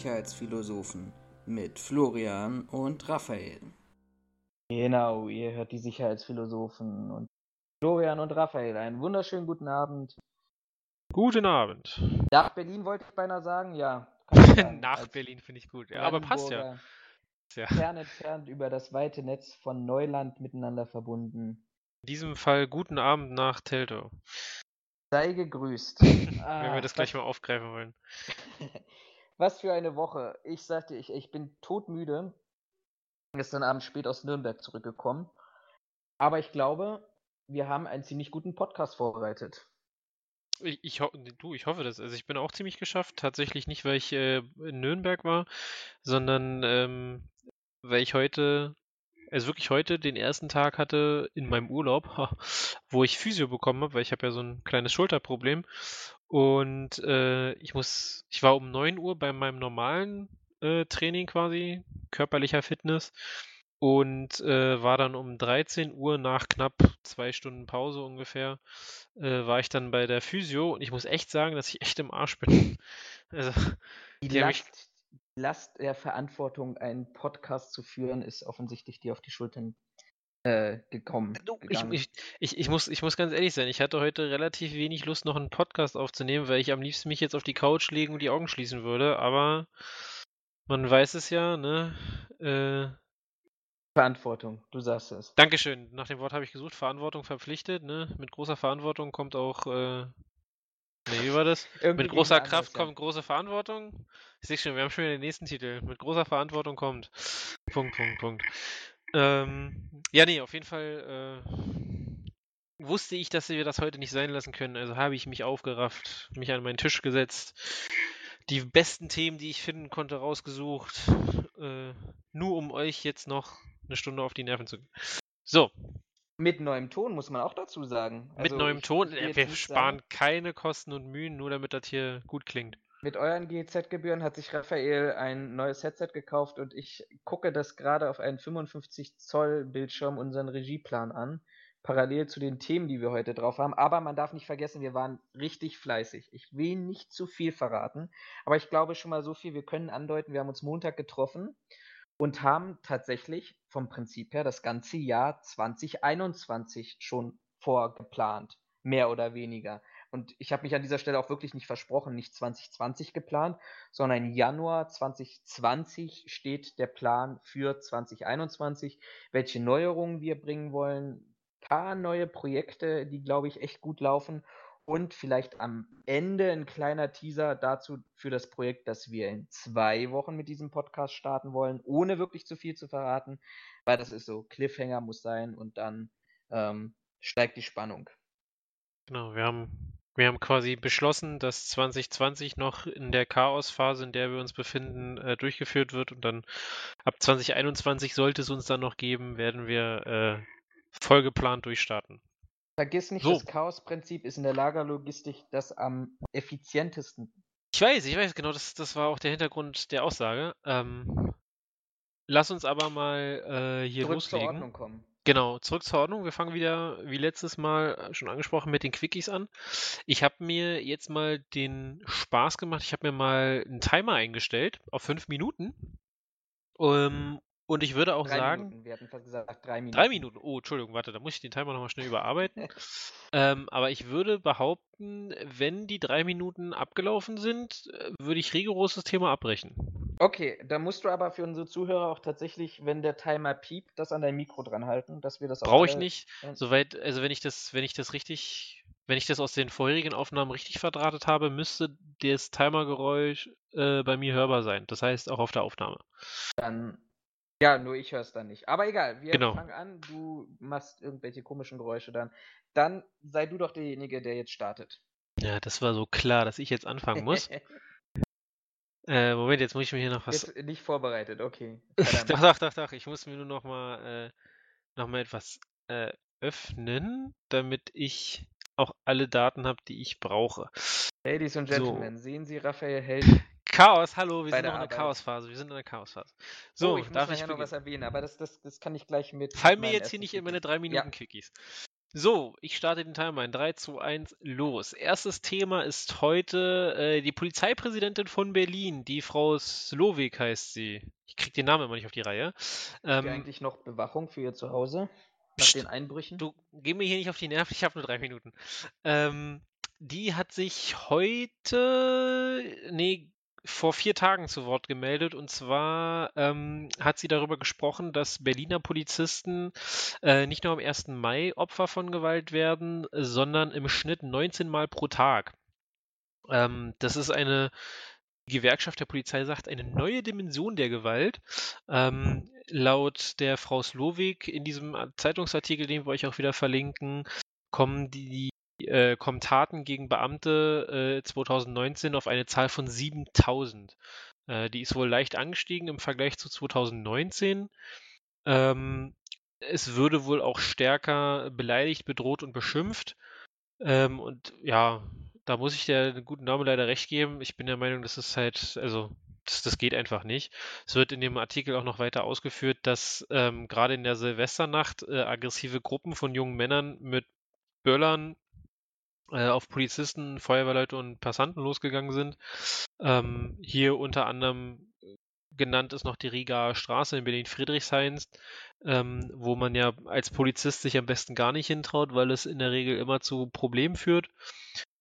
Sicherheitsphilosophen mit Florian und Raphael. Genau, ihr hört die Sicherheitsphilosophen und Florian und Raphael. Einen wunderschönen guten Abend. Guten Abend. Nach Berlin wollte ich beinahe sagen, ja. Sagen, Nach Berlin finde ich gut. Ja, aber passt ja. ja. Fern entfernt über das weite Netz von Neuland miteinander verbunden. In diesem Fall guten Abend nach Teltow. Sei gegrüßt. ah, Wenn wir das gleich mal aufgreifen wollen. Was für eine Woche. Ich sagte, ich, ich bin todmüde. Gestern Abend spät aus Nürnberg zurückgekommen. Aber ich glaube, wir haben einen ziemlich guten Podcast vorbereitet. Ich, ich, du, ich hoffe das. Also ich bin auch ziemlich geschafft. Tatsächlich nicht, weil ich äh, in Nürnberg war, sondern ähm, weil ich heute also wirklich heute den ersten Tag hatte in meinem Urlaub, wo ich Physio bekommen habe, weil ich habe ja so ein kleines Schulterproblem. Und äh, ich muss, ich war um 9 Uhr bei meinem normalen äh, Training quasi, körperlicher Fitness. Und äh, war dann um 13 Uhr nach knapp zwei Stunden Pause ungefähr, äh, war ich dann bei der Physio und ich muss echt sagen, dass ich echt im Arsch bin. Also, die, die Last, Last der Verantwortung, einen Podcast zu führen, ist offensichtlich dir auf die Schultern äh, gekommen. Ich, ich, ich, ich, muss, ich muss ganz ehrlich sein, ich hatte heute relativ wenig Lust, noch einen Podcast aufzunehmen, weil ich am liebsten mich jetzt auf die Couch legen und die Augen schließen würde, aber man weiß es ja, ne? Äh, Verantwortung, du sagst es. Dankeschön. Nach dem Wort habe ich gesucht. Verantwortung verpflichtet, ne? Mit großer Verantwortung kommt auch äh, Nee, wie war das? Irgendwie Mit großer Kraft kommt große Verantwortung. Ich sehe schon, wir haben schon wieder den nächsten Titel. Mit großer Verantwortung kommt. Punkt, Punkt, Punkt. Ähm, ja, nee, auf jeden Fall äh, wusste ich, dass wir das heute nicht sein lassen können. Also habe ich mich aufgerafft, mich an meinen Tisch gesetzt, die besten Themen, die ich finden konnte, rausgesucht. Äh, nur um euch jetzt noch eine Stunde auf die Nerven zu gehen. So, mit neuem Ton, muss man auch dazu sagen. Also mit neuem Ton? Ich wir sparen sagen, keine Kosten und Mühen, nur damit das hier gut klingt. Mit euren GZ-Gebühren hat sich Raphael ein neues Headset gekauft und ich gucke das gerade auf einen 55 Zoll Bildschirm unseren Regieplan an, parallel zu den Themen, die wir heute drauf haben. Aber man darf nicht vergessen, wir waren richtig fleißig. Ich will nicht zu viel verraten, aber ich glaube schon mal so viel, wir können andeuten, wir haben uns Montag getroffen und haben tatsächlich vom Prinzip her das ganze Jahr 2021 schon vorgeplant, mehr oder weniger. Und ich habe mich an dieser Stelle auch wirklich nicht versprochen, nicht 2020 geplant, sondern Januar 2020 steht der Plan für 2021, welche Neuerungen wir bringen wollen, paar neue Projekte, die glaube ich echt gut laufen. Und vielleicht am Ende ein kleiner Teaser dazu für das Projekt, das wir in zwei Wochen mit diesem Podcast starten wollen, ohne wirklich zu viel zu verraten, weil das ist so, Cliffhanger muss sein und dann ähm, steigt die Spannung. Genau, wir haben, wir haben quasi beschlossen, dass 2020 noch in der Chaosphase, in der wir uns befinden, äh, durchgeführt wird und dann ab 2021 sollte es uns dann noch geben, werden wir äh, vollgeplant durchstarten. Vergiss nicht, so. das Chaos-Prinzip ist in der Lagerlogistik das am effizientesten. Ich weiß, ich weiß, genau, das, das war auch der Hintergrund der Aussage. Ähm, lass uns aber mal äh, hier zurück loslegen. Zur Ordnung kommen. Genau, zurück zur Ordnung. Wir fangen wieder, wie letztes Mal äh, schon angesprochen, mit den Quickies an. Ich habe mir jetzt mal den Spaß gemacht. Ich habe mir mal einen Timer eingestellt auf fünf Minuten. Ähm, und ich würde auch drei sagen. Minuten. Wir hatten fast gesagt drei Minuten. Drei Minuten. Oh, Entschuldigung, warte, da muss ich den Timer nochmal schnell überarbeiten. ähm, aber ich würde behaupten, wenn die drei Minuten abgelaufen sind, äh, würde ich rigoros das Thema abbrechen. Okay, da musst du aber für unsere Zuhörer auch tatsächlich, wenn der Timer piept, das an dein Mikro dran halten, dass wir das auch. Brauche ich nicht. Soweit, also wenn ich das, wenn ich das richtig, wenn ich das aus den vorherigen Aufnahmen richtig verdrahtet habe, müsste das Timergeräusch äh, bei mir hörbar sein. Das heißt auch auf der Aufnahme. Dann ja, nur ich höre es dann nicht. Aber egal, wir genau. fangen an, du machst irgendwelche komischen Geräusche dann. Dann sei du doch derjenige, der jetzt startet. Ja, das war so klar, dass ich jetzt anfangen muss. äh, Moment, jetzt muss ich mir hier noch was. Jetzt nicht vorbereitet, okay. doch, doch, doch, doch. Ich muss mir nur noch mal, äh, noch mal etwas äh, öffnen, damit ich auch alle Daten habe, die ich brauche. Ladies und Gentlemen, so. sehen Sie Raphael Held Chaos, hallo, wir sind noch in der Chaosphase. Wir sind in der Chaosphase. So, oh, ich darf muss ich noch was erwähnen, aber das, das, das kann ich gleich mit. Fall mir jetzt hier nicht in meine drei Minuten ja. Quickies. So, ich starte den Timer in 3, 2, 1, los. Erstes Thema ist heute äh, die Polizeipräsidentin von Berlin, die Frau Slowik heißt sie. Ich krieg den Namen immer nicht auf die Reihe. Ähm, eigentlich noch Bewachung für ihr Zuhause nach pst, den Einbrüchen? Du geh mir hier nicht auf die Nerven, ich habe nur drei Minuten. Ähm, die hat sich heute, nee, vor vier Tagen zu Wort gemeldet. Und zwar ähm, hat sie darüber gesprochen, dass Berliner Polizisten äh, nicht nur am 1. Mai Opfer von Gewalt werden, sondern im Schnitt 19 Mal pro Tag. Ähm, das ist eine, die Gewerkschaft der Polizei sagt, eine neue Dimension der Gewalt. Ähm, laut der Frau Slowik in diesem Zeitungsartikel, den wir euch auch wieder verlinken, kommen die äh, kommen Taten gegen Beamte äh, 2019 auf eine Zahl von 7000. Äh, die ist wohl leicht angestiegen im Vergleich zu 2019. Ähm, es würde wohl auch stärker beleidigt, bedroht und beschimpft. Ähm, und ja, da muss ich der guten Dame leider recht geben. Ich bin der Meinung, das ist halt, also das, das geht einfach nicht. Es wird in dem Artikel auch noch weiter ausgeführt, dass ähm, gerade in der Silvesternacht äh, aggressive Gruppen von jungen Männern mit Böllern äh, auf Polizisten, Feuerwehrleute und Passanten losgegangen sind. Ähm, hier unter anderem genannt ist noch die Rigaer Straße in Berlin-Friedrichshain, ähm, wo man ja als Polizist sich am besten gar nicht hintraut, weil es in der Regel immer zu Problemen führt.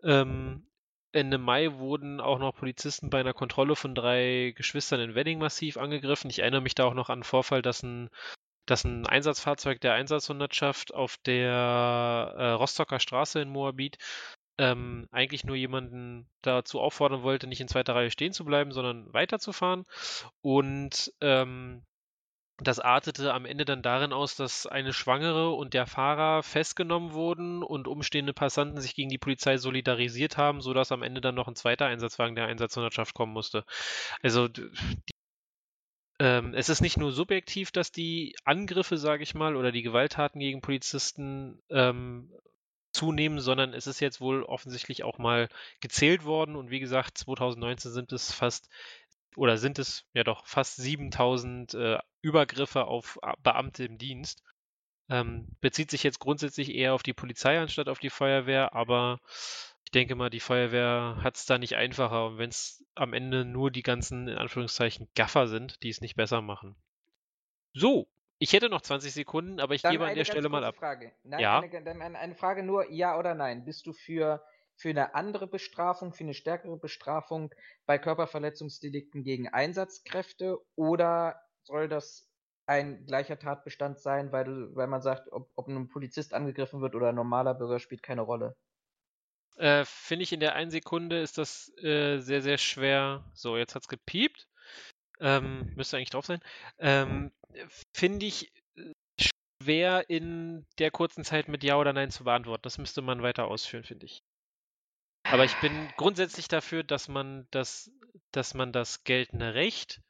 Ähm, Ende Mai wurden auch noch Polizisten bei einer Kontrolle von drei Geschwistern in Wedding massiv angegriffen. Ich erinnere mich da auch noch an einen Vorfall, dass ein dass ein Einsatzfahrzeug der Einsatzhundertschaft auf der äh, Rostocker Straße in Moabit ähm, eigentlich nur jemanden dazu auffordern wollte, nicht in zweiter Reihe stehen zu bleiben, sondern weiterzufahren. Und ähm, das artete am Ende dann darin aus, dass eine Schwangere und der Fahrer festgenommen wurden und umstehende Passanten sich gegen die Polizei solidarisiert haben, sodass am Ende dann noch ein zweiter Einsatzwagen der Einsatzhundertschaft kommen musste. Also die ähm, es ist nicht nur subjektiv, dass die Angriffe, sage ich mal, oder die Gewalttaten gegen Polizisten ähm, zunehmen, sondern es ist jetzt wohl offensichtlich auch mal gezählt worden und wie gesagt, 2019 sind es fast oder sind es ja doch fast 7000 äh, Übergriffe auf Beamte im Dienst. Ähm, bezieht sich jetzt grundsätzlich eher auf die Polizei anstatt auf die Feuerwehr, aber ich denke mal, die Feuerwehr hat es da nicht einfacher. Und wenn es am Ende nur die ganzen, in Anführungszeichen, Gaffer sind, die es nicht besser machen. So, ich hätte noch 20 Sekunden, aber ich Dann gebe an der Stelle mal ab. Frage. Nein, ja? eine, eine, eine Frage nur, ja oder nein. Bist du für, für eine andere Bestrafung, für eine stärkere Bestrafung bei Körperverletzungsdelikten gegen Einsatzkräfte oder soll das ein gleicher Tatbestand sein, weil, weil man sagt, ob, ob ein Polizist angegriffen wird oder ein normaler Bürger spielt keine Rolle? Äh, Finde ich in der einen Sekunde ist das äh, sehr, sehr schwer. So, jetzt hat es gepiept. Ähm, müsste eigentlich drauf sein. Ähm, Finde ich äh, schwer in der kurzen Zeit mit Ja oder Nein zu beantworten. Das müsste man weiter ausführen, finde ich. Aber ich bin grundsätzlich dafür, dass man das, dass man das geltende Recht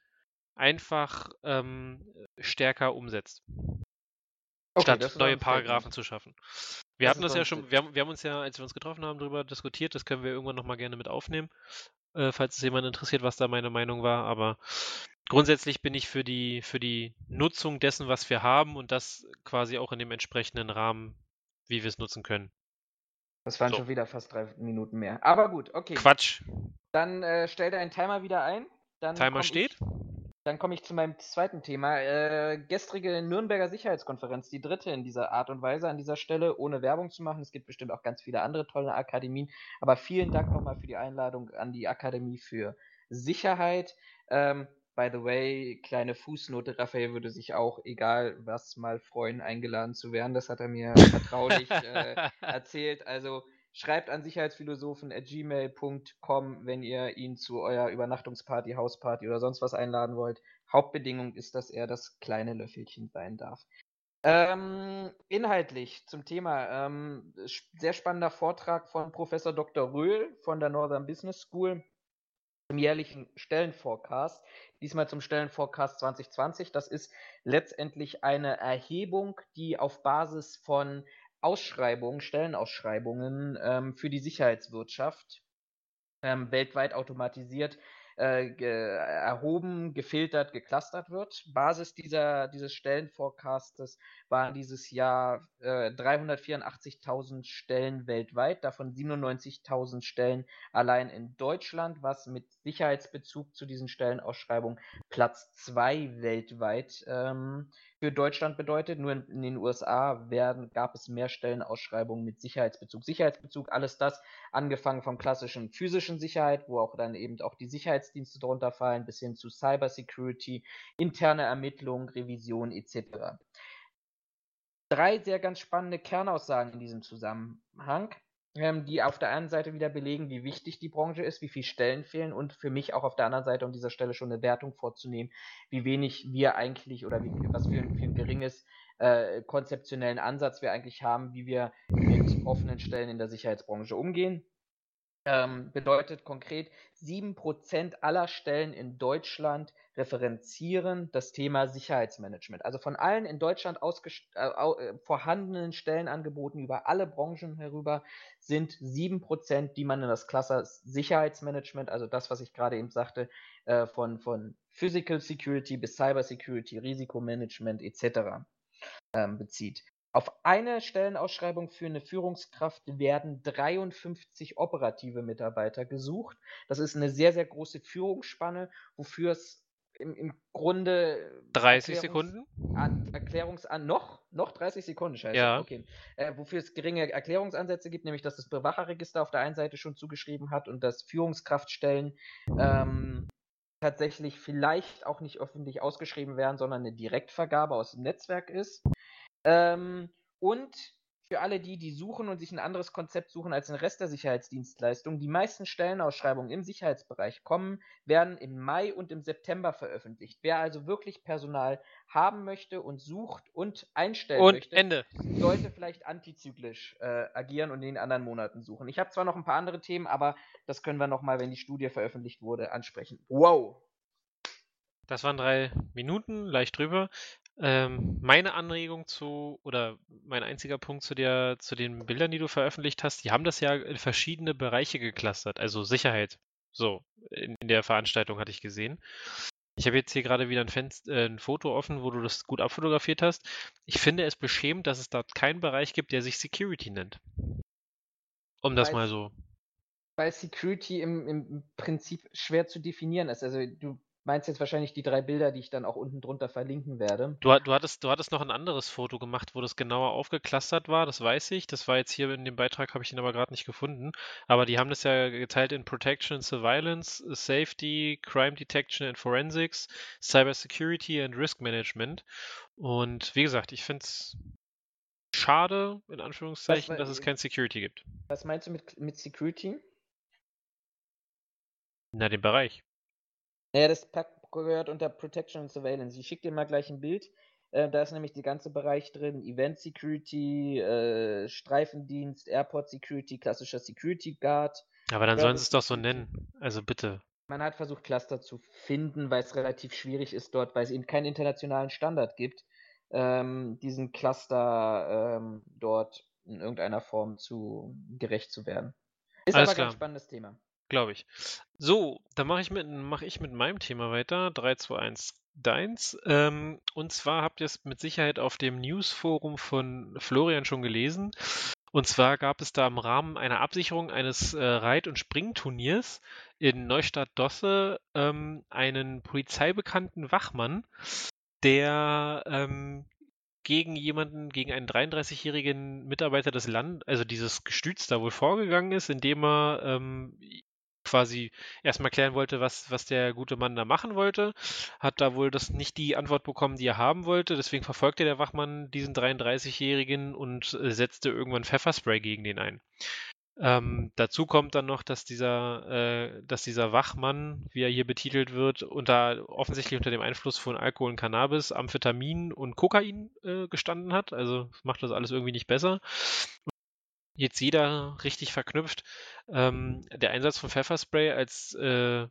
einfach ähm, stärker umsetzt. Okay, statt neue Paragraphen zu schaffen. Wir das hatten das ja schon, wir haben, wir haben, uns ja, als wir uns getroffen haben, darüber diskutiert. Das können wir irgendwann nochmal gerne mit aufnehmen, äh, falls es jemand interessiert, was da meine Meinung war. Aber grundsätzlich bin ich für die, für die Nutzung dessen, was wir haben und das quasi auch in dem entsprechenden Rahmen, wie wir es nutzen können. Das waren so. schon wieder fast drei Minuten mehr. Aber gut, okay. Quatsch. Dann äh, stell deinen Timer wieder ein. Dann Timer steht. Ich, dann komme ich zu meinem zweiten Thema. Äh, gestrige Nürnberger Sicherheitskonferenz, die dritte in dieser Art und Weise an dieser Stelle, ohne Werbung zu machen. Es gibt bestimmt auch ganz viele andere tolle Akademien. Aber vielen Dank nochmal für die Einladung an die Akademie für Sicherheit. Ähm, by the way, kleine Fußnote, Raphael würde sich auch, egal was, mal freuen, eingeladen zu werden. Das hat er mir vertraulich äh, erzählt. Also Schreibt an sicherheitsphilosophen.gmail.com, wenn ihr ihn zu eurer Übernachtungsparty, Hausparty oder sonst was einladen wollt. Hauptbedingung ist, dass er das kleine Löffelchen sein darf. Ähm, inhaltlich zum Thema. Ähm, sehr spannender Vortrag von Professor Dr. Röhl von der Northern Business School zum jährlichen Stellenforecast. Diesmal zum Stellenforecast 2020. Das ist letztendlich eine Erhebung, die auf Basis von Ausschreibungen, Stellenausschreibungen ähm, für die Sicherheitswirtschaft ähm, weltweit automatisiert äh, erhoben, gefiltert, geclustert wird. Basis dieser, dieses Stellenforecastes waren dieses Jahr äh, 384.000 Stellen weltweit, davon 97.000 Stellen allein in Deutschland, was mit Sicherheitsbezug zu diesen Stellenausschreibungen Platz 2 weltweit ähm, für Deutschland bedeutet. Nur in, in den USA werden, gab es mehr Stellenausschreibungen mit Sicherheitsbezug. Sicherheitsbezug, alles das, angefangen vom klassischen physischen Sicherheit, wo auch dann eben auch die Sicherheitsdienste drunter fallen, bis hin zu Cybersecurity, interne Ermittlung, Revision etc. Drei sehr ganz spannende Kernaussagen in diesem Zusammenhang ähm, die auf der einen Seite wieder belegen, wie wichtig die Branche ist, wie viele Stellen fehlen und für mich auch auf der anderen Seite, um dieser Stelle schon eine Wertung vorzunehmen, wie wenig wir eigentlich oder wie, was für ein, für ein geringes äh, konzeptionellen Ansatz wir eigentlich haben, wie wir mit offenen Stellen in der Sicherheitsbranche umgehen. Ähm, bedeutet konkret, 7% aller Stellen in Deutschland referenzieren das Thema Sicherheitsmanagement. Also von allen in Deutschland äh, äh, vorhandenen Stellenangeboten über alle Branchen herüber sind 7%, die man in das Cluster Sicherheitsmanagement, also das, was ich gerade eben sagte, äh, von, von Physical Security bis Cyber Security, Risikomanagement etc. Ähm, bezieht. Auf eine Stellenausschreibung für eine Führungskraft werden 53 operative Mitarbeiter gesucht. Das ist eine sehr, sehr große Führungsspanne, wofür es im, im Grunde 30 Erklärungs Sekunden? An, Erklärungsan noch noch 30 Sekunden, scheiße. Ja. Okay. Äh, wofür es geringe Erklärungsansätze gibt, nämlich dass das Bewacherregister auf der einen Seite schon zugeschrieben hat und dass Führungskraftstellen ähm, tatsächlich vielleicht auch nicht öffentlich ausgeschrieben werden, sondern eine Direktvergabe aus dem Netzwerk ist. Ähm, und für alle die, die suchen und sich ein anderes Konzept suchen als den Rest der Sicherheitsdienstleistungen, die meisten Stellenausschreibungen im Sicherheitsbereich kommen, werden im Mai und im September veröffentlicht. Wer also wirklich Personal haben möchte und sucht und einstellen und möchte, Ende. sollte vielleicht antizyklisch äh, agieren und in den anderen Monaten suchen. Ich habe zwar noch ein paar andere Themen, aber das können wir nochmal, wenn die Studie veröffentlicht wurde, ansprechen. Wow! Das waren drei Minuten, leicht drüber. Ähm, meine Anregung zu, oder mein einziger Punkt zu der, zu den Bildern, die du veröffentlicht hast, die haben das ja in verschiedene Bereiche geclustert, also Sicherheit. So, in, in der Veranstaltung hatte ich gesehen. Ich habe jetzt hier gerade wieder ein, Fenster, äh, ein Foto offen, wo du das gut abfotografiert hast. Ich finde es beschämend, dass es dort keinen Bereich gibt, der sich Security nennt. Um das Weil- mal so. Weil Security im, im Prinzip schwer zu definieren ist. Also du meinst jetzt wahrscheinlich die drei Bilder, die ich dann auch unten drunter verlinken werde. Du, du, hattest, du hattest noch ein anderes Foto gemacht, wo das genauer aufgeklustert war, das weiß ich. Das war jetzt hier in dem Beitrag, habe ich den aber gerade nicht gefunden. Aber die haben das ja geteilt in Protection and Surveillance, Safety, Crime Detection and Forensics, Cyber Security and Risk Management. Und wie gesagt, ich finde es schade, in Anführungszeichen, dass es kein Security gibt. Was meinst du mit, mit Security? Na, den Bereich. Naja, das pack- gehört unter Protection and Surveillance. Ich schicke dir mal gleich ein Bild. Äh, da ist nämlich der ganze Bereich drin. Event Security, äh, Streifendienst, Airport Security, klassischer Security Guard. Aber dann sollen sie es doch so nennen. Also bitte. Man hat versucht, Cluster zu finden, weil es relativ schwierig ist dort, weil es eben keinen internationalen Standard gibt, ähm, diesen Cluster ähm, dort in irgendeiner Form zu gerecht zu werden. Ist Alles aber ganz klar. spannendes Thema. Glaube ich. So, dann mache ich, mit, mach ich mit meinem Thema weiter. 3, 2, 1, deins. Ähm, und zwar habt ihr es mit Sicherheit auf dem Newsforum von Florian schon gelesen. Und zwar gab es da im Rahmen einer Absicherung eines äh, Reit- und Springturniers in Neustadt-Dosse ähm, einen polizeibekannten Wachmann, der ähm, gegen jemanden, gegen einen 33-jährigen Mitarbeiter des Land, also dieses Gestüts da wohl vorgegangen ist, indem er ähm, quasi erstmal klären wollte, was, was der gute Mann da machen wollte, hat da wohl das nicht die Antwort bekommen, die er haben wollte, deswegen verfolgte der Wachmann diesen 33-jährigen und äh, setzte irgendwann Pfefferspray gegen den ein. Ähm, dazu kommt dann noch, dass dieser, äh, dass dieser Wachmann, wie er hier betitelt wird, unter offensichtlich unter dem Einfluss von Alkohol und Cannabis, Amphetamin und Kokain äh, gestanden hat. Also macht das alles irgendwie nicht besser. Jetzt jeder richtig verknüpft. Ähm, der Einsatz von Pfefferspray als äh,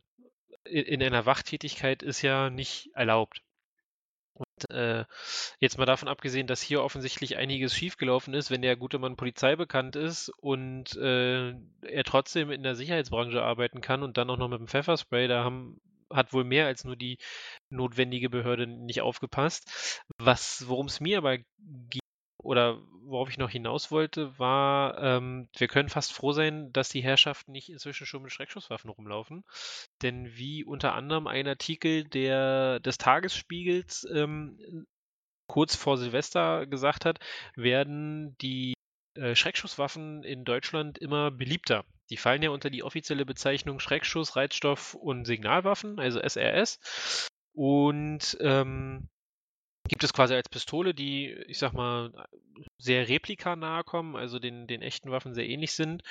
in, in einer Wachtätigkeit ist ja nicht erlaubt. Und äh, jetzt mal davon abgesehen, dass hier offensichtlich einiges schiefgelaufen ist, wenn der gute Mann Polizei bekannt ist und äh, er trotzdem in der Sicherheitsbranche arbeiten kann und dann auch noch mit dem Pfefferspray, da haben, hat wohl mehr als nur die notwendige Behörde nicht aufgepasst. Worum es mir aber ging, oder worauf ich noch hinaus wollte, war, ähm, wir können fast froh sein, dass die Herrschaften nicht inzwischen schon mit Schreckschusswaffen rumlaufen. Denn wie unter anderem ein Artikel der, des Tagesspiegels ähm, kurz vor Silvester gesagt hat, werden die äh, Schreckschusswaffen in Deutschland immer beliebter. Die fallen ja unter die offizielle Bezeichnung Schreckschuss, Reizstoff und Signalwaffen, also SRS. Und ähm, gibt es quasi als Pistole, die, ich sag mal, sehr replikanahe kommen, also den, den echten Waffen sehr ähnlich sind.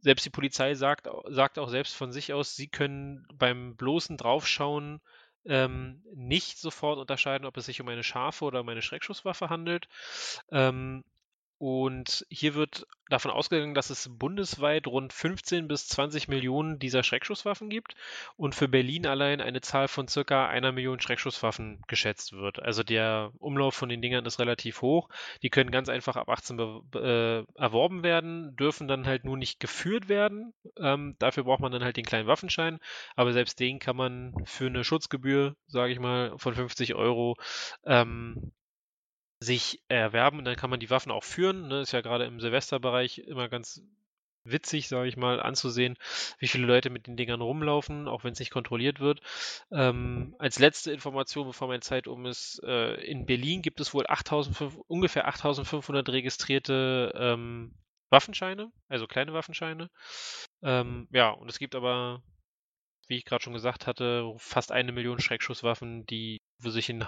Selbst die Polizei sagt, sagt auch selbst von sich aus, sie können beim bloßen Draufschauen ähm, nicht sofort unterscheiden, ob es sich um eine scharfe oder um eine Schreckschusswaffe handelt. Ähm, und hier wird davon ausgegangen, dass es bundesweit rund 15 bis 20 Millionen dieser Schreckschusswaffen gibt und für Berlin allein eine Zahl von circa einer Million Schreckschusswaffen geschätzt wird. Also der Umlauf von den Dingern ist relativ hoch. Die können ganz einfach ab 18 äh, erworben werden, dürfen dann halt nur nicht geführt werden. Ähm, dafür braucht man dann halt den kleinen Waffenschein. Aber selbst den kann man für eine Schutzgebühr, sage ich mal, von 50 Euro ähm, sich erwerben und dann kann man die Waffen auch führen. Ne? Ist ja gerade im Silvesterbereich immer ganz witzig, sage ich mal, anzusehen, wie viele Leute mit den Dingern rumlaufen, auch wenn es nicht kontrolliert wird. Ähm, als letzte Information, bevor meine Zeit um ist, äh, in Berlin gibt es wohl 8500, ungefähr 8500 registrierte ähm, Waffenscheine, also kleine Waffenscheine. Ähm, ja, und es gibt aber, wie ich gerade schon gesagt hatte, fast eine Million Schreckschusswaffen, die sich in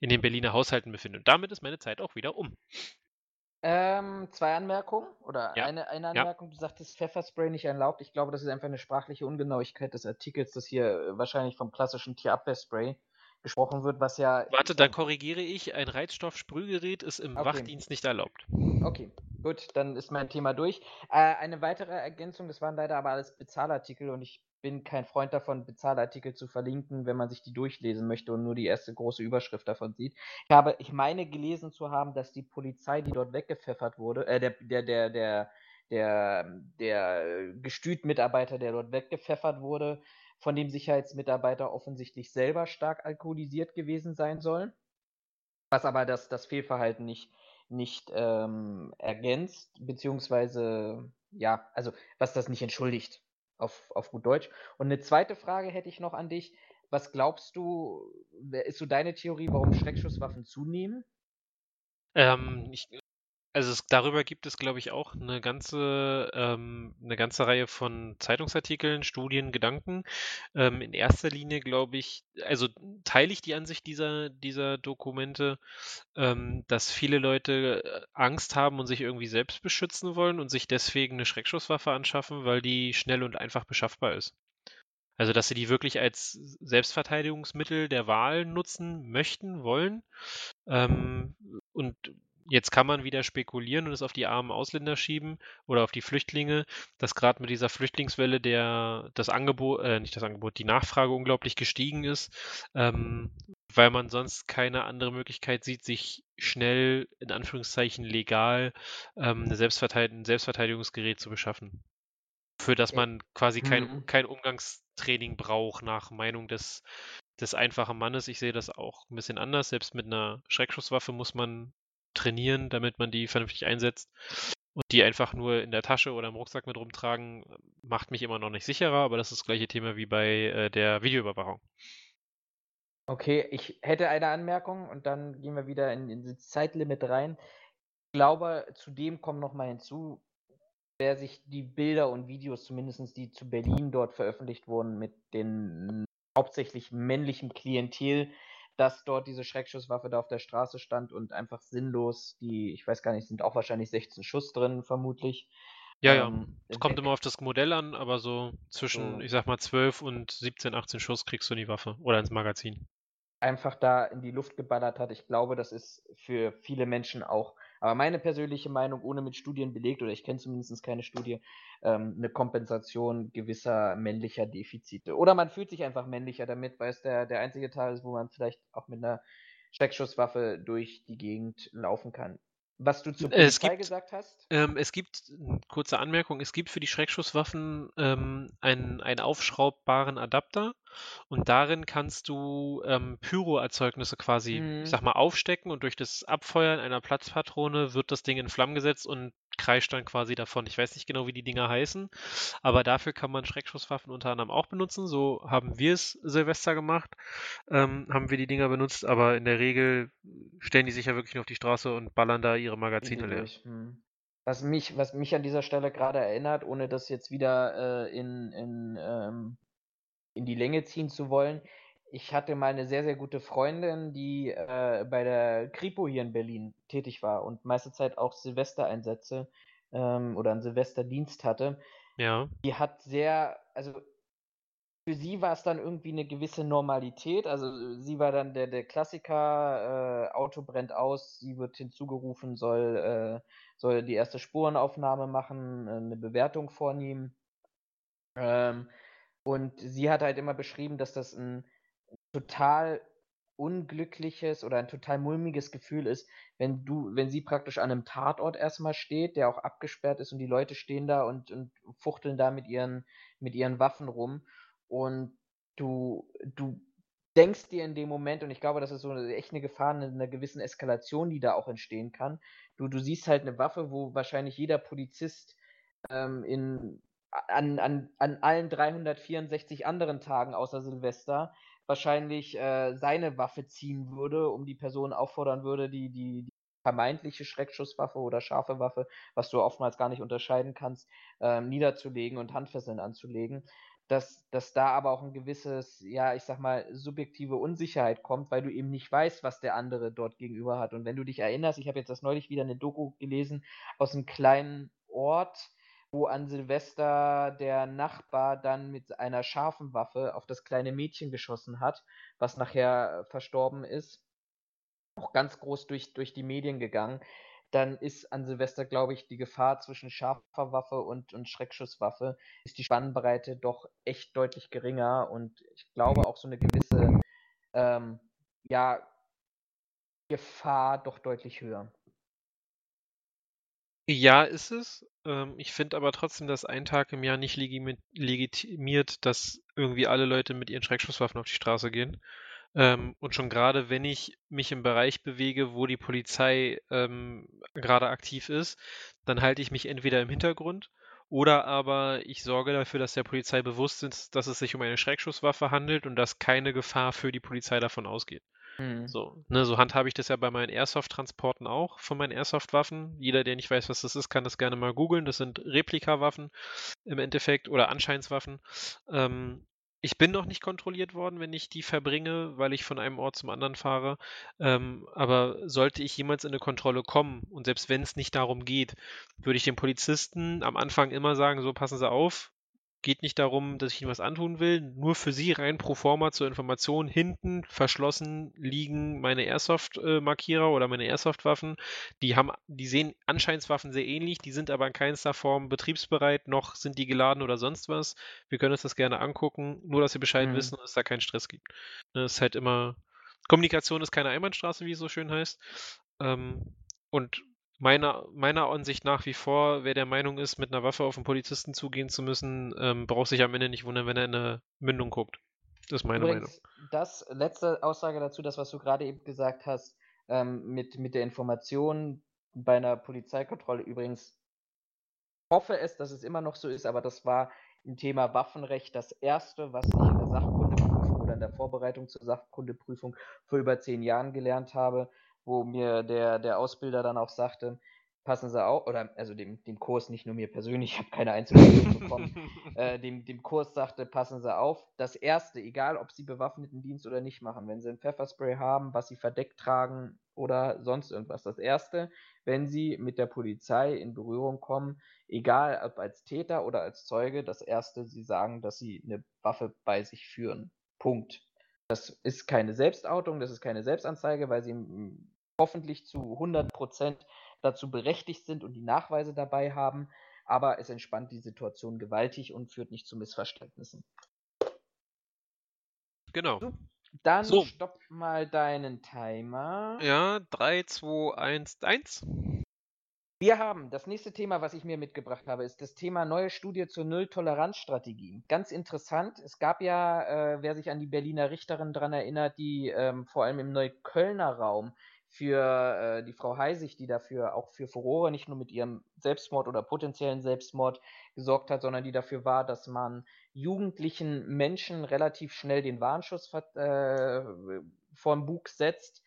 in den Berliner Haushalten befinden. Und damit ist meine Zeit auch wieder um. Ähm, zwei Anmerkungen oder ja. eine, eine Anmerkung. Ja. Du sagtest Pfefferspray nicht erlaubt. Ich glaube, das ist einfach eine sprachliche Ungenauigkeit des Artikels, dass hier äh, wahrscheinlich vom klassischen Tierabwehrspray gesprochen wird, was ja. Warte, dann korrigiere ich. Ein Reizstoffsprühgerät ist im okay. Wachdienst nicht erlaubt. Okay, gut, dann ist mein Thema durch. Äh, eine weitere Ergänzung, das waren leider aber alles Bezahlartikel und ich bin kein Freund davon, Bezahlartikel zu verlinken, wenn man sich die durchlesen möchte und nur die erste große Überschrift davon sieht. Ich habe, ich meine gelesen zu haben, dass die Polizei, die dort weggepfeffert wurde, äh, der, der, der, der, der, der Gestüt-Mitarbeiter, der dort weggepfeffert wurde, von dem Sicherheitsmitarbeiter offensichtlich selber stark alkoholisiert gewesen sein soll. Was aber das, das Fehlverhalten nicht, nicht ähm, ergänzt, beziehungsweise, ja, also was das nicht entschuldigt auf, auf gut Deutsch. Und eine zweite Frage hätte ich noch an dich. Was glaubst du, ist so deine Theorie, warum Schreckschusswaffen zunehmen? Ähm, ich, also es, darüber gibt es, glaube ich, auch eine ganze, ähm, eine ganze Reihe von Zeitungsartikeln, Studien, Gedanken. Ähm, in erster Linie, glaube ich, also teile ich die Ansicht dieser, dieser Dokumente, ähm, dass viele Leute äh, Angst haben und sich irgendwie selbst beschützen wollen und sich deswegen eine Schreckschusswaffe anschaffen, weil die schnell und einfach beschaffbar ist. Also, dass sie die wirklich als Selbstverteidigungsmittel der Wahl nutzen möchten, wollen. Ähm, und Jetzt kann man wieder spekulieren und es auf die armen Ausländer schieben oder auf die Flüchtlinge, dass gerade mit dieser Flüchtlingswelle der das Angebot, äh, nicht das Angebot, die Nachfrage unglaublich gestiegen ist, ähm, weil man sonst keine andere Möglichkeit sieht, sich schnell in Anführungszeichen legal ähm, eine Selbstverte ein Selbstverteidigungsgerät zu beschaffen. Für das man quasi kein, mhm. kein Umgangstraining braucht nach Meinung des des einfachen Mannes. Ich sehe das auch ein bisschen anders. Selbst mit einer Schreckschusswaffe muss man trainieren, damit man die vernünftig einsetzt. Und die einfach nur in der Tasche oder im Rucksack mit rumtragen, macht mich immer noch nicht sicherer, aber das ist das gleiche Thema wie bei äh, der Videoüberwachung. Okay, ich hätte eine Anmerkung und dann gehen wir wieder in, in das Zeitlimit rein. Ich glaube, zudem kommen noch mal hinzu, wer sich die Bilder und Videos, zumindest die zu Berlin dort veröffentlicht wurden, mit den hauptsächlich männlichen Klientel dass dort diese Schreckschusswaffe da auf der Straße stand und einfach sinnlos, die, ich weiß gar nicht, sind auch wahrscheinlich 16 Schuss drin, vermutlich. Ja, ja. Ähm, es kommt immer auf das Modell an, aber so zwischen, so. ich sag mal, 12 und 17, 18 Schuss kriegst du in die Waffe oder ins Magazin. Einfach da in die Luft geballert hat. Ich glaube, das ist für viele Menschen auch aber meine persönliche Meinung, ohne mit Studien belegt, oder ich kenne zumindest keine Studie, ähm, eine Kompensation gewisser männlicher Defizite. Oder man fühlt sich einfach männlicher damit, weil es der, der einzige Teil ist, wo man vielleicht auch mit einer Schreckschusswaffe durch die Gegend laufen kann. Was du zur Es Polizei gibt- gesagt hast? Ähm, es gibt, n- kurze Anmerkung, es gibt für die Schreckschusswaffen ähm, einen, einen aufschraubbaren Adapter und darin kannst du ähm, Pyroerzeugnisse quasi, Mhm. ich sag mal, aufstecken und durch das Abfeuern einer Platzpatrone wird das Ding in Flammen gesetzt und kreischt dann quasi davon. Ich weiß nicht genau, wie die Dinger heißen, aber dafür kann man Schreckschusswaffen unter anderem auch benutzen. So haben wir es Silvester gemacht, ähm, haben wir die Dinger benutzt, aber in der Regel stellen die sich ja wirklich nur auf die Straße und ballern da ihre Magazine leer. Hm. Was mich, was mich an dieser Stelle gerade erinnert, ohne das jetzt wieder äh, in, in, ähm, in die Länge ziehen zu wollen, ich hatte mal eine sehr, sehr gute Freundin, die äh, bei der Kripo hier in Berlin tätig war und meiste Zeit auch Silvestereinsätze ähm, oder einen Silvesterdienst hatte. Ja. Die hat sehr, also für sie war es dann irgendwie eine gewisse Normalität. Also sie war dann der, der Klassiker, äh, Auto brennt aus, sie wird hinzugerufen, soll, äh, soll die erste Spurenaufnahme machen, äh, eine Bewertung vornehmen. Ähm, und sie hat halt immer beschrieben, dass das ein total unglückliches oder ein total mulmiges Gefühl ist, wenn du, wenn sie praktisch an einem Tatort erstmal steht, der auch abgesperrt ist und die Leute stehen da und, und fuchteln da mit ihren, mit ihren Waffen rum und du, du denkst dir in dem Moment, und ich glaube, das ist so eine, echt eine Gefahr einer, einer gewissen Eskalation, die da auch entstehen kann. Du, du siehst halt eine Waffe, wo wahrscheinlich jeder Polizist ähm, in, an, an, an allen 364 anderen Tagen außer Silvester wahrscheinlich äh, seine Waffe ziehen würde, um die Person auffordern würde, die, die, die vermeintliche Schreckschusswaffe oder scharfe Waffe, was du oftmals gar nicht unterscheiden kannst, ähm, niederzulegen und Handfesseln anzulegen. Dass, dass da aber auch ein gewisses, ja, ich sag mal, subjektive Unsicherheit kommt, weil du eben nicht weißt, was der andere dort gegenüber hat. Und wenn du dich erinnerst, ich habe jetzt das neulich wieder eine Doku gelesen aus einem kleinen Ort, wo an Silvester der Nachbar dann mit einer scharfen Waffe auf das kleine Mädchen geschossen hat, was nachher verstorben ist, auch ganz groß durch, durch die Medien gegangen, dann ist an Silvester, glaube ich, die Gefahr zwischen scharfer Waffe und, und Schreckschusswaffe, ist die Spannbreite doch echt deutlich geringer. Und ich glaube auch so eine gewisse, ähm, ja, Gefahr doch deutlich höher. Ja, ist es. Ähm, ich finde aber trotzdem, dass ein Tag im Jahr nicht legimi- legitimiert, dass irgendwie alle Leute mit ihren Schreckschusswaffen auf die Straße gehen. Ähm, und schon gerade, wenn ich mich im Bereich bewege, wo die Polizei ähm, gerade aktiv ist, dann halte ich mich entweder im Hintergrund oder aber ich sorge dafür, dass der Polizei bewusst ist, dass es sich um eine Schreckschusswaffe handelt und dass keine Gefahr für die Polizei davon ausgeht. Hm. So, ne, so handhabe ich das ja bei meinen Airsoft-Transporten auch von meinen Airsoft-Waffen. Jeder, der nicht weiß, was das ist, kann das gerne mal googeln. Das sind Replikawaffen im Endeffekt oder Anscheinswaffen. Ähm, ich bin noch nicht kontrolliert worden, wenn ich die verbringe, weil ich von einem Ort zum anderen fahre. Ähm, aber sollte ich jemals in eine Kontrolle kommen und selbst wenn es nicht darum geht, würde ich den Polizisten am Anfang immer sagen, so passen Sie auf, geht nicht darum, dass ich Ihnen was antun will, nur für Sie rein pro forma zur Information. Hinten verschlossen liegen meine Airsoft-Markierer oder meine Airsoft-Waffen. Die haben, die sehen Anscheinswaffen sehr ähnlich, die sind aber in keinster Form betriebsbereit, noch sind die geladen oder sonst was. Wir können uns das gerne angucken, nur dass Sie Bescheid Mhm. wissen und es da keinen Stress gibt. Es ist halt immer, Kommunikation ist keine Einbahnstraße, wie es so schön heißt. Ähm, und meiner, meiner Ansicht nach wie vor, wer der Meinung ist, mit einer Waffe auf einen Polizisten zugehen zu müssen, ähm, braucht sich am Ende nicht wundern, wenn er in eine Mündung guckt. Das ist meine Meinung. Übrigens, das letzte Aussage dazu, das, was du gerade eben gesagt hast, ähm, mit, mit der Information bei einer Polizeikontrolle übrigens, hoffe es, dass es immer noch so ist, aber das war im Thema Waffenrecht das erste, was ich in der Sachkundeprüfung oder in der Vorbereitung zur Sachkundeprüfung vor über zehn Jahren gelernt habe, wo mir der, der Ausbilder dann auch sagte, passen Sie auf, oder also dem, dem Kurs, nicht nur mir persönlich, ich habe keine Einzelschulung bekommen, äh, dem, dem Kurs sagte, passen Sie auf, das Erste, egal ob Sie bewaffneten Dienst oder nicht machen, wenn Sie ein Pfefferspray haben, was Sie verdeckt tragen oder sonst irgendwas, das Erste, wenn Sie mit der Polizei in Berührung kommen, egal ob als Täter oder als Zeuge, das Erste, Sie sagen, dass Sie eine Waffe bei sich führen. Punkt. Das ist keine Selbstoutung, das ist keine Selbstanzeige, weil Sie hoffentlich zu 100% dazu berechtigt sind und die Nachweise dabei haben, aber es entspannt die Situation gewaltig und führt nicht zu Missverständnissen. Genau. Dann So. stopp mal deinen Timer. Ja, 3, 2, 1, 1. Wir haben das nächste Thema, was ich mir mitgebracht habe, ist das Thema neue Studie zur Null-Toleranz-Strategie. Ganz interessant. Es gab ja, äh, wer sich an die Berliner Richterin dran erinnert, die ähm, vor allem im Neuköllner Raum für äh, die Frau Heisig, die dafür auch für Furore nicht nur mit ihrem Selbstmord oder potenziellen Selbstmord gesorgt hat, sondern die dafür war, dass man jugendlichen Menschen relativ schnell den Warnschuss äh, vorm Bug setzt,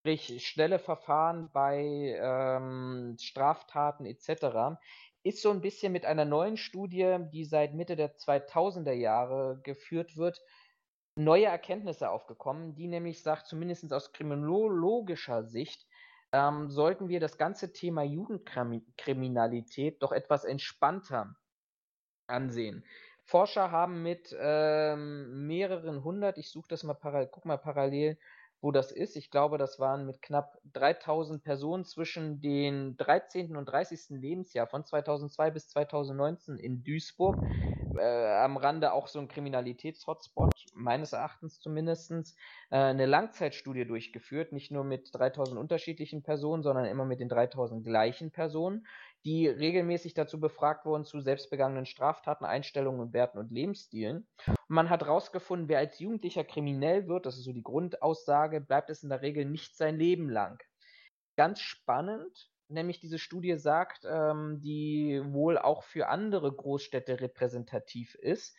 sprich schnelle Verfahren bei ähm, Straftaten etc., ist so ein bisschen mit einer neuen Studie, die seit Mitte der 2000er Jahre geführt wird, neue Erkenntnisse aufgekommen, die nämlich sagt, zumindest aus kriminologischer Sicht, ähm, sollten wir das ganze Thema Jugendkriminalität doch etwas entspannter ansehen. Forscher haben mit ähm, mehreren hundert, ich suche das mal parallel, guck mal parallel, wo das ist. Ich glaube, das waren mit knapp 3000 Personen zwischen den 13. und 30. Lebensjahr von 2002 bis 2019 in Duisburg. Äh, am Rande auch so ein Kriminalitätshotspot, meines Erachtens zumindest, äh, eine Langzeitstudie durchgeführt, nicht nur mit 3000 unterschiedlichen Personen, sondern immer mit den 3000 gleichen Personen, die regelmäßig dazu befragt wurden zu selbstbegangenen Straftaten, Einstellungen und Werten und Lebensstilen. Und man hat herausgefunden, wer als Jugendlicher kriminell wird, das ist so die Grundaussage, bleibt es in der Regel nicht sein Leben lang. Ganz spannend, nämlich diese Studie sagt, ähm, die wohl auch für andere Großstädte repräsentativ ist,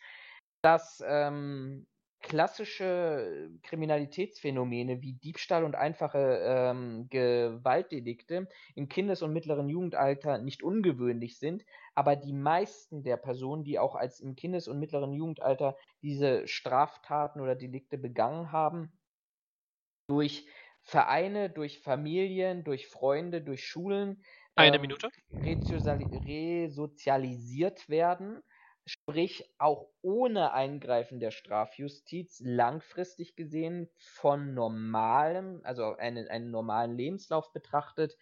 dass ähm, klassische Kriminalitätsphänomene wie Diebstahl und einfache ähm, Gewaltdelikte im Kindes- und mittleren Jugendalter nicht ungewöhnlich sind, aber die meisten der Personen, die auch als im Kindes- und mittleren Jugendalter diese Straftaten oder Delikte begangen haben, durch Vereine, durch Familien, durch Freunde, durch Schulen Eine ähm, Minute. resoziali- resozialisiert werden, sprich auch ohne Eingreifen der Strafjustiz langfristig gesehen von normalem, also einen, einen normalen Lebenslauf betrachtet,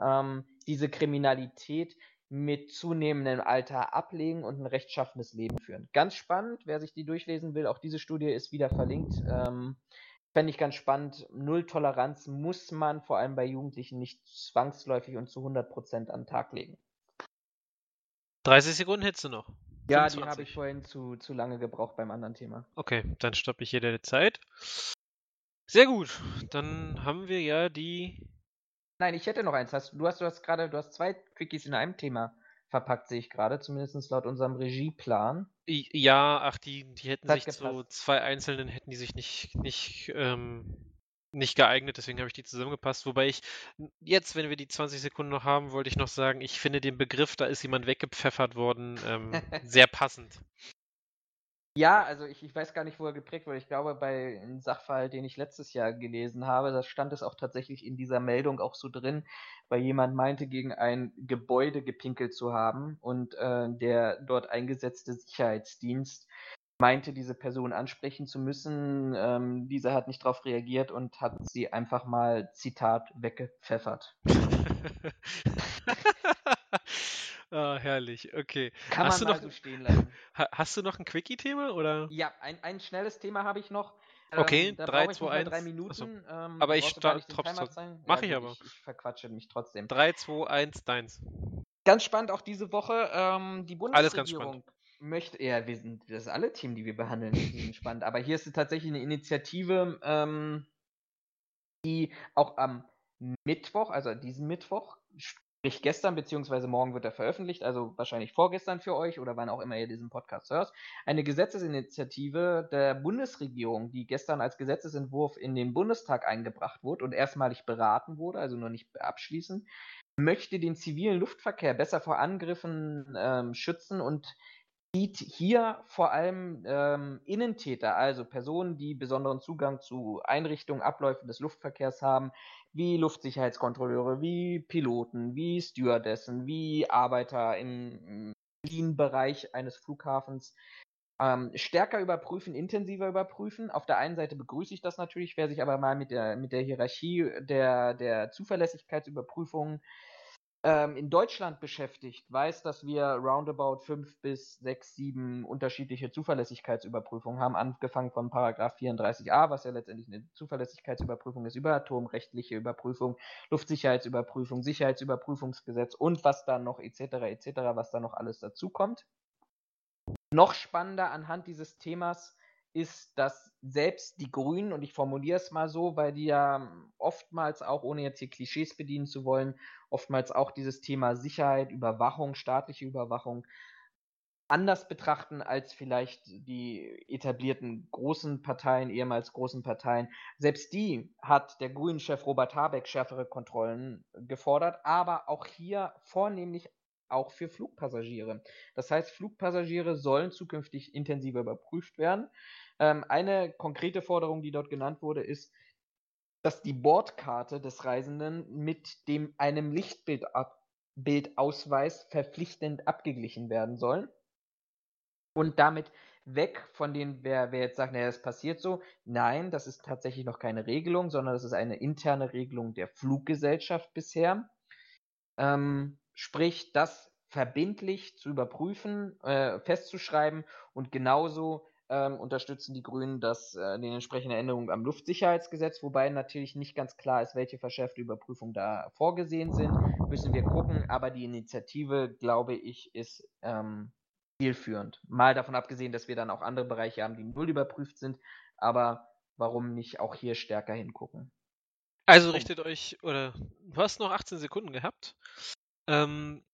ähm, diese Kriminalität mit zunehmendem Alter ablegen und ein rechtschaffenes Leben führen. Ganz spannend, wer sich die durchlesen will, auch diese Studie ist wieder verlinkt. Ähm, Fände ich ganz spannend. Null Toleranz muss man vor allem bei Jugendlichen nicht zwangsläufig und zu 100% an den Tag legen. 30 Sekunden hättest du noch. Ja, die 25. habe ich vorhin zu, zu lange gebraucht beim anderen Thema. Okay, dann stoppe ich hier deine Zeit. Sehr gut. Dann haben wir ja die. Nein, ich hätte noch eins. Hast, du hast, du hast gerade, du hast zwei Quickies in einem Thema verpackt, sehe ich gerade, zumindest laut unserem Regieplan. Ja, ach, die, die hätten sich zu gepasst. zwei einzelnen hätten die sich nicht, nicht, ähm, nicht geeignet, deswegen habe ich die zusammengepasst. Wobei ich jetzt, wenn wir die 20 Sekunden noch haben, wollte ich noch sagen, ich finde den Begriff, da ist jemand weggepfeffert worden, ähm, sehr passend. Ja, also ich, ich weiß gar nicht, wo er geprägt wurde. Ich glaube, bei einem Sachverhalt, den ich letztes Jahr gelesen habe, da stand es auch tatsächlich in dieser Meldung auch so drin, weil jemand meinte, gegen ein Gebäude gepinkelt zu haben und äh, der dort eingesetzte Sicherheitsdienst meinte, diese Person ansprechen zu müssen. Ähm, diese hat nicht darauf reagiert und hat sie einfach mal, Zitat, weggepfeffert. Ah, herrlich, okay. Kann Hast man du mal noch, so stehen lassen. ha, hast du noch ein Quickie-Thema oder? Ja, ein, ein schnelles Thema habe ich noch. Okay, Ähm, da drei, brauche ich zwei, nicht mal eins. drei Achso. Minuten. Ähm, Aber ich brauchst sta- gar nicht den trotz- Timer trotz- zeigen. mach Ja, ich aber. Ich, ich verquatsche mich trotzdem. 3, 2, 1, deins. Ganz spannend auch diese Woche. Ähm, die Bundesregierung möchte, ja, wir sind, das ist alle Themen, die wir behandeln, die sind spannend. Aber hier ist tatsächlich eine Initiative, ähm, die auch am Mittwoch, also diesen Mittwoch, sprich gestern, beziehungsweise morgen wird er veröffentlicht, also wahrscheinlich vorgestern für euch oder wann auch immer ihr diesen Podcast hört, eine Gesetzesinitiative der Bundesregierung, die gestern als Gesetzesentwurf in den Bundestag eingebracht wurde und erstmalig beraten wurde, also noch nicht abschließend, möchte den zivilen Luftverkehr besser vor Angriffen ähm, schützen und sieht hier vor allem ähm, Innentäter, also Personen, die besonderen Zugang zu Einrichtungen, Abläufen des Luftverkehrs haben, wie Luftsicherheitskontrolleure, wie Piloten, wie Stewardessen, wie Arbeiter im Bereich eines Flughafens, ähm, stärker überprüfen, intensiver überprüfen. Auf der einen Seite begrüße ich das natürlich, wer sich aber mal mit der, mit der Hierarchie der, der Zuverlässigkeitsüberprüfung in Deutschland beschäftigt, weiß, dass wir roundabout fünf bis sechs, sieben unterschiedliche Zuverlässigkeitsüberprüfungen haben, angefangen von Paragraph 34a, was ja letztendlich eine Zuverlässigkeitsüberprüfung ist, über atomrechtliche Überprüfung, Luftsicherheitsüberprüfung, Sicherheitsüberprüfungsgesetz und was dann noch etc. etc., was da noch alles dazukommt. Noch spannender anhand dieses Themas ist, dass selbst die Grünen, und ich formuliere es mal so, weil die ja oftmals auch, ohne jetzt hier Klischees bedienen zu wollen, oftmals auch dieses Thema Sicherheit, Überwachung, staatliche Überwachung anders betrachten als vielleicht die etablierten großen Parteien, ehemals großen Parteien. Selbst die hat der Grünen-Chef Robert Habeck schärfere Kontrollen gefordert, aber auch hier vornehmlich auch für Flugpassagiere. Das heißt, Flugpassagiere sollen zukünftig intensiver überprüft werden. Ähm, eine konkrete Forderung, die dort genannt wurde, ist, dass die Bordkarte des Reisenden mit dem einem Lichtbildausweis verpflichtend abgeglichen werden soll. Und damit weg von den, wer, wer jetzt sagt, naja, das passiert so. Nein, das ist tatsächlich noch keine Regelung, sondern das ist eine interne Regelung der Fluggesellschaft bisher. Ähm, sprich, das verbindlich zu überprüfen, äh, festzuschreiben und genauso ähm, unterstützen die Grünen das, äh, den entsprechenden Änderungen am Luftsicherheitsgesetz, wobei natürlich nicht ganz klar ist, welche verschärfte Überprüfungen da vorgesehen sind. Müssen wir gucken, aber die Initiative, glaube ich, ist ähm, zielführend. Mal davon abgesehen, dass wir dann auch andere Bereiche haben, die null überprüft sind, aber warum nicht auch hier stärker hingucken? Also richtet euch, oder du hast noch 18 Sekunden gehabt. Ähm,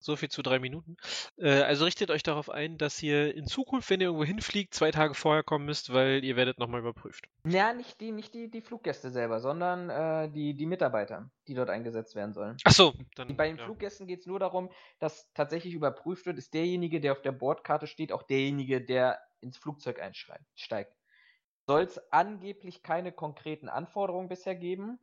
so viel zu drei Minuten. Äh, also richtet euch darauf ein, dass ihr in Zukunft, wenn ihr irgendwo hinfliegt, zwei Tage vorher kommen müsst, weil ihr werdet nochmal überprüft. Ja, nicht die, nicht die, die Fluggäste selber, sondern äh, die, die Mitarbeiter, die dort eingesetzt werden sollen. Ach so, dann. Bei den ja. Fluggästen geht es nur darum, dass tatsächlich überprüft wird, ist derjenige, der auf der Bordkarte steht, auch derjenige, der ins Flugzeug einsteigt. Soll es angeblich keine konkreten Anforderungen bisher geben?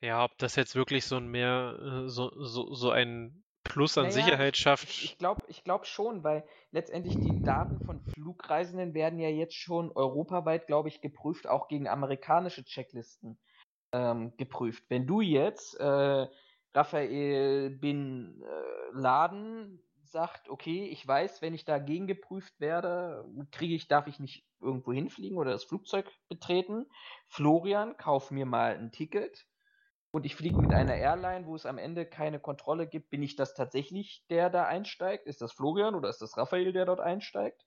Ja, ob das jetzt wirklich so ein mehr, äh, so, so, so ein Plus an naja, Sicherheit schafft. Ich, glaube ich glaub schon, weil letztendlich die Daten von Flugreisenden werden ja jetzt schon europaweit, glaube ich, geprüft, auch gegen amerikanische Checklisten ähm, geprüft. Wenn du jetzt äh, Raphael Bin äh, Laden sagt, okay, ich weiß, wenn ich dagegen geprüft werde, kriege ich, darf ich nicht irgendwo hinfliegen oder das Flugzeug betreten. Florian, kauf mir mal ein Ticket und ich fliege mit einer Airline, wo es am Ende keine Kontrolle gibt, bin ich das tatsächlich, der da einsteigt? Ist das Florian oder ist das Raphael, der dort einsteigt?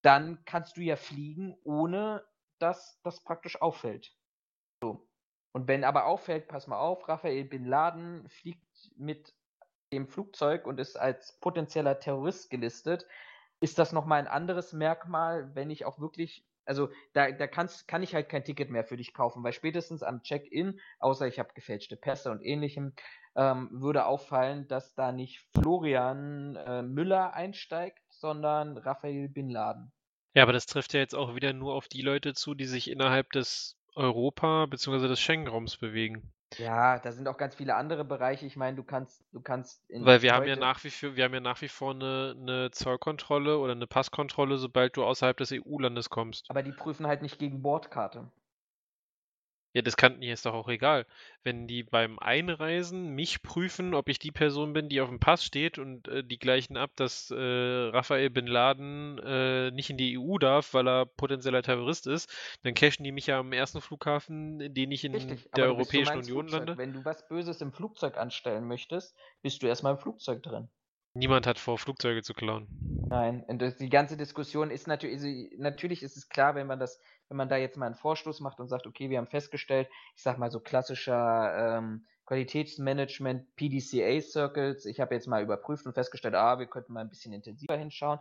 Dann kannst du ja fliegen, ohne dass das praktisch auffällt. So. Und wenn aber auffällt, pass mal auf, Raphael Bin Laden fliegt mit dem Flugzeug und ist als potenzieller Terrorist gelistet, ist das nochmal ein anderes Merkmal, wenn ich auch wirklich also da, da kannst, kann ich halt kein Ticket mehr für dich kaufen, weil spätestens am Check-in, außer ich habe gefälschte Pässe und ähnlichem, ähm, würde auffallen, dass da nicht Florian äh, Müller einsteigt, sondern Raphael Bin Laden. Ja, aber das trifft ja jetzt auch wieder nur auf die Leute zu, die sich innerhalb des Europa- bzw. des Schengen-Raums bewegen. Ja, da sind auch ganz viele andere Bereiche. Ich meine, du kannst, du kannst Weil wir haben ja nach wie vor, wir haben ja nach wie vor eine, eine Zollkontrolle oder eine Passkontrolle, sobald du außerhalb des EU-Landes kommst. Aber die prüfen halt nicht gegen Bordkarte. Ja, das kann mir ist doch auch egal. Wenn die beim Einreisen mich prüfen, ob ich die Person bin, die auf dem Pass steht und äh, die gleichen ab, dass äh, Raphael Bin Laden äh, nicht in die EU darf, weil er potenzieller Terrorist ist, dann cashen die mich ja am ersten Flughafen, den ich in Richtig, der Europäischen Union Flugzeug. lande. Wenn du was Böses im Flugzeug anstellen möchtest, bist du erstmal im Flugzeug drin. Niemand hat vor, Flugzeuge zu klauen. Nein, und die ganze Diskussion ist natürlich, also natürlich ist es klar, wenn man das wenn man da jetzt mal einen Vorstoß macht und sagt, okay, wir haben festgestellt, ich sag mal so klassischer ähm, Qualitätsmanagement, PDCA Circles, ich habe jetzt mal überprüft und festgestellt, ah, wir könnten mal ein bisschen intensiver hinschauen,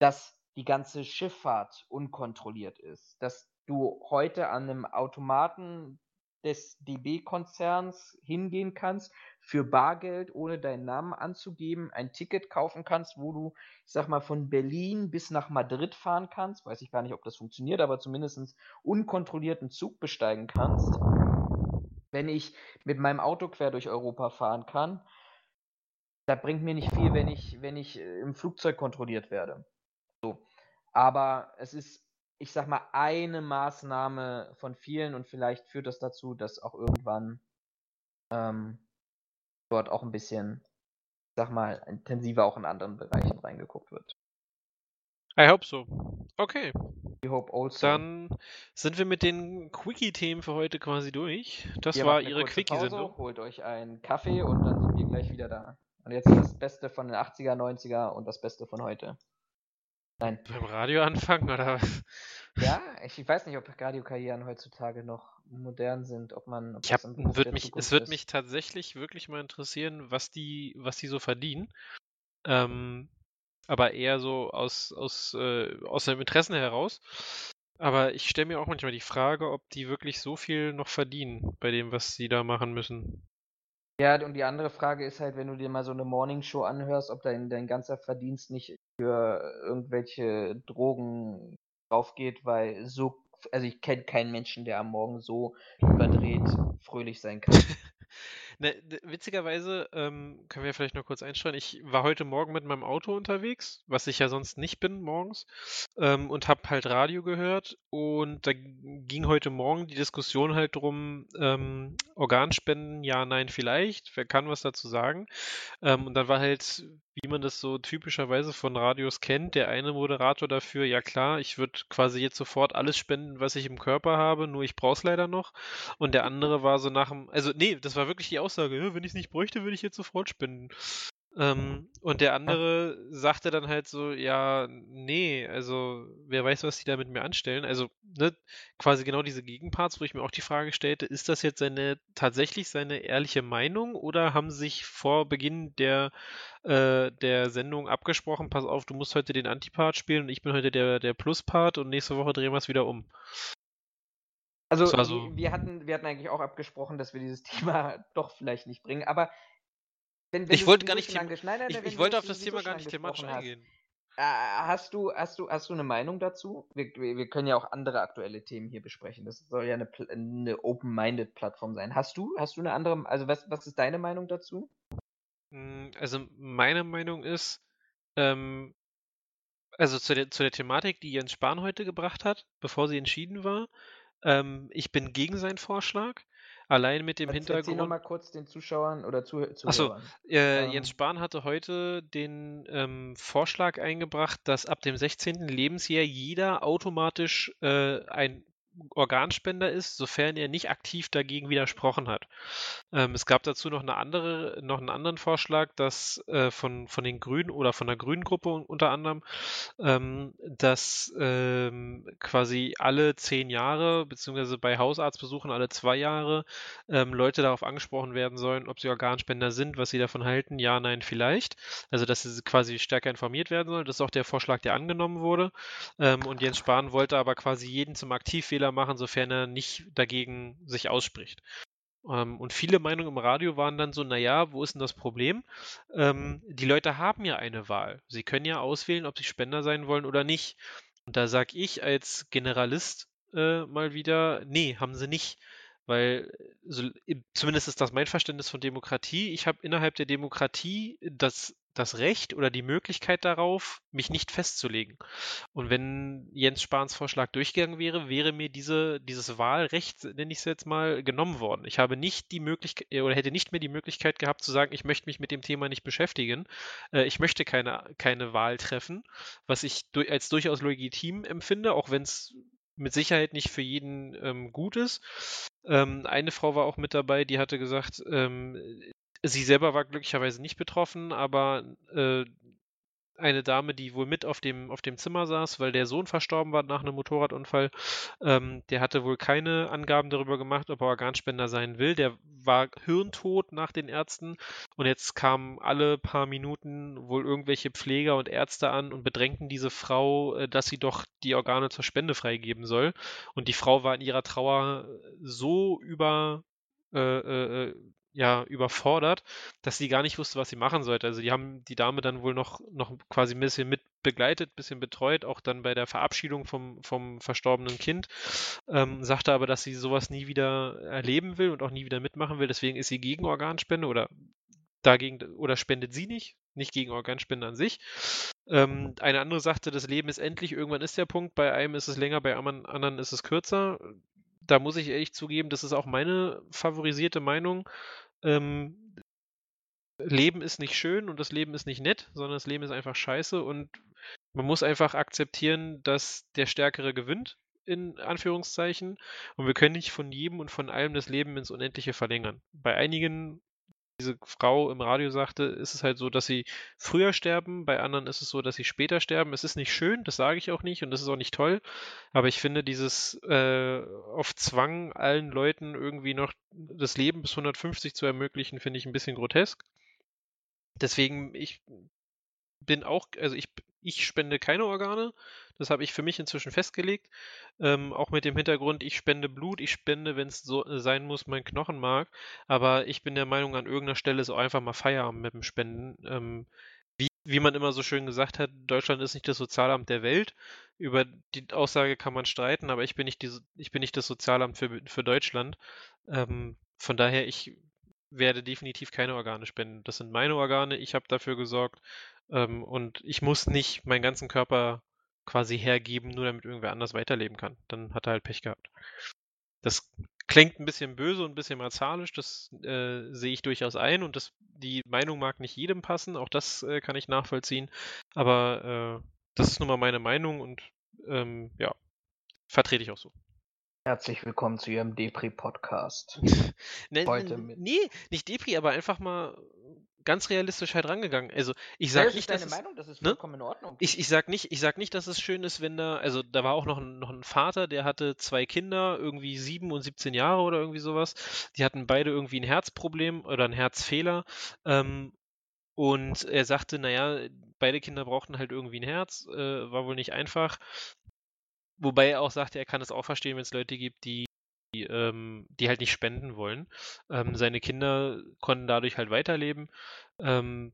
dass die ganze Schifffahrt unkontrolliert ist, dass du heute an einem Automaten des DB-Konzerns hingehen kannst, für Bargeld, ohne deinen Namen anzugeben, ein Ticket kaufen kannst, wo du, ich sag mal, von Berlin bis nach Madrid fahren kannst. Weiß ich gar nicht, ob das funktioniert, aber zumindest unkontrollierten Zug besteigen kannst. Wenn ich mit meinem Auto quer durch Europa fahren kann, da bringt mir nicht viel, wenn ich, wenn ich äh, im Flugzeug kontrolliert werde. So. Aber es ist ich sag mal, eine Maßnahme von vielen und vielleicht führt das dazu, dass auch irgendwann ähm, dort auch ein bisschen, sag mal, intensiver auch in anderen Bereichen reingeguckt wird. I hope so. Okay. We hope also. Dann sind wir mit den Quickie-Themen für heute quasi durch. Das Ihr war Ihre Quickie-Sendung. Holt euch einen Kaffee und dann sind wir gleich wieder da. Und jetzt das Beste von den 80er, 90er und das Beste von heute. Nein. Beim Radio anfangen oder was? Ja, ich weiß nicht, ob Radiokarrieren heutzutage noch modern sind, ob man. Ob Ich hab, der mich, es würde ist. mich tatsächlich wirklich mal interessieren, was die, was die so verdienen. Ähm, aber eher so aus, aus, äh, aus dem Interessen heraus. Aber ich stelle mir auch manchmal die Frage, ob die wirklich so viel noch verdienen bei dem, was sie da machen müssen. Ja, und die andere Frage ist halt, wenn du dir mal so eine Morningshow anhörst, ob dein, dein ganzer Verdienst nicht für irgendwelche Drogen draufgeht, weil so, also ich kenne keinen Menschen, der am Morgen so überdreht fröhlich sein kann. Ne, witzigerweise ähm, können wir vielleicht noch kurz einstreuen. Ich war heute Morgen mit meinem Auto unterwegs, was ich ja sonst nicht bin morgens, ähm, und habe halt Radio gehört. Und da ging heute Morgen die Diskussion halt drum, ähm, Organspenden, ja, nein, vielleicht. Wer kann was dazu sagen? Ähm, und dann war halt, wie man das so typischerweise von Radios kennt, der eine Moderator dafür, ja klar, ich würde quasi jetzt sofort alles spenden, was ich im Körper habe, nur ich brauch's leider noch. Und der andere war so nach dem, also nee, das war wirklich die Aussage, "Ja, wenn ich es nicht bräuchte, würde ich jetzt sofort spenden. Ähm, und der andere sagte dann halt so, ja, nee, also wer weiß, was die da mit mir anstellen. Also, ne, quasi genau diese Gegenparts, wo ich mir auch die Frage stellte, ist das jetzt seine tatsächlich seine ehrliche Meinung oder haben sich vor Beginn der, äh, der Sendung abgesprochen, pass auf, du musst heute den Antipart spielen und ich bin heute der, der Pluspart und nächste Woche drehen wir es wieder um. Also so- wir hatten, wir hatten eigentlich auch abgesprochen, dass wir dieses Thema doch vielleicht nicht bringen, aber wenn, wenn Ich wollte gar nicht, ich, ich du wollte auf das Thema gar nicht thematisch eingehen. Äh, hast du, hast du, hast du eine Meinung dazu? Wir, wir, können ja auch andere aktuelle Themen hier besprechen. Das soll ja eine, eine open-minded Plattform sein. Hast du, hast du eine andere, also was, was ist deine Meinung dazu? Mm, Also meine Meinung ist, ähm, also zu der, zu der Thematik, die Jens Spahn heute gebracht hat, bevor sie entschieden war, ähm, ich bin gegen seinen Vorschlag, allein mit dem Erzähl- Erzähl Hintergrund. nochmal kurz den Zuschauern oder Zuh Zuhörern. Äh, Ähm. Jens Spahn hatte heute den ähm, Vorschlag eingebracht, dass ab dem 16. Lebensjahr jeder automatisch äh, ein Organspender ist, sofern er nicht aktiv dagegen widersprochen hat. Ähm, es gab dazu noch eine andere, noch einen anderen Vorschlag, dass äh, von, von den Grünen oder von der Grünen Gruppe un- unter anderem, ähm, dass ähm, quasi alle zehn Jahre, beziehungsweise bei Hausarztbesuchen alle zwei Jahre, ähm, Leute darauf angesprochen werden sollen, ob sie Organspender sind, was sie davon halten, ja, nein, vielleicht. Also, dass sie quasi stärker informiert werden sollen. Das ist auch der Vorschlag, der angenommen wurde. Ähm, und Jens Spahn wollte aber quasi jeden zum Aktivwähler machen, sofern er nicht dagegen sich ausspricht. Ähm, und viele Meinungen im Radio waren dann so, naja, wo ist denn das Problem? Ähm, die Leute haben ja eine Wahl. Sie können ja auswählen, ob sie Spender sein wollen oder nicht. Und da sag ich als Generalist äh, mal wieder, nee, haben sie nicht. Weil, so, im- zumindest ist das mein Verständnis von Demokratie. Ich habe innerhalb der Demokratie das, das Recht oder die Möglichkeit darauf, mich nicht festzulegen. Und wenn Jens Spahns Vorschlag durchgegangen wäre, wäre mir diese, dieses Wahlrecht, nenne ich es jetzt mal, genommen worden. Ich habe nicht die Möglichkeit oder hätte nicht mehr die Möglichkeit gehabt zu sagen, ich möchte mich mit dem Thema nicht beschäftigen. Äh, ich möchte keine, keine Wahl treffen, was ich als durchaus legitim empfinde, auch wenn es mit Sicherheit nicht für jeden ähm, gut ist. Ähm, eine Frau war auch mit dabei, die hatte gesagt, ähm, sie selber war glücklicherweise nicht betroffen, aber äh, eine Dame, die wohl mit auf dem, auf dem Zimmer saß, weil der Sohn verstorben war nach einem Motorradunfall. Ähm, der hatte wohl keine Angaben darüber gemacht, ob er Organspender sein will. Der war hirntot nach den Ärzten und jetzt kamen alle paar Minuten wohl irgendwelche Pfleger und Ärzte an und bedrängten diese Frau, äh, dass sie doch die Organe zur Spende freigeben soll. Und die Frau war in ihrer Trauer so über äh, äh, äh, ja, überfordert, dass sie gar nicht wusste, was sie machen sollte. Also die haben die Dame dann wohl noch, noch quasi ein bisschen mit begleitet, ein bisschen betreut, auch dann bei der Verabschiedung vom, vom verstorbenen Kind. Ähm, sagte aber, dass sie sowas nie wieder erleben will und auch nie wieder mitmachen will. Deswegen ist sie gegen Organspende oder dagegen oder spendet sie nicht, nicht gegen Organspende an sich. Ähm, eine andere sagte, das Leben ist endlich, irgendwann ist der Punkt, bei einem ist es länger, bei anderen ist es kürzer. Da muss ich ehrlich zugeben, das ist auch meine favorisierte Meinung. Ähm, Leben ist nicht schön und das Leben ist nicht nett, sondern das Leben ist einfach scheiße und man muss einfach akzeptieren, dass der Stärkere gewinnt, in Anführungszeichen. Und wir können nicht von jedem und von allem das Leben ins Unendliche verlängern. Bei einigen, diese Frau im Radio sagte, ist es halt so, dass sie früher sterben, bei anderen ist es so, dass sie später sterben. Es ist nicht schön, das sage ich auch nicht und das ist auch nicht toll. Aber ich finde dieses äh, auf Zwang allen Leuten irgendwie noch das Leben bis 150 zu ermöglichen, finde ich ein bisschen grotesk. Deswegen, ich bin auch, also ich, ich spende keine Organe. Das habe ich für mich inzwischen festgelegt. Ähm, auch mit dem Hintergrund, ich spende Blut, ich spende, wenn es so sein muss, mein Knochenmark. Aber ich bin der Meinung, an irgendeiner Stelle ist auch einfach mal Feierabend mit dem Spenden. Ähm, wie, wie man immer so schön gesagt hat, Deutschland ist nicht das Sozialamt der Welt. Über die Aussage kann man streiten, aber ich bin nicht, die, ich bin nicht das Sozialamt für, für Deutschland. Ähm, von daher, ich werde definitiv keine Organe spenden. Das sind meine Organe, ich habe dafür gesorgt ähm, und ich muss nicht meinen ganzen Körper quasi hergeben, nur damit irgendwer anders weiterleben kann. Dann hat er halt Pech gehabt. Das klingt ein bisschen böse und ein bisschen martialisch, das äh, sehe ich durchaus ein und das, die Meinung mag nicht jedem passen, auch das äh, kann ich nachvollziehen, aber äh, das ist nun mal meine Meinung und ähm, ja, vertrete ich auch so. Herzlich willkommen zu Ihrem Depri-Podcast. nee, Heute mit. Nee, nicht Depri, aber einfach mal ganz realistisch halt rangegangen. Also ich sag ja, nicht, dass es, Meinung, das ist ne? vollkommen in Ordnung. Ich, ich sag nicht, ich sag nicht, dass es schön ist, wenn da, also da war auch noch ein, noch ein Vater, der hatte zwei Kinder, irgendwie sieben und 17 Jahre oder irgendwie sowas. Die hatten beide irgendwie ein Herzproblem oder ein Herzfehler. Ähm, und er sagte, naja, beide Kinder brauchten halt irgendwie ein Herz, äh, war wohl nicht einfach. Wobei er auch sagte, er kann es auch verstehen, wenn es Leute gibt, die, die, ähm, die halt nicht spenden wollen. Ähm, seine Kinder konnten dadurch halt weiterleben. Ähm,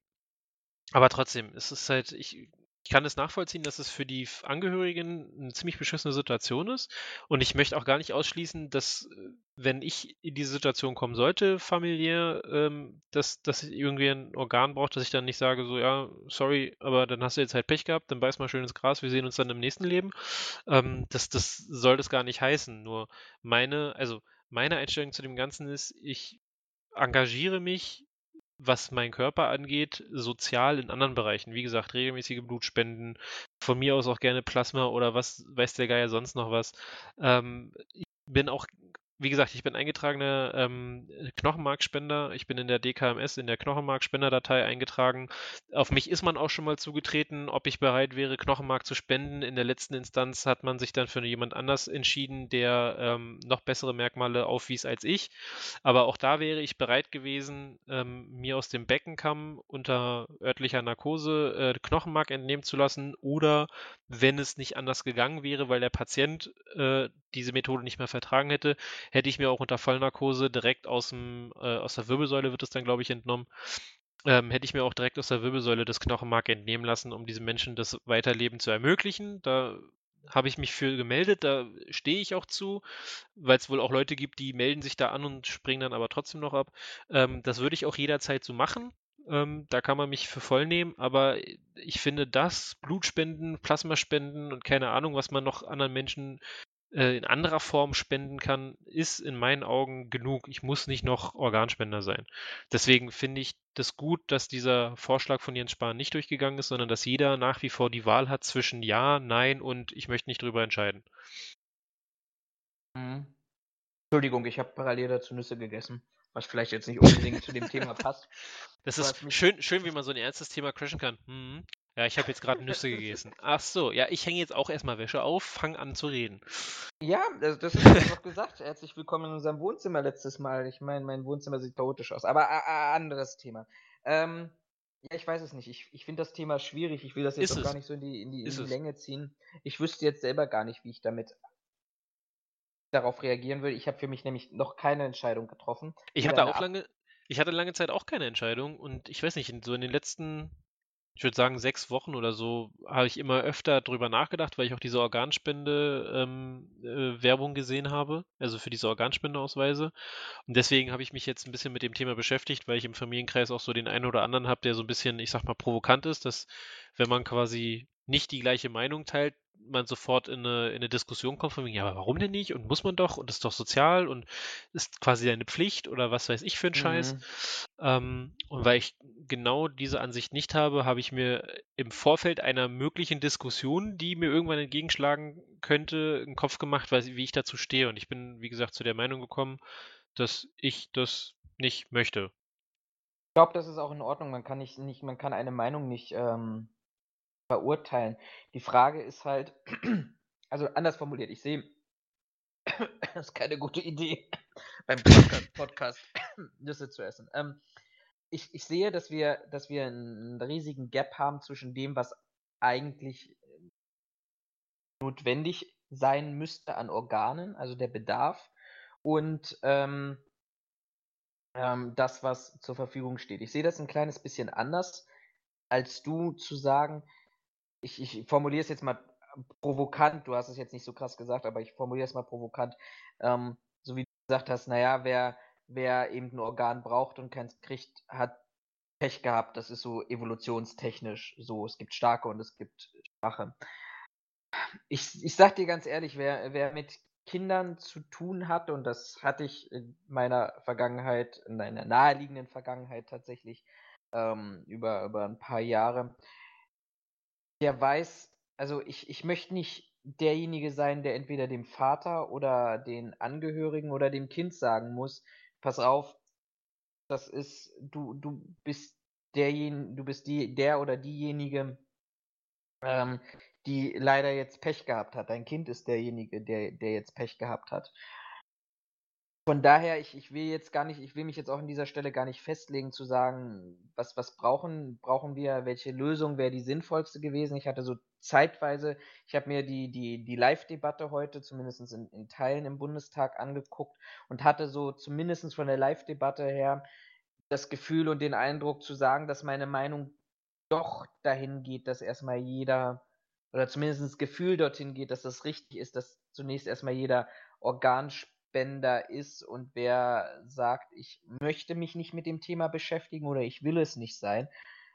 aber trotzdem, es ist halt, ich ich kann es nachvollziehen, dass es für die Angehörigen eine ziemlich beschissene Situation ist. Und ich möchte auch gar nicht ausschließen, dass, äh, wenn ich in diese Situation kommen sollte, familiär, ähm, dass, dass ich irgendwie ein Organ brauche, dass ich dann nicht sage, so, ja, sorry, aber dann hast du jetzt halt Pech gehabt, dann beiß mal schön ins Gras, wir sehen uns dann im nächsten Leben. Ähm, das, das soll das gar nicht heißen. Nur meine, also meine Einstellung zu dem Ganzen ist, ich engagiere mich was meinen Körper angeht, sozial in anderen Bereichen. Wie gesagt, regelmäßige Blutspenden, von mir aus auch gerne Plasma oder was weiß der Geier sonst noch was. Ähm, ich bin auch wie gesagt, ich bin eingetragener ähm, Knochenmarkspender. Ich bin in der DKMS, in der Knochenmarkspenderdatei eingetragen. Auf mich ist man auch schon mal zugetreten, ob ich bereit wäre, Knochenmark zu spenden. In der letzten Instanz hat man sich dann für jemand anders entschieden, der ähm, noch bessere Merkmale aufwies als ich. Aber auch da wäre ich bereit gewesen, ähm, mir aus dem Beckenkamm unter örtlicher Narkose äh, Knochenmark entnehmen zu lassen oder wenn es nicht anders gegangen wäre, weil der Patient äh, diese Methode nicht mehr vertragen hätte, hätte ich mir auch unter Vollnarkose direkt aus, dem, äh, aus der Wirbelsäule, wird es dann, glaube ich, entnommen, ähm, hätte ich mir auch direkt aus der Wirbelsäule das Knochenmark entnehmen lassen, um diesem Menschen das Weiterleben zu ermöglichen. Da habe ich mich für gemeldet, da stehe ich auch zu, weil es wohl auch Leute gibt, die melden sich da an und springen dann aber trotzdem noch ab. Ähm, das würde ich auch jederzeit so machen. Ähm, da kann man mich für voll nehmen, aber ich finde das, Blutspenden, Plasmaspenden und keine Ahnung, was man noch anderen Menschen äh, in anderer Form spenden kann, ist in meinen Augen genug. Ich muss nicht noch Organspender sein. Deswegen finde ich das gut, dass dieser Vorschlag von Jens Spahn nicht durchgegangen ist, sondern dass jeder nach wie vor die Wahl hat zwischen Ja, Nein und ich möchte nicht drüber entscheiden. Mhm. Entschuldigung, ich habe parallel dazu Nüsse gegessen, was vielleicht jetzt nicht unbedingt zu dem Thema passt. Das ist schön, schön, wie man so ein ernstes Thema crashen kann. Mhm. Ja, ich habe jetzt gerade Nüsse gegessen. Ach so, ja, ich hänge jetzt auch erstmal Wäsche auf, fang an zu reden. Ja, das, das ist doch gesagt. Herzlich willkommen in unserem Wohnzimmer letztes Mal. Ich meine, mein Wohnzimmer sieht chaotisch aus. Aber äh, anderes Thema. Ähm, ja, ich weiß es nicht. Ich, ich finde das Thema schwierig. Ich will das jetzt ist auch es. gar nicht so in die, in die, in die Länge ziehen. Ich wüsste jetzt selber gar nicht, wie ich damit darauf reagieren würde. Ich habe für mich nämlich noch keine Entscheidung getroffen. Ich hatte auch lange, ich hatte lange Zeit auch keine Entscheidung und ich weiß nicht, so in den letzten ich würde sagen, sechs Wochen oder so habe ich immer öfter drüber nachgedacht, weil ich auch diese Organspende-Werbung ähm, äh, gesehen habe, also für diese Organspendeausweise. Und deswegen habe ich mich jetzt ein bisschen mit dem Thema beschäftigt, weil ich im Familienkreis auch so den einen oder anderen habe, der so ein bisschen, ich sag mal, provokant ist, dass wenn man quasi nicht die gleiche Meinung teilt, man sofort in eine, in eine Diskussion kommt von wegen, ja, aber warum denn nicht? Und muss man doch? Und ist doch sozial und ist quasi eine Pflicht oder was weiß ich für ein Scheiß. Mhm. Ähm, und weil ich genau diese Ansicht nicht habe, habe ich mir im Vorfeld einer möglichen Diskussion, die mir irgendwann entgegenschlagen könnte, einen Kopf gemacht, weil, wie ich dazu stehe. Und ich bin, wie gesagt, zu der Meinung gekommen, dass ich das nicht möchte. Ich glaube, das ist auch in Ordnung. Man kann nicht, nicht, man kann eine Meinung nicht ähm, verurteilen. Die Frage ist halt, also anders formuliert, ich sehe, das ist keine gute Idee, beim Podcast, Podcast Nüsse zu essen. Ähm, ich, ich sehe, dass wir, dass wir einen riesigen Gap haben zwischen dem, was eigentlich notwendig sein müsste an Organen, also der Bedarf, und ähm, ähm, das, was zur Verfügung steht. Ich sehe das ein kleines bisschen anders, als du zu sagen, ich, ich formuliere es jetzt mal provokant, du hast es jetzt nicht so krass gesagt, aber ich formuliere es mal provokant, ähm, so wie du gesagt hast, naja, wer, wer eben ein Organ braucht und keins kriegt, hat Pech gehabt. Das ist so evolutionstechnisch so. Es gibt starke und es gibt schwache. Ich, ich sag dir ganz ehrlich, wer, wer mit Kindern zu tun hat, und das hatte ich in meiner Vergangenheit, in einer naheliegenden Vergangenheit tatsächlich, ähm, über, über ein paar Jahre, der weiß, also ich, ich möchte nicht derjenige sein, der entweder dem Vater oder den Angehörigen oder dem Kind sagen muss, pass auf, das ist, du, du bist derjenige, du bist die, der oder diejenige, ähm, die leider jetzt Pech gehabt hat. Dein Kind ist derjenige, der, der jetzt Pech gehabt hat. Von daher, ich, ich will jetzt gar nicht, ich will mich jetzt auch an dieser Stelle gar nicht festlegen zu sagen, was, was brauchen, brauchen wir, welche Lösung wäre die sinnvollste gewesen. Ich hatte so zeitweise, ich habe mir die, die, die Live-Debatte heute, zumindest in, in Teilen im Bundestag angeguckt und hatte so zumindest von der Live-Debatte her das Gefühl und den Eindruck zu sagen, dass meine Meinung doch dahin geht, dass erstmal jeder, oder zumindest das Gefühl dorthin geht, dass das richtig ist, dass zunächst erstmal jeder Organspender Spender ist und wer sagt, ich möchte mich nicht mit dem Thema beschäftigen oder ich will es nicht sein,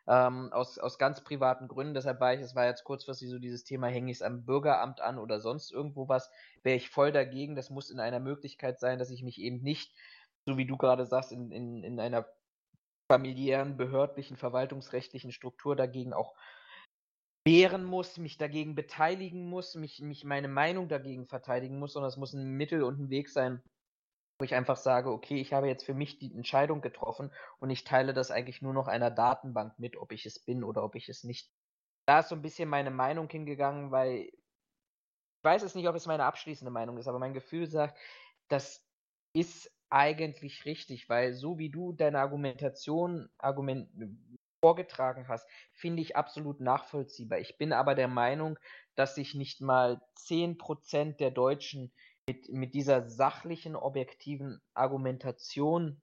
ähm, aus, aus ganz privaten Gründen. Deshalb war ich, es war jetzt kurzfristig so dieses Thema, hänge ich es am Bürgeramt an oder sonst irgendwo was, wäre ich voll dagegen. Das muss in einer Möglichkeit sein, dass ich mich eben nicht, so wie du gerade sagst, in, in, in einer familiären, behördlichen, verwaltungsrechtlichen Struktur dagegen auch wehren muss, mich dagegen beteiligen muss, mich, mich meine Meinung dagegen verteidigen muss, sondern es muss ein Mittel und ein Weg sein, wo ich einfach sage, okay, ich habe jetzt für mich die Entscheidung getroffen und ich teile das eigentlich nur noch einer Datenbank mit, ob ich es bin oder ob ich es nicht. Da ist so ein bisschen meine Meinung hingegangen, weil ich weiß es nicht, ob es meine abschließende Meinung ist, aber mein Gefühl sagt, das ist eigentlich richtig, weil so wie du deine Argumentation argument vorgetragen hast, finde ich absolut nachvollziehbar. Ich bin aber der Meinung, dass sich nicht mal 10% der Deutschen mit, mit dieser sachlichen, objektiven Argumentation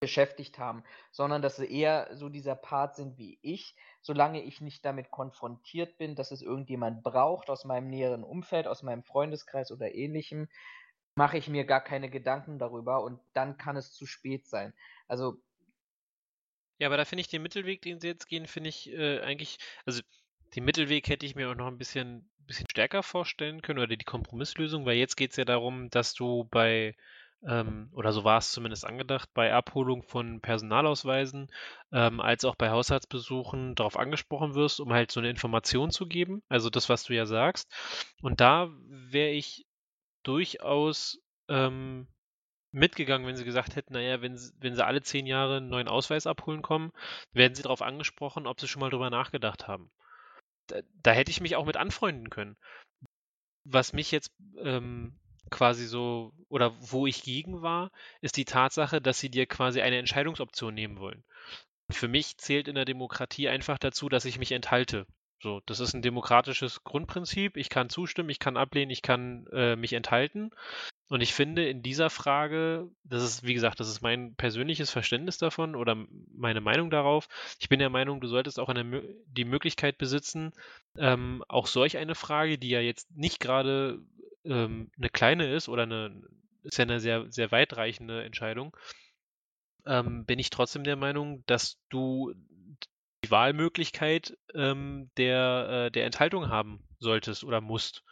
beschäftigt haben, sondern dass sie eher so dieser Part sind wie ich, solange ich nicht damit konfrontiert bin, dass es irgendjemand braucht aus meinem näheren Umfeld, aus meinem Freundeskreis oder ähnlichem, mache ich mir gar keine Gedanken darüber und dann kann es zu spät sein. Also ja, aber da finde ich den Mittelweg, den sie jetzt gehen, finde ich äh, eigentlich, also den Mittelweg hätte ich mir auch noch ein bisschen, bisschen stärker vorstellen können oder die Kompromisslösung, weil jetzt geht es ja darum, dass du bei, ähm, oder so war es zumindest angedacht, bei Abholung von Personalausweisen ähm, als auch bei Haushaltsbesuchen darauf angesprochen wirst, um halt so eine Information zu geben, also das, was du ja sagst. Und da wäre ich durchaus ähm, mitgegangen, wenn sie gesagt hätten, naja, wenn, wenn sie alle zehn Jahre einen neuen Ausweis abholen kommen, werden sie darauf angesprochen, ob sie schon mal drüber nachgedacht haben. Da, da hätte ich mich auch mit anfreunden können. Was mich jetzt ähm, quasi so, oder wo ich gegen war, ist die Tatsache, dass sie dir quasi eine Entscheidungsoption nehmen wollen. Für mich zählt in der Demokratie einfach dazu, dass ich mich enthalte. So, das ist ein demokratisches Grundprinzip. Ich kann zustimmen, ich kann ablehnen, ich kann äh, mich enthalten. Und ich finde, in dieser Frage, das ist, wie gesagt, das ist mein persönliches Verständnis davon oder meine Meinung darauf. Ich bin der Meinung, du solltest auch eine, die Möglichkeit besitzen, ähm, auch solch eine Frage, die ja jetzt nicht gerade ähm, eine kleine ist oder eine, ist ja eine sehr, sehr weitreichende Entscheidung, ähm, bin ich trotzdem der Meinung, dass du die Wahlmöglichkeit ähm, der, äh, der Enthaltung haben solltest oder musst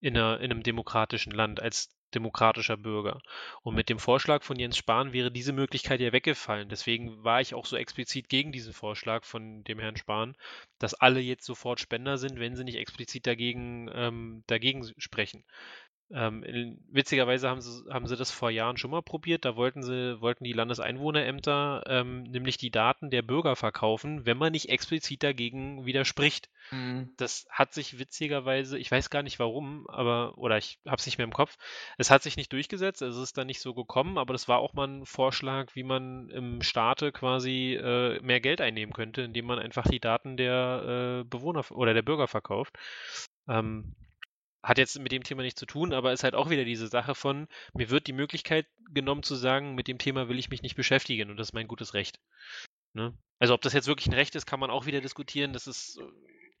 in, einer, in einem demokratischen Land als demokratischer Bürger. Und mit dem Vorschlag von Jens Spahn wäre diese Möglichkeit ja weggefallen. Deswegen war ich auch so explizit gegen diesen Vorschlag von dem Herrn Spahn, dass alle jetzt sofort Spender sind, wenn sie nicht explizit dagegen, ähm, dagegen sprechen. Ähm, in, witzigerweise haben sie, haben sie das vor Jahren schon mal probiert. Da wollten sie, wollten die Landeseinwohnerämter ähm, nämlich die Daten der Bürger verkaufen, wenn man nicht explizit dagegen widerspricht. Mhm. Das hat sich witzigerweise, ich weiß gar nicht warum, aber, oder ich habe es nicht mehr im Kopf, es hat sich nicht durchgesetzt, es ist dann nicht so gekommen, aber das war auch mal ein Vorschlag, wie man im Staate quasi äh, mehr Geld einnehmen könnte, indem man einfach die Daten der äh, Bewohner oder der Bürger verkauft. Ähm, hat jetzt mit dem Thema nichts zu tun, aber ist halt auch wieder diese Sache von, mir wird die Möglichkeit genommen zu sagen, mit dem Thema will ich mich nicht beschäftigen und das ist mein gutes Recht. Ne? Also ob das jetzt wirklich ein Recht ist, kann man auch wieder diskutieren. Das ist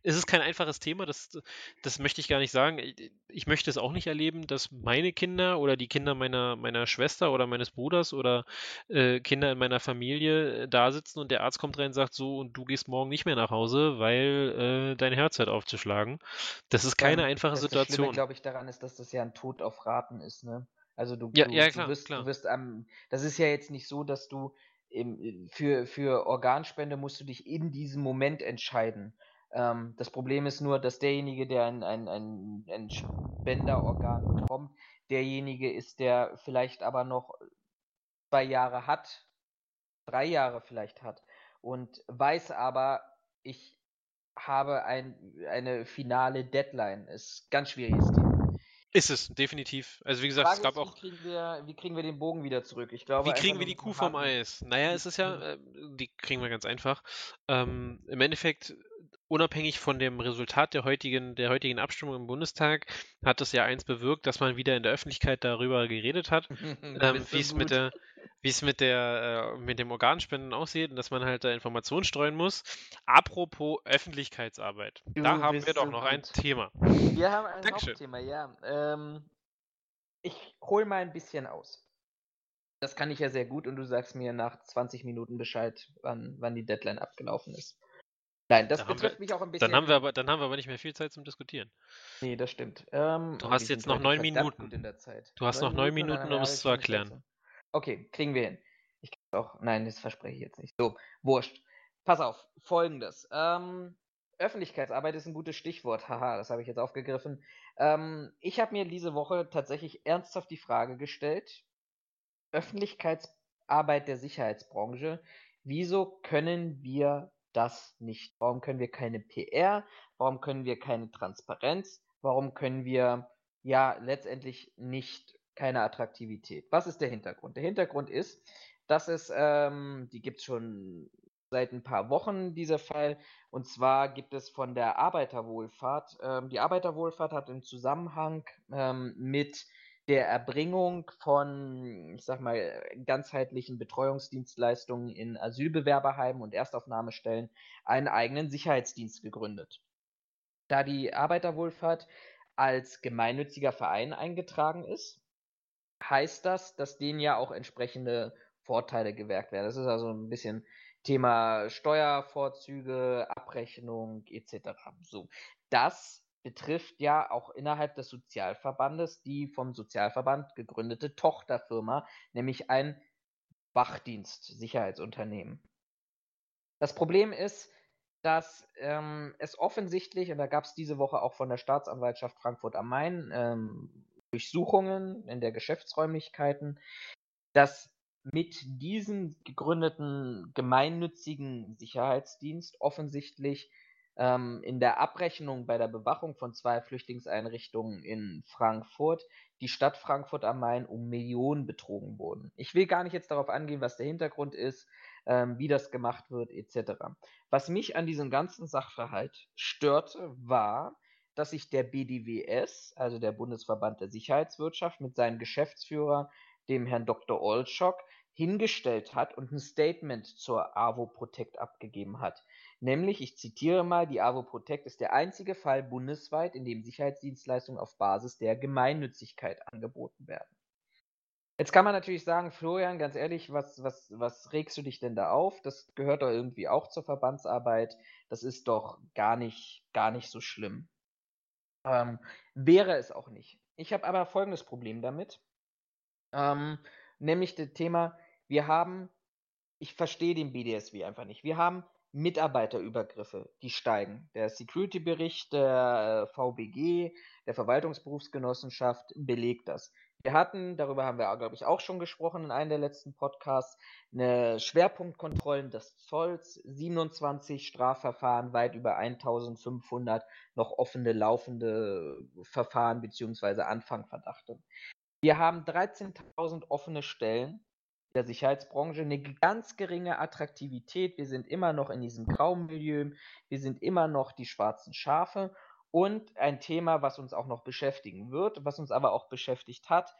es ist kein einfaches Thema, das, das möchte ich gar nicht sagen. Ich möchte es auch nicht erleben, dass meine Kinder oder die Kinder meiner, meiner Schwester oder meines Bruders oder äh, Kinder in meiner Familie äh, da sitzen und der Arzt kommt rein und sagt so, und du gehst morgen nicht mehr nach Hause, weil äh, dein Herz hat aufzuschlagen. Das ist keine ja, einfache das Situation. Das glaube ich, daran ist, dass das ja ein Tod auf Raten ist, ne? Also du, ja, du, ja, klar, du wirst, klar. du wirst am, das ist ja jetzt nicht so, dass du im, für, für Organspende musst du dich in diesem Moment entscheiden. Ähm, das Problem ist nur, dass derjenige, der ein, ein, ein, ein Spenderorgan bekommt, derjenige ist, der vielleicht aber noch zwei Jahre hat, drei Jahre vielleicht hat und weiß aber, ich habe ein, eine finale Deadline. Ist ganz schwieriges Thema. Ist es, definitiv. Also wie gesagt, Frage es gab ist, auch. Wie kriegen, wir, wie kriegen wir den Bogen wieder zurück? Ich glaube, wie kriegen wir die Kuh vom Eis? Naja, es ist ja, äh, die kriegen wir ganz einfach. Ähm, Im Endeffekt unabhängig von dem Resultat der heutigen, der heutigen Abstimmung im Bundestag hat es ja eins bewirkt, dass man wieder in der Öffentlichkeit darüber geredet hat, ähm, wie es mit der, wie es mit der, äh, mit dem Organspenden aussieht und dass man halt da Informationen streuen muss. Apropos Öffentlichkeitsarbeit, du da haben wir doch noch gut. ein Thema. Wir haben ein Dankeschön. Hauptthema, ja. Ähm, ich hole mal ein bisschen aus. Das kann ich ja sehr gut und du sagst mir nach 20 Minuten Bescheid, wann, wann die Deadline abgelaufen ist. Nein, das dann betrifft wir, mich auch ein bisschen. Dann haben, wir aber, dann haben wir aber nicht mehr viel Zeit zum Diskutieren. Nee, das stimmt. Ähm, du hast jetzt noch neun Minuten. Du hast noch neun Minuten, um es zu erklären. Okay, kriegen wir hin. Ich kann auch. Nein, das verspreche ich jetzt nicht. So, wurscht. Pass auf, folgendes. Ähm, Öffentlichkeitsarbeit ist ein gutes Stichwort. Haha, das habe ich jetzt aufgegriffen. Ähm, ich habe mir diese Woche tatsächlich ernsthaft die Frage gestellt: Öffentlichkeitsarbeit der Sicherheitsbranche. Wieso können wir das nicht? Warum können wir keine PR? Warum können wir keine Transparenz? Warum können wir ja letztendlich nicht keine Attraktivität? Was ist der Hintergrund? Der Hintergrund ist, dass es, ähm, die gibt es schon seit ein paar Wochen, dieser Fall. Und zwar gibt es von der Arbeiterwohlfahrt, ähm, die Arbeiterwohlfahrt hat im Zusammenhang ähm, mit der Erbringung von, ich sag mal, ganzheitlichen Betreuungsdienstleistungen in Asylbewerberheimen und Erstaufnahmestellen einen eigenen Sicherheitsdienst gegründet. Da die Arbeiterwohlfahrt als gemeinnütziger Verein eingetragen ist, heißt das, dass denen ja auch entsprechende Vorteile gewährt werden. Das ist also ein bisschen Thema Steuervorzüge, Abrechnung etc. So, das betrifft ja auch innerhalb des Sozialverbandes die vom Sozialverband gegründete Tochterfirma, nämlich ein Wachdienst-Sicherheitsunternehmen. Das Problem ist, dass ähm, es offensichtlich, und da gab es diese Woche auch von der Staatsanwaltschaft Frankfurt am Main ähm, Durchsuchungen in der Geschäftsräumlichkeiten, dass mit diesem gegründeten gemeinnützigen Sicherheitsdienst offensichtlich in der Abrechnung bei der Bewachung von zwei Flüchtlingseinrichtungen in Frankfurt die Stadt Frankfurt am Main um Millionen betrogen wurden. Ich will gar nicht jetzt darauf angehen, was der Hintergrund ist, ähm, wie das gemacht wird, etc. Was mich an diesem ganzen Sachverhalt störte, war, dass sich der BDWS, also der Bundesverband der Sicherheitswirtschaft, mit seinem Geschäftsführer, dem Herrn Dr. Olschok, hingestellt hat und ein Statement zur AWO Protect abgegeben hat. Nämlich, ich zitiere mal, die AWO Protect ist der einzige Fall bundesweit, in dem Sicherheitsdienstleistungen auf Basis der Gemeinnützigkeit angeboten werden. Jetzt kann man natürlich sagen, Florian, ganz ehrlich, was, was, was regst du dich denn da auf? Das gehört doch irgendwie auch zur Verbandsarbeit. Das ist doch gar nicht, gar nicht so schlimm. Ähm, wäre es auch nicht. Ich habe aber folgendes Problem damit. Ähm, nämlich das Thema, wir haben, ich verstehe den BDSW einfach nicht. Wir haben Mitarbeiterübergriffe, die steigen. Der Security-Bericht der äh, VBG, der Verwaltungsberufsgenossenschaft, belegt das. Wir hatten, darüber haben wir, glaube ich, auch schon gesprochen in einem der letzten Podcasts, eine Schwerpunktkontrollen des Zolls, 27 Strafverfahren, weit über 1500 noch offene, laufende Verfahren bzw. Anfangverdachte. Wir haben 13.000 offene Stellen der Sicherheitsbranche, eine ganz geringe Attraktivität. Wir sind immer noch in diesem Graumilieu, wir sind immer noch die schwarzen Schafe und ein Thema, was uns auch noch beschäftigen wird, was uns aber auch beschäftigt hat.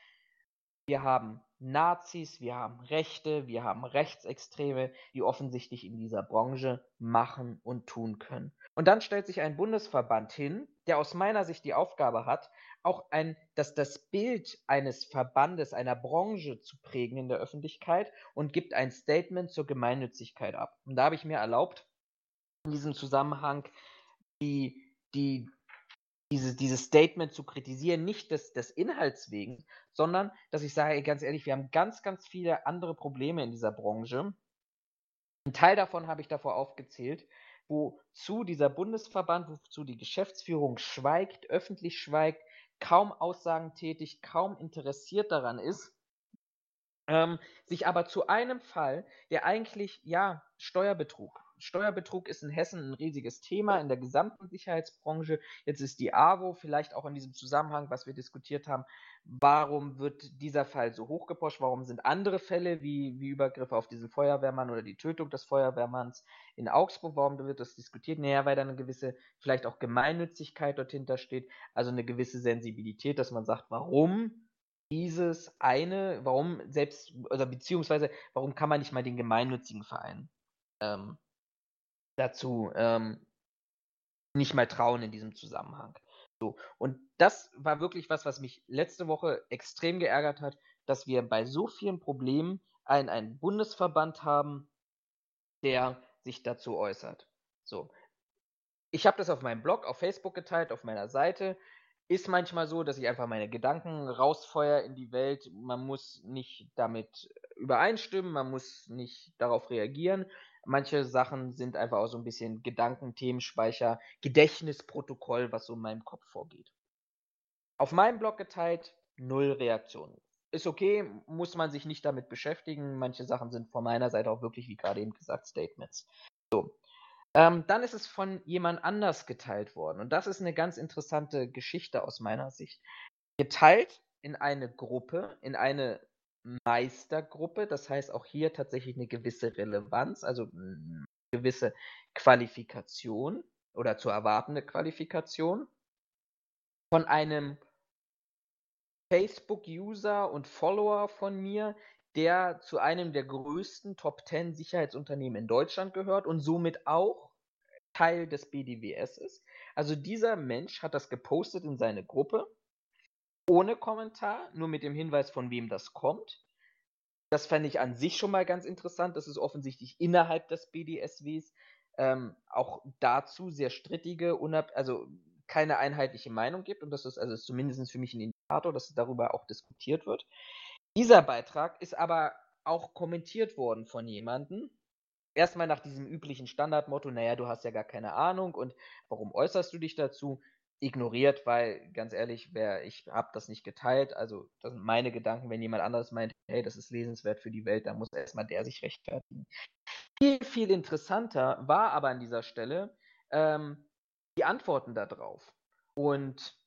Wir haben Nazis, wir haben Rechte, wir haben Rechtsextreme, die offensichtlich in dieser Branche machen und tun können. Und dann stellt sich ein Bundesverband hin, der aus meiner Sicht die Aufgabe hat, auch ein, dass das Bild eines Verbandes, einer Branche zu prägen in der Öffentlichkeit und gibt ein Statement zur Gemeinnützigkeit ab. Und da habe ich mir erlaubt, in diesem Zusammenhang die, die, diese, dieses Statement zu kritisieren, nicht des, des Inhalts wegen, sondern dass ich sage, ganz ehrlich, wir haben ganz, ganz viele andere Probleme in dieser Branche. Ein Teil davon habe ich davor aufgezählt, wozu dieser Bundesverband, wozu die Geschäftsführung schweigt, öffentlich schweigt, kaum Aussagen tätig, kaum interessiert daran ist, ähm, sich aber zu einem Fall, der eigentlich, ja, Steuerbetrug, Steuerbetrug ist in Hessen ein riesiges Thema in der gesamten Sicherheitsbranche. Jetzt ist die AWO vielleicht auch in diesem Zusammenhang, was wir diskutiert haben, warum wird dieser Fall so hochgeposcht? Warum sind andere Fälle wie, wie Übergriffe auf diesen Feuerwehrmann oder die Tötung des Feuerwehrmanns in Augsburg, warum wird das diskutiert? Naja, weil da eine gewisse, vielleicht auch Gemeinnützigkeit dort steht, also eine gewisse Sensibilität, dass man sagt, warum dieses eine, warum selbst, oder beziehungsweise, warum kann man nicht mal den gemeinnützigen Verein ähm, dazu ähm, nicht mal trauen in diesem Zusammenhang. So. Und das war wirklich was, was mich letzte Woche extrem geärgert hat, dass wir bei so vielen Problemen einen, einen Bundesverband haben, der sich dazu äußert. So. Ich habe das auf meinem Blog, auf Facebook geteilt, auf meiner Seite. Ist manchmal so, dass ich einfach meine Gedanken rausfeuer in die Welt. Man muss nicht damit übereinstimmen, man muss nicht darauf reagieren. Manche Sachen sind einfach auch so ein bisschen Gedanken, Themenspeicher, Gedächtnisprotokoll, was so in meinem Kopf vorgeht. Auf meinem Blog geteilt, null Reaktionen. Ist okay, muss man sich nicht damit beschäftigen. Manche Sachen sind von meiner Seite auch wirklich, wie gerade eben gesagt, Statements. So. Ähm, dann ist es von jemand anders geteilt worden. Und das ist eine ganz interessante Geschichte aus meiner Sicht. Geteilt in eine Gruppe, in eine Meistergruppe, das heißt auch hier tatsächlich eine gewisse Relevanz, also eine gewisse Qualifikation oder zu erwartende Qualifikation. Von einem Facebook-User und Follower von mir, der zu einem der größten Top 10 Sicherheitsunternehmen in Deutschland gehört und somit auch Teil des BDWS ist. Also dieser Mensch hat das gepostet in seine Gruppe ohne Kommentar, nur mit dem Hinweis, von wem das kommt. Das fände ich an sich schon mal ganz interessant, dass es offensichtlich innerhalb des BDSWs ähm, auch dazu sehr strittige, also keine einheitliche Meinung gibt und das ist also zumindest für mich ein Indikator, dass darüber auch diskutiert wird. Dieser Beitrag ist aber auch kommentiert worden von jemandem. Erstmal nach diesem üblichen Standardmotto, naja, du hast ja gar keine Ahnung und warum äußerst du dich dazu? Ignoriert, weil ganz ehrlich, wer ich habe das nicht geteilt, also das sind meine Gedanken, wenn jemand anderes meint, hey, das ist lesenswert für die Welt, dann muss erstmal der sich rechtfertigen. Viel, viel interessanter war aber an dieser Stelle ähm, die Antworten darauf. Und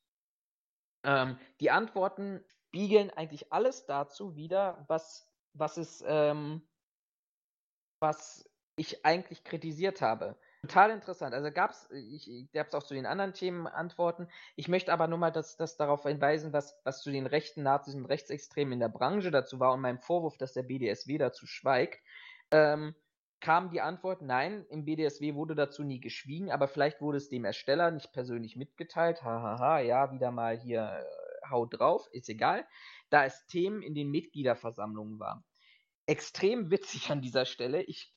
ähm, die Antworten spiegeln eigentlich alles dazu wieder, was, was es, ähm, was ich eigentlich kritisiert habe. Total interessant. Also gab es, ich gab es auch zu den anderen Themen Antworten. Ich möchte aber nur mal das, das darauf hinweisen, was, was zu den rechten Nazis und Rechtsextremen in der Branche dazu war und meinem Vorwurf, dass der BDSW dazu schweigt. Ähm, kam die Antwort, nein, im BDSW wurde dazu nie geschwiegen, aber vielleicht wurde es dem Ersteller nicht persönlich mitgeteilt. Hahaha, ha, ha, ja, wieder mal hier hau drauf, ist egal, da es Themen in den Mitgliederversammlungen war. Extrem witzig an dieser Stelle, ich,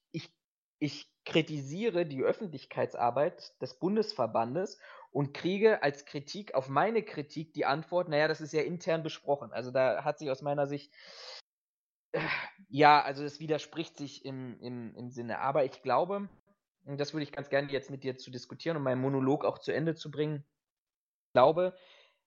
ich, kritisiere die Öffentlichkeitsarbeit des Bundesverbandes und kriege als Kritik auf meine Kritik die Antwort, naja, das ist ja intern besprochen. Also da hat sich aus meiner Sicht, äh, ja, also das widerspricht sich im, im, im Sinne. Aber ich glaube, und das würde ich ganz gerne jetzt mit dir zu diskutieren und meinen Monolog auch zu Ende zu bringen, ich glaube,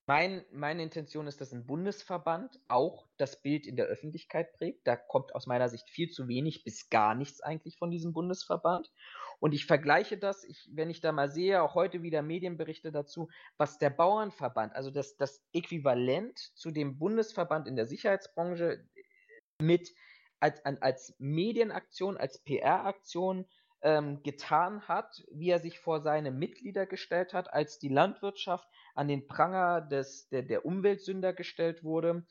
mein, meine Intention ist, dass ein Bundesverband auch das Bild in der Öffentlichkeit prägt. Da kommt aus meiner Sicht viel zu wenig bis gar nichts eigentlich von diesem Bundesverband. Und ich vergleiche das, ich, wenn ich da mal sehe, auch heute wieder Medienberichte dazu, was der Bauernverband, also das, das Äquivalent zu dem Bundesverband in der Sicherheitsbranche mit als, als Medienaktion, als PR-Aktion ähm, getan hat, wie er sich vor seine Mitglieder gestellt hat, als die Landwirtschaft an den Pranger des, der, der Umweltsünder gestellt wurde,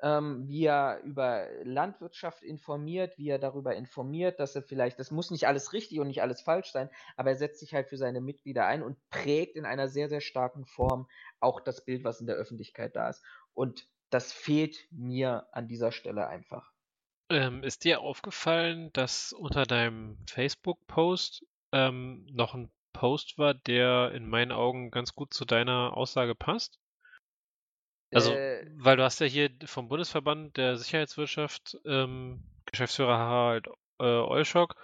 ähm, wie er über Landwirtschaft informiert, wie er darüber informiert, dass er vielleicht, das muss nicht alles richtig und nicht alles falsch sein, aber er setzt sich halt für seine Mitglieder ein und prägt in einer sehr, sehr starken Form auch das Bild, was in der Öffentlichkeit da ist. Und das fehlt mir an dieser Stelle einfach. Ähm, ist dir aufgefallen, dass unter deinem Facebook-Post ähm, noch ein Post war, der in meinen Augen ganz gut zu deiner Aussage passt? Also, äh, weil du hast ja hier vom Bundesverband der Sicherheitswirtschaft ähm, Geschäftsführer Harald äh, Olschok.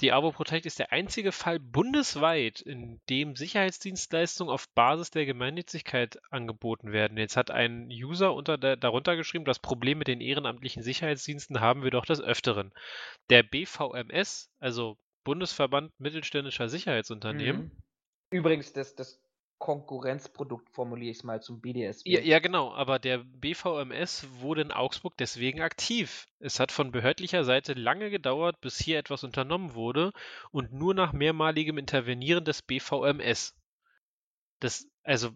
Die AWO Protect ist der einzige Fall bundesweit, in dem Sicherheitsdienstleistungen auf Basis der Gemeinnützigkeit angeboten werden. Jetzt hat ein User unter der, darunter geschrieben, das Problem mit den ehrenamtlichen Sicherheitsdiensten haben wir doch des Öfteren. Der BVMS, also Bundesverband mittelständischer Sicherheitsunternehmen. Mhm. Übrigens, das, das Konkurrenzprodukt, formuliere ich es mal, zum BDSW. Ja, ja, genau, aber der BVMS wurde in Augsburg deswegen aktiv. Es hat von behördlicher Seite lange gedauert, bis hier etwas unternommen wurde und nur nach mehrmaligem Intervenieren des BVMS. Das, also,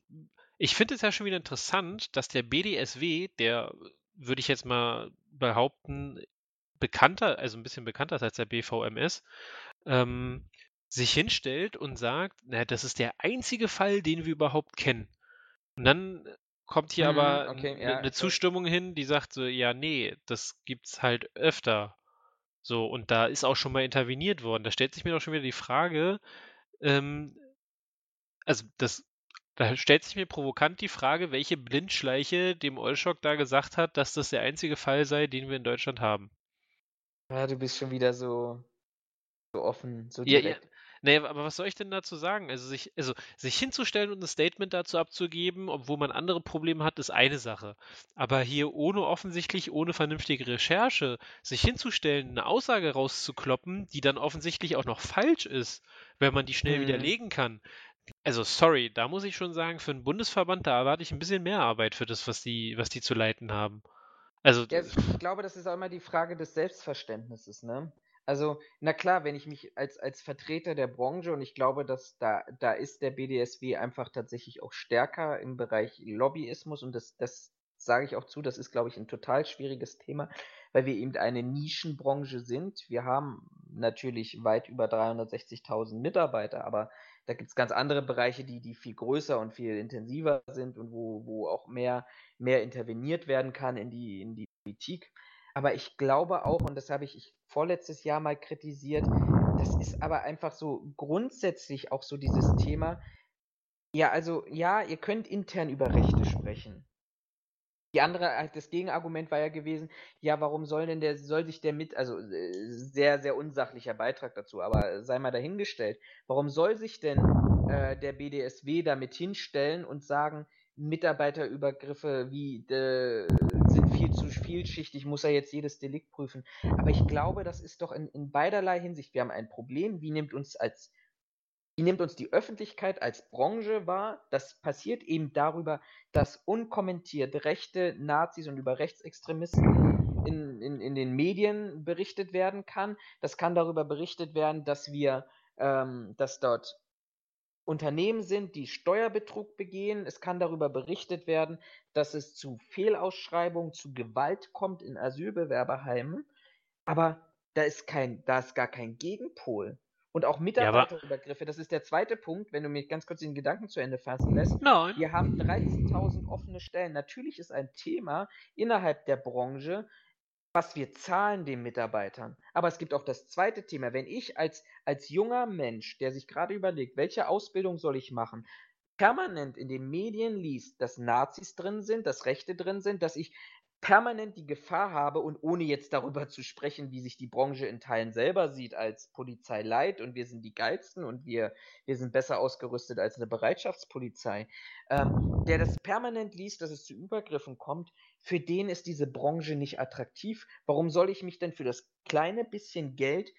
ich finde es ja schon wieder interessant, dass der BDSW, der, würde ich jetzt mal behaupten, bekannter, also ein bisschen bekannter ist als der BVMS, ähm, sich hinstellt und sagt, na, das ist der einzige Fall, den wir überhaupt kennen. Und dann kommt hier mhm, aber okay, eine, ja, eine Zustimmung hin, die sagt so, ja, nee, das gibt's halt öfter. So, und da ist auch schon mal interveniert worden. Da stellt sich mir doch schon wieder die Frage, ähm, also das, da stellt sich mir provokant die Frage, welche Blindschleiche dem Olschok da gesagt hat, dass das der einzige Fall sei, den wir in Deutschland haben. Ja, du bist schon wieder so, so offen, so direkt. Ja, ja. Naja, aber was soll ich denn dazu sagen? Also sich, also sich hinzustellen und ein Statement dazu abzugeben, obwohl man andere Probleme hat, ist eine Sache. Aber hier ohne offensichtlich, ohne vernünftige Recherche, sich hinzustellen, eine Aussage rauszukloppen, die dann offensichtlich auch noch falsch ist, wenn man die schnell mhm. widerlegen kann. Also sorry, da muss ich schon sagen, für einen Bundesverband, da erwarte ich ein bisschen mehr Arbeit für das, was die, was die zu leiten haben. Also, ja, ich glaube, das ist auch immer die Frage des Selbstverständnisses, ne? Also, na klar, wenn ich mich als, als Vertreter der Branche und ich glaube, dass da, da ist der BDSW einfach tatsächlich auch stärker im Bereich Lobbyismus und das, das sage ich auch zu, das ist, glaube ich, ein total schwieriges Thema, weil wir eben eine Nischenbranche sind. Wir haben natürlich weit über 360.000 Mitarbeiter, aber da gibt es ganz andere Bereiche, die, die viel größer und viel intensiver sind und wo, wo auch mehr, mehr interveniert werden kann in die, in die Politik. Aber ich glaube auch, und das habe ich, vorletztes Jahr mal kritisiert, das ist aber einfach so grundsätzlich auch so dieses Thema. Ja, also ja, ihr könnt intern über Rechte sprechen. Die andere, äh, das Gegenargument war ja gewesen, ja, warum soll denn der, soll sich der mit, also äh, sehr, sehr unsachlicher Beitrag dazu, aber sei mal dahingestellt, warum soll sich denn äh, der BDSW damit hinstellen und sagen, Mitarbeiterübergriffe wie äh, sind viel zu vielschichtig, muss er jetzt jedes Delikt prüfen. Aber ich glaube, das ist doch in, in beiderlei Hinsicht. Wir haben ein Problem, wie nimmt uns als wie nimmt uns die Öffentlichkeit als Branche wahr? Das passiert eben darüber, dass unkommentiert rechte Nazis und über Rechtsextremisten in, in, in den Medien berichtet werden kann. Das kann darüber berichtet werden, dass wir, ähm, dass dort Unternehmen sind, die Steuerbetrug begehen. Es kann darüber berichtet werden, dass es zu Fehlausschreibungen, zu Gewalt kommt in Asylbewerberheimen. Aber da ist kein, da ist gar kein Gegenpol. Und auch Mitarbeiterübergriffe, das ist der zweite Punkt, wenn du mir ganz kurz den Gedanken zu Ende fassen lässt. Nein. Wir haben 13.000 offene Stellen. Natürlich ist ein Thema innerhalb der Branche, was wir zahlen den Mitarbeitern. Aber es gibt auch das zweite Thema. Wenn ich als, als junger Mensch, der sich gerade überlegt, welche Ausbildung soll ich machen, permanent in den Medien liest, dass Nazis drin sind, dass Rechte drin sind, dass ich permanent die Gefahr habe und ohne jetzt darüber zu sprechen, wie sich die Branche in Teilen selber sieht als Polizei Light und wir sind die geilsten und wir, wir sind besser ausgerüstet als eine Bereitschaftspolizei, ähm, der das permanent liest, dass es zu Übergriffen kommt, für den ist diese Branche nicht attraktiv. Warum soll ich mich denn für das kleine bisschen Geld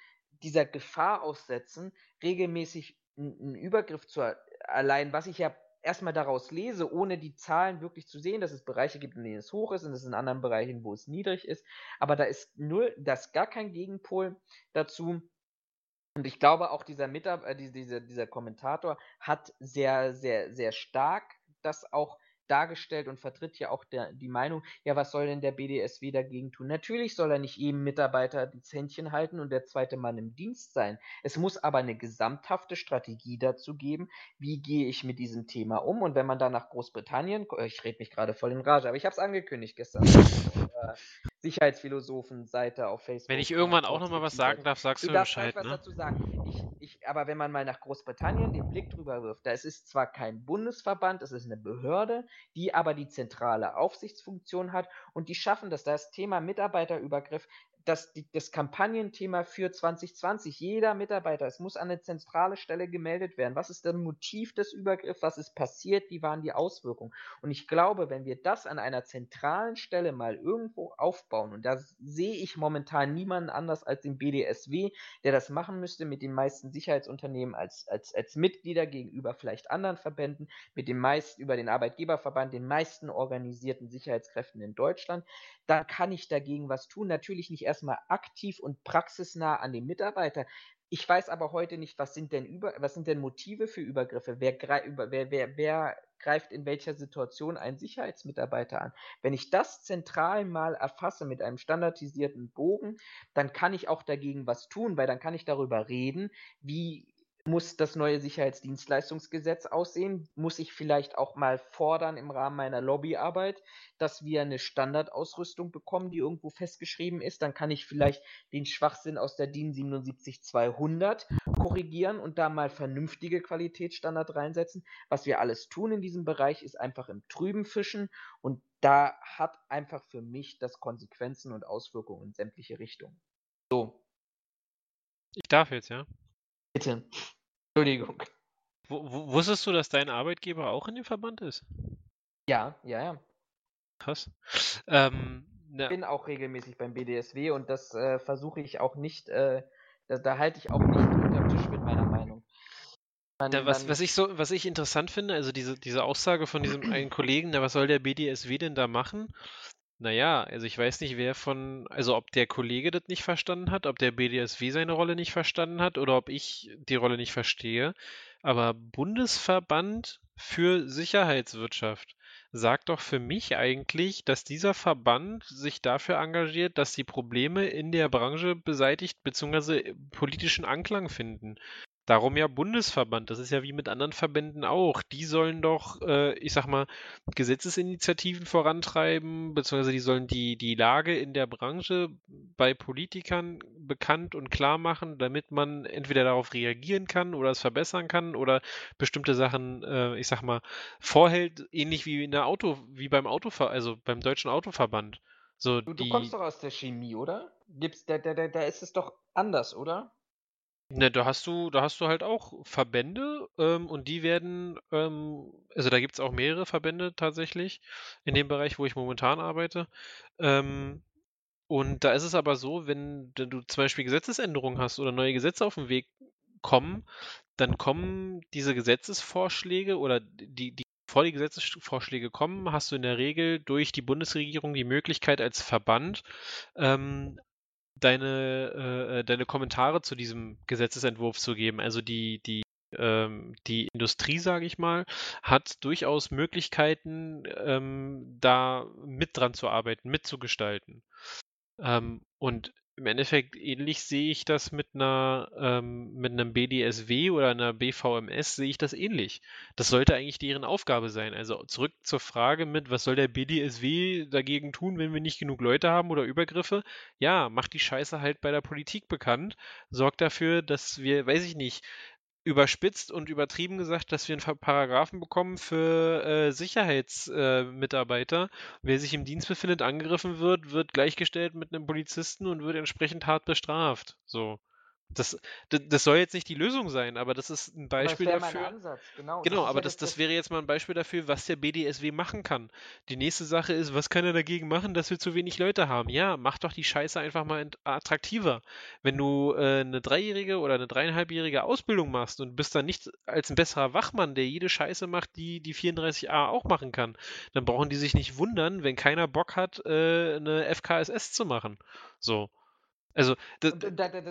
dieser Gefahr aussetzen, regelmäßig einen Übergriff zu erleiden, was ich ja erstmal daraus lese, ohne die Zahlen wirklich zu sehen, dass es Bereiche gibt, in denen es hoch ist und es in anderen Bereichen, wo es niedrig ist. Aber da ist null, das gar kein Gegenpol dazu. Und ich glaube auch dieser Mitab äh, dieser, dieser Kommentator hat sehr, sehr, sehr stark das auch dargestellt und vertritt ja auch der, die Meinung, ja, was soll denn der BDSW dagegen tun? Natürlich soll er nicht jedem Mitarbeiter das Händchen halten und der zweite Mann im Dienst sein. Es muss aber eine gesamthafte Strategie dazu geben, wie gehe ich mit diesem Thema um. Und wenn man dann nach Großbritannien, ich rede mich gerade voll in Rage, aber ich habe es angekündigt gestern, äh, Sicherheitsphilosophen-Seite auf Facebook. Wenn ich irgendwann auch nochmal was sagen darf, sagst du, du darfst Bescheid. was ne? dazu sagen. Ich, ich, aber wenn man mal nach Großbritannien den Blick drüber wirft, da ist es zwar kein Bundesverband, es ist eine Behörde, die aber die zentrale Aufsichtsfunktion hat und die schaffen das. Das Thema Mitarbeiterübergriff das, das Kampagnenthema für 2020. Jeder Mitarbeiter, es muss an eine zentrale Stelle gemeldet werden. Was ist das Motiv des Übergriffs? Was ist passiert? Wie waren die Auswirkungen? Und ich glaube, wenn wir das an einer zentralen Stelle mal irgendwo aufbauen, und da sehe ich momentan niemanden anders als den BDSW, der das machen müsste mit den meisten Sicherheitsunternehmen als, als, als Mitglieder gegenüber vielleicht anderen Verbänden, mit den meisten über den Arbeitgeberverband, den meisten organisierten Sicherheitskräften in Deutschland, dann kann ich dagegen was tun. Natürlich nicht erstmal aktiv und praxisnah an den Mitarbeiter. Ich weiß aber heute nicht, was sind denn über, was sind denn Motive für Übergriffe? Wer, wer, wer, wer greift in welcher Situation einen Sicherheitsmitarbeiter an? Wenn ich das zentral mal erfasse mit einem standardisierten Bogen, dann kann ich auch dagegen was tun, weil dann kann ich darüber reden, wie muss das neue Sicherheitsdienstleistungsgesetz aussehen? Muss ich vielleicht auch mal fordern im Rahmen meiner Lobbyarbeit, dass wir eine Standardausrüstung bekommen, die irgendwo festgeschrieben ist? Dann kann ich vielleicht den Schwachsinn aus der DIN 77200 korrigieren und da mal vernünftige Qualitätsstandard reinsetzen. Was wir alles tun in diesem Bereich ist einfach im Trüben fischen und da hat einfach für mich das Konsequenzen und Auswirkungen in sämtliche Richtungen. So. Ich darf jetzt, ja? Bitte. Entschuldigung. W wusstest du, dass dein Arbeitgeber auch in dem Verband ist? Ja, ja, ja. Krass. Ähm, ich bin auch regelmäßig beim BDSW und das äh, versuche ich auch nicht, äh, da, da halte ich auch nicht unterm Tisch mit meiner Meinung. Man, da, was, was, ich so, was ich interessant finde, also diese, diese Aussage von diesem einen Kollegen, na, was soll der BDSW denn da machen? Naja, also ich weiß nicht, wer von, also ob der Kollege das nicht verstanden hat, ob der BDSW seine Rolle nicht verstanden hat oder ob ich die Rolle nicht verstehe. Aber Bundesverband für Sicherheitswirtschaft sagt doch für mich eigentlich, dass dieser Verband sich dafür engagiert, dass die Probleme in der Branche beseitigt bzw. politischen Anklang finden. Darum ja Bundesverband. Das ist ja wie mit anderen Verbänden auch. Die sollen doch, äh, ich sag mal, Gesetzesinitiativen vorantreiben, beziehungsweise die sollen die, die Lage in der Branche bei Politikern bekannt und klar machen, damit man entweder darauf reagieren kann oder es verbessern kann oder bestimmte Sachen, äh, ich sag mal, vorhält, ähnlich wie in der Auto, wie beim Autover, also beim deutschen Autoverband. So du, die... du kommst doch aus der Chemie, oder? Gibt's, da, da, da, da ist es doch anders, oder? Ne, da hast du, da hast du halt auch Verbände ähm, und die werden, ähm, also da gibt es auch mehrere Verbände tatsächlich in dem Bereich, wo ich momentan arbeite. Ähm, und da ist es aber so, wenn du zum Beispiel Gesetzesänderungen hast oder neue Gesetze auf den Weg kommen, dann kommen diese Gesetzesvorschläge oder die, die bevor die Gesetzesvorschläge kommen, hast du in der Regel durch die Bundesregierung die Möglichkeit als Verband ähm, deine, äh, äh, deine Kommentare zu diesem Gesetzesentwurf zu geben. Also die, die, ähm, die Industrie, sage ich mal, hat durchaus Möglichkeiten, ähm, da mit dran zu arbeiten, mitzugestalten. Ähm, und im Endeffekt ähnlich sehe ich das mit einer ähm, mit einem BDSW oder einer BVMS sehe ich das ähnlich. Das sollte eigentlich deren Aufgabe sein. Also zurück zur Frage mit, was soll der BDSW dagegen tun, wenn wir nicht genug Leute haben oder Übergriffe? Ja, macht die Scheiße halt bei der Politik bekannt, sorgt dafür, dass wir, weiß ich nicht, überspitzt und übertrieben gesagt, dass wir einen Paragraphen bekommen für äh, Sicherheitsmitarbeiter. Äh, Wer sich im Dienst befindet, angegriffen wird, wird gleichgestellt mit einem Polizisten und wird entsprechend hart bestraft. So. Das, das soll jetzt nicht die Lösung sein, aber das ist ein Beispiel das dafür. Mein Ansatz, genau. Genau, das aber das, das, wäre jetzt mal ein Beispiel dafür, was der BDSW machen kann. Die nächste Sache ist, was kann er dagegen machen, dass wir zu wenig Leute haben? Ja, mach doch die Scheiße einfach mal attraktiver. Wenn du äh, eine dreijährige oder eine dreieinhalbjährige Ausbildung machst und bist dann nicht als ein besserer Wachmann, der jede Scheiße macht, die die 34a auch machen kann, dann brauchen die sich nicht wundern, wenn keiner Bock hat, äh, eine FKSS zu machen. So. Also, das,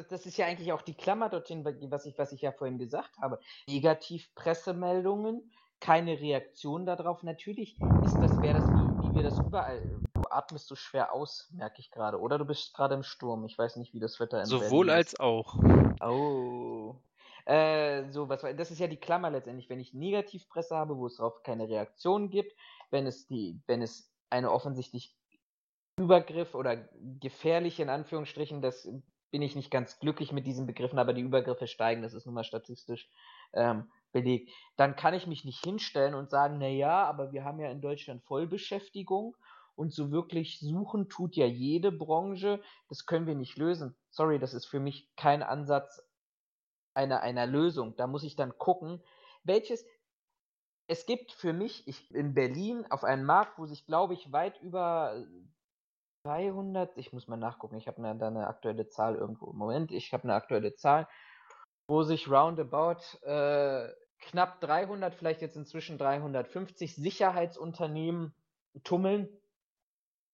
das, ist ja eigentlich auch die Klammer dorthin, was ich, was ich ja vorhin gesagt habe. Negativpressemeldungen, keine Reaktion darauf. Natürlich ist das, wäre das wie, wie wir das überall. Du atmest so schwer aus, merke ich gerade. Oder du bist gerade im Sturm. Ich weiß nicht, wie das Wetter in Sowohl als auch. Oh. Äh, so, was, das ist ja die Klammer letztendlich. Wenn ich Negativpresse habe, wo es darauf keine Reaktion gibt, wenn es die, wenn es eine offensichtlich Übergriff oder gefährlich in Anführungsstrichen, das bin ich nicht ganz glücklich mit diesen Begriffen, aber die Übergriffe steigen, das ist nun mal statistisch ähm, belegt. Dann kann ich mich nicht hinstellen und sagen, na ja, aber wir haben ja in Deutschland Vollbeschäftigung und so wirklich suchen tut ja jede Branche, das können wir nicht lösen. Sorry, das ist für mich kein Ansatz einer, einer Lösung. Da muss ich dann gucken, welches, es gibt für mich ich, in Berlin auf einem Markt, wo sich, glaube ich, weit über 300, ich muss mal nachgucken, ich habe da eine aktuelle Zahl irgendwo. Moment, ich habe eine aktuelle Zahl, wo sich roundabout äh, knapp 300, vielleicht jetzt inzwischen 350 Sicherheitsunternehmen tummeln.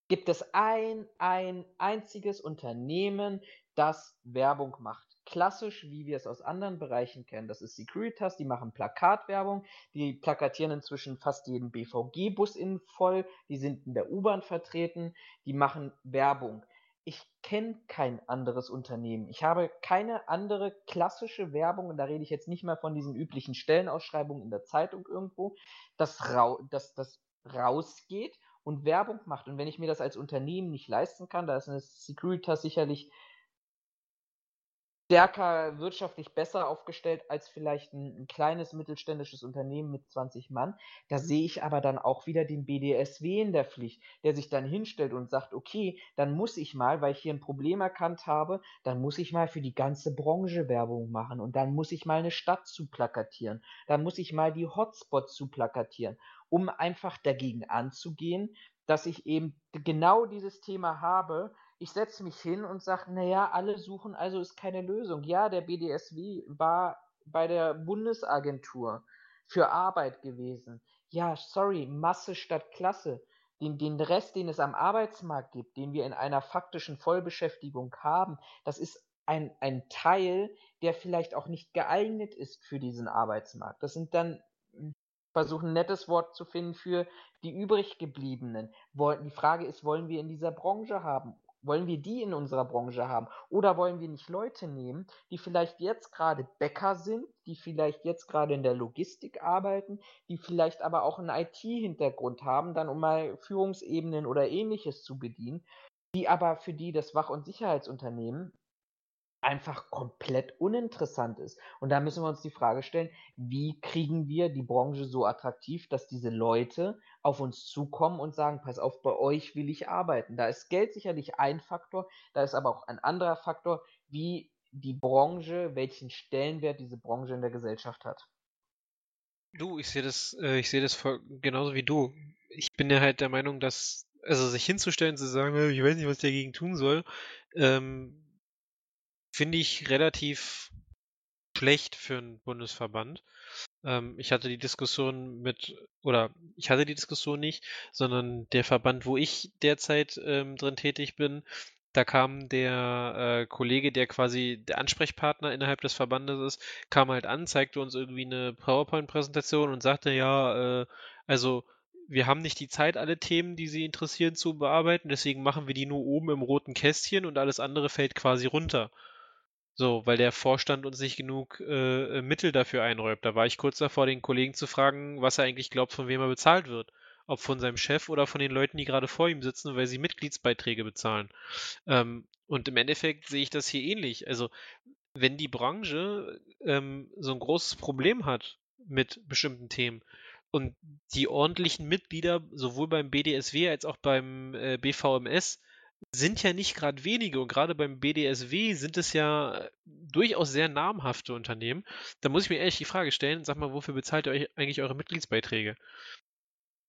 Gibt es ein, ein einziges Unternehmen, das Werbung macht klassisch, wie wir es aus anderen Bereichen kennen. Das ist Securitas, die machen Plakatwerbung, die plakatieren inzwischen fast jeden BVG-Bus innen voll, die sind in der U-Bahn vertreten, die machen Werbung. Ich kenne kein anderes Unternehmen. Ich habe keine andere klassische Werbung, und da rede ich jetzt nicht mal von diesen üblichen Stellenausschreibungen in der Zeitung irgendwo, das, rau das, das rausgeht und Werbung macht. Und wenn ich mir das als Unternehmen nicht leisten kann, da ist eine Securitas sicherlich stärker wirtschaftlich besser aufgestellt als vielleicht ein, ein, kleines mittelständisches Unternehmen mit 20 Mann. Da sehe ich aber dann auch wieder den BDSW in der Pflicht, der sich dann hinstellt und sagt, okay, dann muss ich mal, weil ich hier ein Problem erkannt habe, dann muss ich mal für die ganze Branche Werbung machen und dann muss ich mal eine Stadt zu plakatieren, dann muss ich mal die Hotspots zu plakatieren, um einfach dagegen anzugehen, dass ich eben genau dieses Thema habe, ich setze mich hin und sage, naja, alle suchen, also ist keine Lösung. Ja, der BDSW war bei der Bundesagentur für Arbeit gewesen. Ja, sorry, Masse statt Klasse. Den, den Rest, den es am Arbeitsmarkt gibt, den wir in einer faktischen Vollbeschäftigung haben, das ist ein, ein Teil, der vielleicht auch nicht geeignet ist für diesen Arbeitsmarkt. Das sind dann versuchen ein nettes Wort zu finden für die übrig gebliebenen. Die Frage ist, wollen wir in dieser Branche haben wollen wir die in unserer Branche haben? Oder wollen wir nicht Leute nehmen, die vielleicht jetzt gerade Bäcker sind, die vielleicht jetzt gerade in der Logistik arbeiten, die vielleicht aber auch einen IT-Hintergrund haben, dann um mal Führungsebenen oder ähnliches zu bedienen, die aber für die das Wach- und Sicherheitsunternehmen einfach komplett uninteressant ist. Und da müssen wir uns die Frage stellen, wie kriegen wir die Branche so attraktiv, dass diese Leute auf uns zukommen und sagen, pass auf, bei euch will ich arbeiten. Da ist Geld sicherlich ein Faktor, da ist aber auch ein anderer Faktor, wie die Branche, welchen Stellenwert diese Branche in der Gesellschaft hat. Du, ich sehe das, äh, ich sehe das genauso wie du. Ich bin ja halt der Meinung, dass, also sich hinzustellen, zu sagen, ich weiß nicht, was ich dagegen tun soll, ähm, finde ich relativ schlecht für einen Bundesverband. Ähm, ich hatte die Diskussion mit, oder ich hatte die Diskussion nicht, sondern der Verband, wo ich derzeit ähm, drin tätig bin, da kam der äh, Kollege, der quasi der Ansprechpartner innerhalb des Verbandes ist, kam halt an, zeigte uns irgendwie eine PowerPoint-Präsentation und sagte, ja, äh, also wir haben nicht die Zeit, alle Themen, die sie interessieren, zu bearbeiten, deswegen machen wir die nur oben im roten Kästchen und alles andere fällt quasi runter. So, weil der Vorstand uns nicht genug äh, Mittel dafür einräumt. Da war ich kurz davor, den Kollegen zu fragen, was er eigentlich glaubt, von wem er bezahlt wird. Ob von seinem Chef oder von den Leuten, die gerade vor ihm sitzen, weil sie Mitgliedsbeiträge bezahlen. Ähm, und im Endeffekt sehe ich das hier ähnlich. Also, wenn die Branche ähm, so ein großes Problem hat mit bestimmten Themen und die ordentlichen Mitglieder sowohl beim BDSW als auch beim äh, BVMS sind ja nicht gerade wenige und gerade beim BDSW sind es ja durchaus sehr namhafte Unternehmen. Da muss ich mir ehrlich die Frage stellen, sag mal, wofür bezahlt ihr euch eigentlich eure Mitgliedsbeiträge?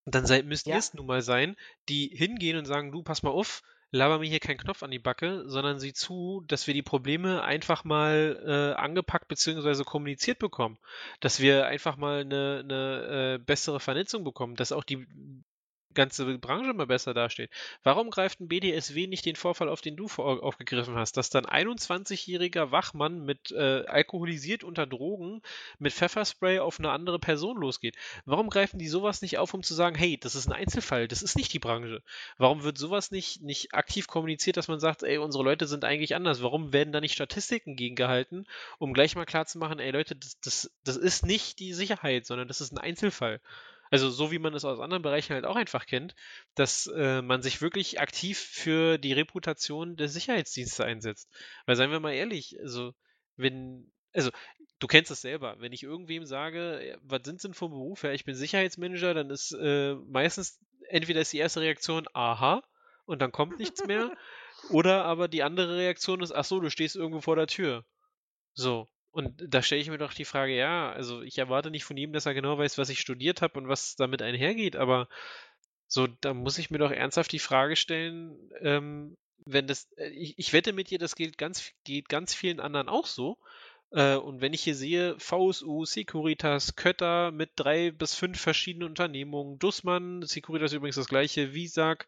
Und dann seid, müsst ja. ihr es nun mal sein, die hingehen und sagen, du, pass mal auf, laber mir hier keinen Knopf an die Backe, sondern sieh zu, dass wir die Probleme einfach mal äh, angepackt bzw. kommuniziert bekommen. Dass wir einfach mal eine, eine äh, bessere Vernetzung bekommen, dass auch die ganze Branche mal besser dasteht. Warum greift ein BDSW nicht den Vorfall auf, den du aufgegriffen hast, dass dann 21-jähriger Wachmann mit äh, alkoholisiert unter Drogen mit Pfefferspray auf eine andere Person losgeht? Warum greifen die sowas nicht auf, um zu sagen, hey, das ist ein Einzelfall, das ist nicht die Branche? Warum wird sowas nicht, nicht aktiv kommuniziert, dass man sagt, ey, unsere Leute sind eigentlich anders? Warum werden da nicht Statistiken gegengehalten, um gleich mal klarzumachen, ey Leute, das, das, das ist nicht die Sicherheit, sondern das ist ein Einzelfall? Also so wie man es aus anderen Bereichen halt auch einfach kennt, dass äh, man sich wirklich aktiv für die Reputation der Sicherheitsdienste einsetzt. Weil seien wir mal ehrlich, also wenn, also du kennst es selber, wenn ich irgendwem sage, was sind denn vom Beruf her, ich bin Sicherheitsmanager, dann ist äh, meistens entweder ist die erste Reaktion, aha, und dann kommt nichts mehr, oder aber die andere Reaktion ist, ach so, du stehst irgendwo vor der Tür. So. Und da stelle ich mir doch die Frage, ja, also ich erwarte nicht von ihm, dass er genau weiß, was ich studiert habe und was damit einhergeht, aber so, da muss ich mir doch ernsthaft die Frage stellen, ähm, wenn das, äh, ich, ich wette mit dir, das gilt ganz, geht ganz vielen anderen auch so. Äh, und wenn ich hier sehe, VSU, Securitas, Kötter mit drei bis fünf verschiedenen Unternehmungen, Dussmann, Securitas übrigens das gleiche, Visag,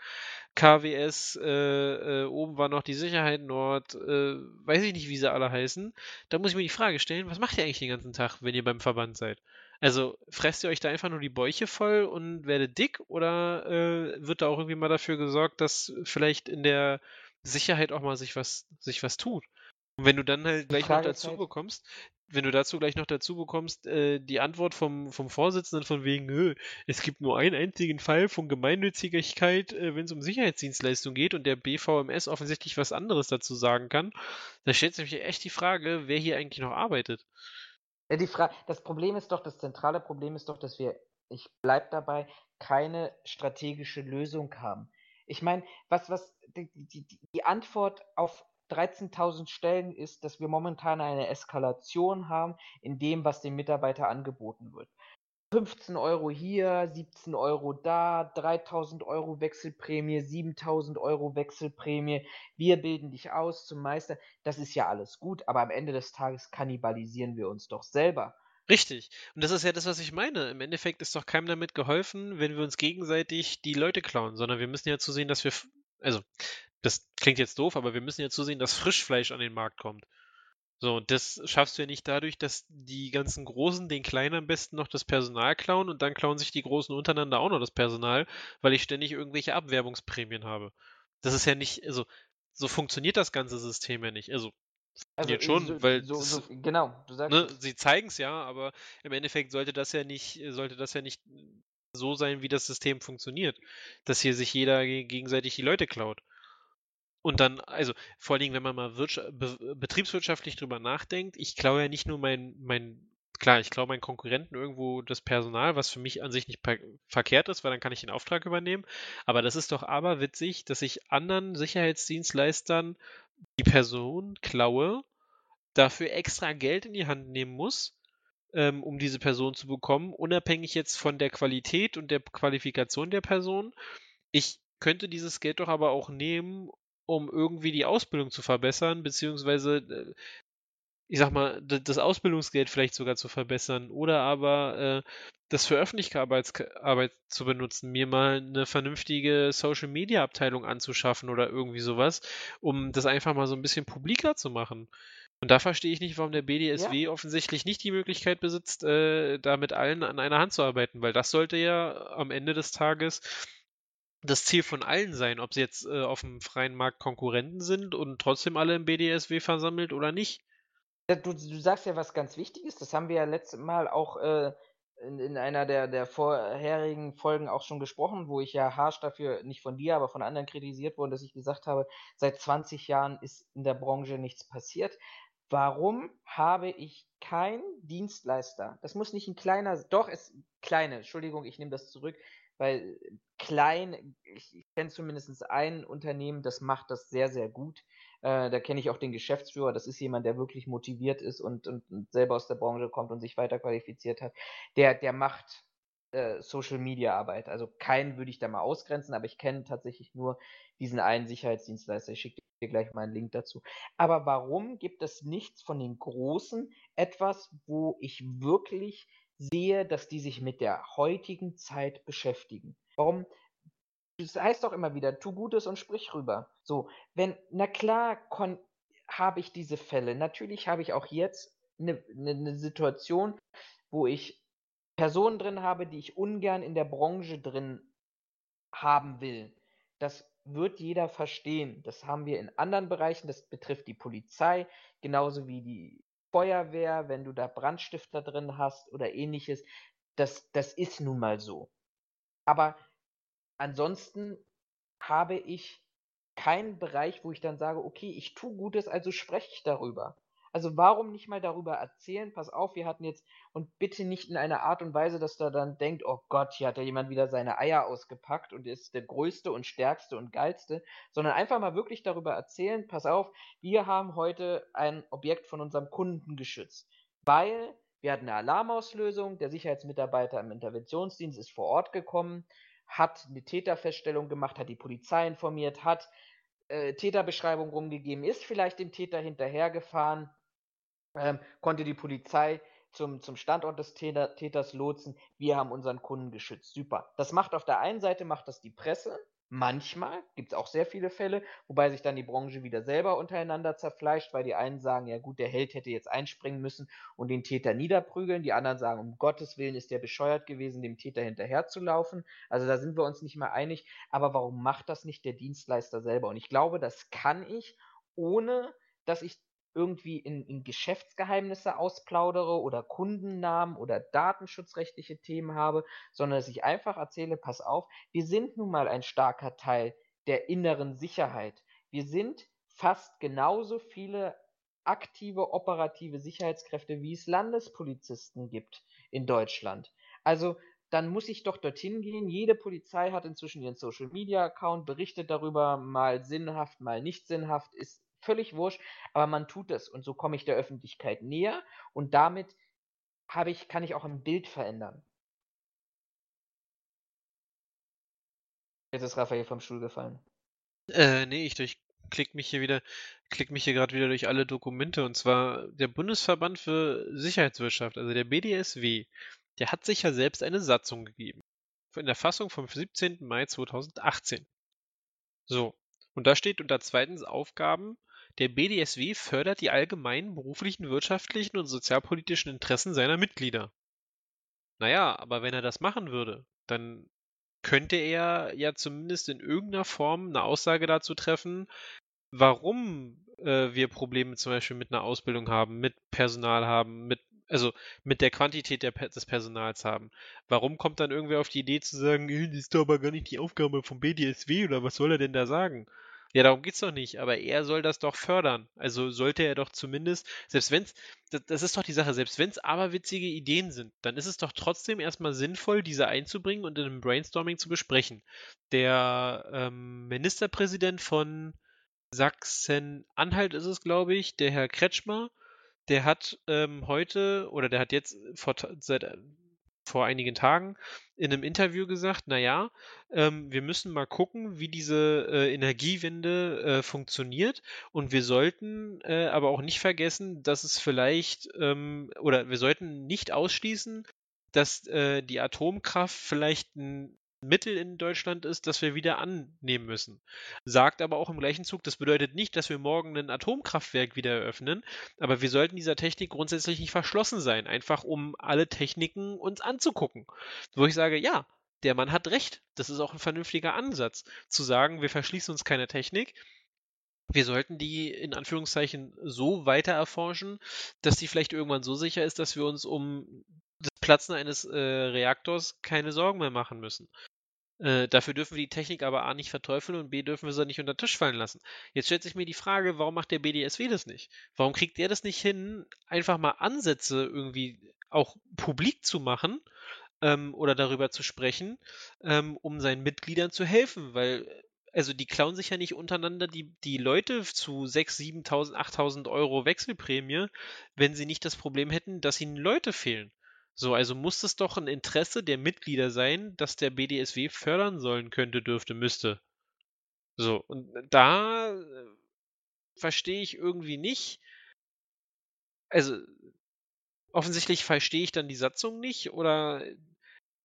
KWS, äh, äh, oben war noch die Sicherheit Nord, äh, weiß ich nicht, wie sie alle heißen. Da muss ich mir die Frage stellen, was macht ihr eigentlich den ganzen Tag, wenn ihr beim Verband seid? Also fresst ihr euch da einfach nur die Bäuche voll und werdet dick oder äh, wird da auch irgendwie mal dafür gesorgt, dass vielleicht in der Sicherheit auch mal sich was, sich was tut? Und wenn du dann halt gleich noch dazu halt bekommst, wenn du dazu gleich noch dazu bekommst, äh, die Antwort vom, vom Vorsitzenden von wegen, es gibt nur einen einzigen Fall von Gemeinnützigkeit, äh, wenn es um Sicherheitsdienstleistung geht und der BVMS offensichtlich was anderes dazu sagen kann, da stellt sich echt die Frage, wer hier eigentlich noch arbeitet. Die Frage, das Problem ist doch, das zentrale Problem ist doch, dass wir, ich bleib dabei, keine strategische Lösung haben. Ich meine, was, was, die, die, die Antwort auf 13.000 Stellen ist, dass wir momentan eine Eskalation haben in dem, was dem Mitarbeiter angeboten wird. 15 Euro hier, 17 Euro da, 3000 Euro Wechselprämie, 7000 Euro Wechselprämie, wir bilden dich aus zum Meister. Das ist ja alles gut, aber am Ende des Tages kannibalisieren wir uns doch selber. Richtig. Und das ist ja das, was ich meine. Im Endeffekt ist doch keinem damit geholfen, wenn wir uns gegenseitig die Leute klauen, sondern wir müssen ja zusehen, dass wir, also das klingt jetzt doof, aber wir müssen ja zusehen, dass Frischfleisch an den Markt kommt. So, und das schaffst du ja nicht dadurch, dass die ganzen Großen den Kleinen am besten noch das Personal klauen und dann klauen sich die Großen untereinander auch noch das Personal, weil ich ständig irgendwelche Abwerbungsprämien habe. Das ist ja nicht, also, so funktioniert das ganze System ja nicht. Also, also jetzt schon, so, weil so, so, genau, du sagst ne, sie zeigen es ja, aber im Endeffekt sollte das ja nicht, sollte das ja nicht so sein, wie das System funktioniert, dass hier sich jeder gegenseitig die Leute klaut. Und dann, also vor allen Dingen, wenn man mal be betriebswirtschaftlich drüber nachdenkt, ich klaue ja nicht nur mein, mein, klar, ich klaue meinen Konkurrenten irgendwo das Personal, was für mich an sich nicht verkehrt ist, weil dann kann ich den Auftrag übernehmen. Aber das ist doch aberwitzig, dass ich anderen Sicherheitsdienstleistern die Person klaue, dafür extra Geld in die Hand nehmen muss, ähm, um diese Person zu bekommen, unabhängig jetzt von der Qualität und der Qualifikation der Person. Ich könnte dieses Geld doch aber auch nehmen, um irgendwie die Ausbildung zu verbessern, beziehungsweise äh, ich sag mal, das Ausbildungsgeld vielleicht sogar zu verbessern oder aber äh, das für öffentliche Arbeits Arbeit zu benutzen, mir mal eine vernünftige Social Media Abteilung anzuschaffen oder irgendwie sowas, um das einfach mal so ein bisschen publiker zu machen. Und da verstehe ich nicht, warum der BDSW ja. offensichtlich nicht die Möglichkeit besitzt, äh, da mit allen an einer Hand zu arbeiten, weil das sollte ja am Ende des Tages das Ziel von allen sein, ob sie jetzt äh, auf dem freien Markt Konkurrenten sind und trotzdem alle im BDSW versammelt oder nicht. Du, du sagst ja was ganz Wichtiges, das haben wir ja letztes Mal auch äh, in, in, einer der, der vorherigen Folgen auch schon gesprochen, wo ich ja harsch dafür, nicht von dir, aber von anderen kritisiert wurde, dass ich gesagt habe, seit 20 Jahren ist in der Branche nichts passiert. Warum habe ich kein Dienstleister? Das muss nicht ein kleiner, doch, es kleine, Entschuldigung, ich nehme das zurück, weil klein, ich, kenne zumindest ein Unternehmen, das macht das sehr, sehr gut. Äh, da kenne ich auch den Geschäftsführer, das ist jemand, der wirklich motiviert ist und, und, und selber aus der Branche kommt und sich weiter qualifiziert hat. Der, der macht äh, Social Media Arbeit. Also keinen würde ich da mal ausgrenzen, aber ich kenne tatsächlich nur diesen einen Sicherheitsdienstleister. Ich schicke dir gleich mal einen Link dazu. Aber warum gibt es nichts von den Großen, etwas, wo ich wirklich sehe, dass die sich mit der heutigen Zeit beschäftigen? Warum? Das heißt doch immer wieder, tu Gutes und sprich rüber. So, wenn, na klar, habe ich diese Fälle. Natürlich habe ich auch jetzt eine, eine, eine Situation, wo ich Personen drin habe, die ich ungern in der Branche drin haben will. Das wird jeder verstehen. Das haben wir in anderen Bereichen, das betrifft die Polizei, genauso wie die Feuerwehr, wenn du da Brandstifter drin hast oder ähnliches. Das, das ist nun mal so. Aber ansonsten habe ich keinen Bereich, wo ich dann sage, okay, ich tue Gutes, also spreche ich darüber. Also warum nicht mal darüber erzählen? Pass auf, wir hatten jetzt und bitte nicht in einer Art und Weise, dass da dann denkt, oh Gott, hier hat ja jemand wieder seine Eier ausgepackt und ist der größte und stärkste und geilste, sondern einfach mal wirklich darüber erzählen, pass auf, wir haben heute ein Objekt von unserem Kunden geschützt, weil wir hatten eine Alarmauslösung, der Sicherheitsmitarbeiter im Interventionsdienst ist vor Ort gekommen, hat eine Täterfeststellung gemacht, hat die Polizei informiert, hat äh, Täterbeschreibung rumgegeben, ist vielleicht dem Täter hinterhergefahren, ähm, konnte die Polizei zum, zum Standort des Täter, Täters lotsen. Wir haben unseren Kunden geschützt. Super. Das macht auf der einen Seite macht das die Presse. Manchmal gibt es auch sehr viele Fälle, wobei sich dann die Branche wieder selber untereinander zerfleischt, weil die einen sagen, ja gut, der Held hätte jetzt einspringen müssen und den Täter niederprügeln. Die anderen sagen, um Gottes Willen ist der bescheuert gewesen, dem Täter hinterherzulaufen. Also da sind wir uns nicht mehr einig. Aber warum macht das nicht der Dienstleister selber? Und ich glaube, das kann ich, ohne dass ich irgendwie in, in Geschäftsgeheimnisse ausplaudere oder Kundennamen oder datenschutzrechtliche Themen habe, sondern dass ich einfach erzähle, pass auf, wir sind nun mal ein starker Teil der inneren Sicherheit. Wir sind fast genauso viele aktive operative Sicherheitskräfte, wie es Landespolizisten gibt in Deutschland. Also dann muss ich doch dorthin gehen. Jede Polizei hat inzwischen ihren Social Media Account, berichtet darüber, mal sinnhaft, mal nicht sinnhaft, ist völlig wurscht, aber man tut es und so komme ich der Öffentlichkeit näher und damit habe ich, kann ich auch ein Bild verändern. Jetzt ist Raphael vom Stuhl gefallen. Äh, nee, ich durchklick mich hier wieder, klick mich hier gerade wieder durch alle Dokumente und zwar der Bundesverband für Sicherheitswirtschaft, also der BDSW, der hat sich ja selbst eine Satzung gegeben. In der Fassung vom 17. Mai 2018. So. Und da steht unter zweitens Aufgaben der BDSW fördert die allgemeinen beruflichen, wirtschaftlichen und sozialpolitischen Interessen seiner Mitglieder. Naja, aber wenn er das machen würde, dann könnte er ja zumindest in irgendeiner Form eine Aussage dazu treffen, warum äh, wir Probleme zum Beispiel mit einer Ausbildung haben, mit Personal haben, mit also mit der Quantität der, des Personals haben. Warum kommt dann irgendwer auf die Idee zu sagen, das ist doch aber gar nicht die Aufgabe vom BDSW oder was soll er denn da sagen? Ja, darum geht's doch nicht, aber er soll das doch fördern. Also sollte er doch zumindest, selbst wenn's, das, das ist doch die Sache, selbst wenn es aberwitzige Ideen sind, dann ist es doch trotzdem erstmal sinnvoll, diese einzubringen und in einem Brainstorming zu besprechen. Der ähm, Ministerpräsident von Sachsen-Anhalt ist es, glaube ich, der Herr Kretschmer, der hat ähm, heute oder der hat jetzt vor, seit vor einigen Tagen in einem Interview gesagt, naja, ähm, wir müssen mal gucken, wie diese äh, Energiewende äh, funktioniert. Und wir sollten äh, aber auch nicht vergessen, dass es vielleicht ähm, oder wir sollten nicht ausschließen, dass äh, die Atomkraft vielleicht ein Mittel in Deutschland ist, das wir wieder annehmen müssen. Sagt aber auch im gleichen Zug, das bedeutet nicht, dass wir morgen ein Atomkraftwerk wieder eröffnen, aber wir sollten dieser Technik grundsätzlich nicht verschlossen sein, einfach um alle Techniken uns anzugucken. Wo ich sage, ja, der Mann hat recht. Das ist auch ein vernünftiger Ansatz, zu sagen, wir verschließen uns keiner Technik. Wir sollten die in Anführungszeichen so weiter erforschen, dass die vielleicht irgendwann so sicher ist, dass wir uns um das Platzen eines äh, Reaktors keine Sorgen mehr machen müssen. Äh, dafür dürfen wir die Technik aber A nicht verteufeln und B dürfen wir sie nicht unter den Tisch fallen lassen. Jetzt stellt sich mir die Frage, warum macht der BDSW das nicht? Warum kriegt der das nicht hin, einfach mal Ansätze irgendwie auch publik zu machen ähm, oder darüber zu sprechen, ähm, um seinen Mitgliedern zu helfen? Weil, also die klauen sich ja nicht untereinander die, die Leute zu 6.000, 7.000, 8.000 Euro Wechselprämie, wenn sie nicht das Problem hätten, dass ihnen Leute fehlen. So, also muss es doch ein Interesse der Mitglieder sein, dass der BDSW fördern sollen könnte, dürfte, müsste. So, und da äh, verstehe ich irgendwie nicht. Also, offensichtlich verstehe ich dann die Satzung nicht oder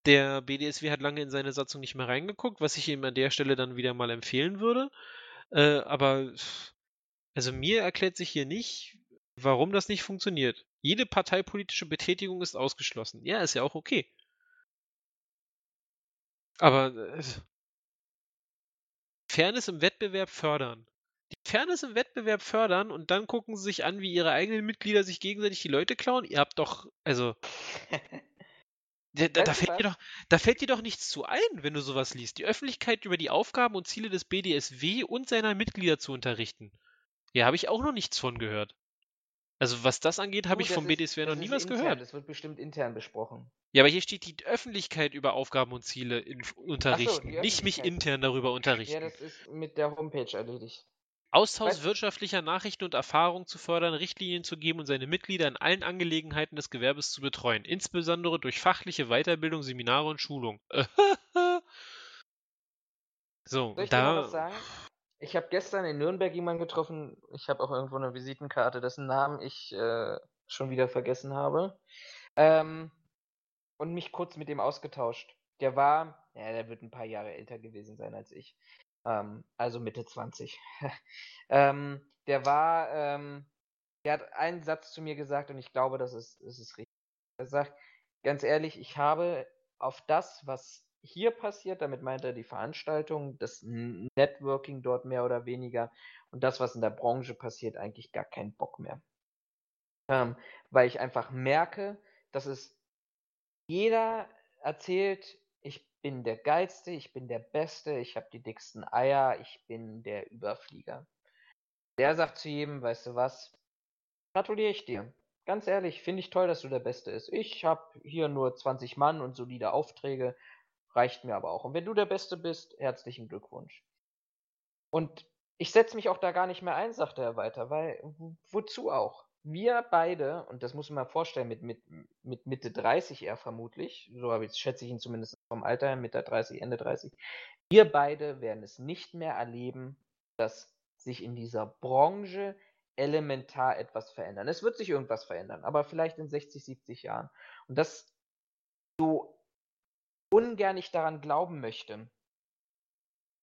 der BDSW hat lange in seine Satzung nicht mehr reingeguckt, was ich ihm an der Stelle dann wieder mal empfehlen würde. Äh, aber also mir erklärt sich hier nicht, warum das nicht funktioniert. Jede parteipolitische Betätigung ist ausgeschlossen. Ja, ist ja auch okay. Aber äh, Fairness im Wettbewerb fördern. Die Fairness im Wettbewerb fördern und dann gucken sie sich an, wie ihre eigenen Mitglieder sich gegenseitig die Leute klauen. Ihr habt doch, also. Da, da, da, fällt dir doch, da fällt dir doch nichts zu ein, wenn du sowas liest. Die Öffentlichkeit über die Aufgaben und Ziele des BDSW und seiner Mitglieder zu unterrichten. Ja, habe ich auch noch nichts von gehört. Also was das angeht, habe ich vom BDSW noch nie was intern, gehört. Das wird bestimmt intern besprochen. Ja, aber hier steht die Öffentlichkeit über Aufgaben und Ziele in, unterrichten, so, nicht mich intern darüber unterrichten. Ja, das ist mit der Homepage erledigt. Austausch Was? wirtschaftlicher Nachrichten und Erfahrungen zu fördern, Richtlinien zu geben und seine Mitglieder in allen Angelegenheiten des Gewerbes zu betreuen, insbesondere durch fachliche Weiterbildung, Seminare und Schulung. so, Soll ich da. Dir was sagen? Ich habe gestern in Nürnberg jemanden getroffen. Ich habe auch irgendwo eine Visitenkarte, dessen Namen ich äh, schon wieder vergessen habe. Ähm, und mich kurz mit dem ausgetauscht. Der war, ja, der wird ein paar Jahre älter gewesen sein als ich. Ähm, also Mitte 20. ähm, der war, ähm, der hat einen Satz zu mir gesagt und ich glaube, das ist, das ist richtig. Er sagt, ganz ehrlich, ich habe auf das, was hier passiert, damit meint er die Veranstaltung, das Networking dort mehr oder weniger und das, was in der Branche passiert, eigentlich gar keinen Bock mehr. Ähm, weil ich einfach merke, dass es jeder erzählt, ich bin der Geilste, ich bin der Beste, ich habe die dicksten Eier, ich bin der Überflieger. Der sagt zu jedem, weißt du was, gratuliere ich dir. Ganz ehrlich, finde ich toll, dass du der Beste ist. Ich habe hier nur 20 Mann und solide Aufträge Reicht mir aber auch. Und wenn du der Beste bist, herzlichen Glückwunsch. Und ich setze mich auch da gar nicht mehr ein, sagte er weiter, weil wozu auch? Wir beide, und das muss man mal vorstellen, mit, mit, mit Mitte 30 eher vermutlich, so habe ich, schätze ich ihn zumindest vom Alter her, Mitte 30, Ende 30, wir beide werden es nicht mehr erleben, dass sich in dieser Branche elementar etwas verändern. Es wird sich irgendwas verändern, aber vielleicht in 60, 70 Jahren. Und das so ungern ich daran glauben möchte.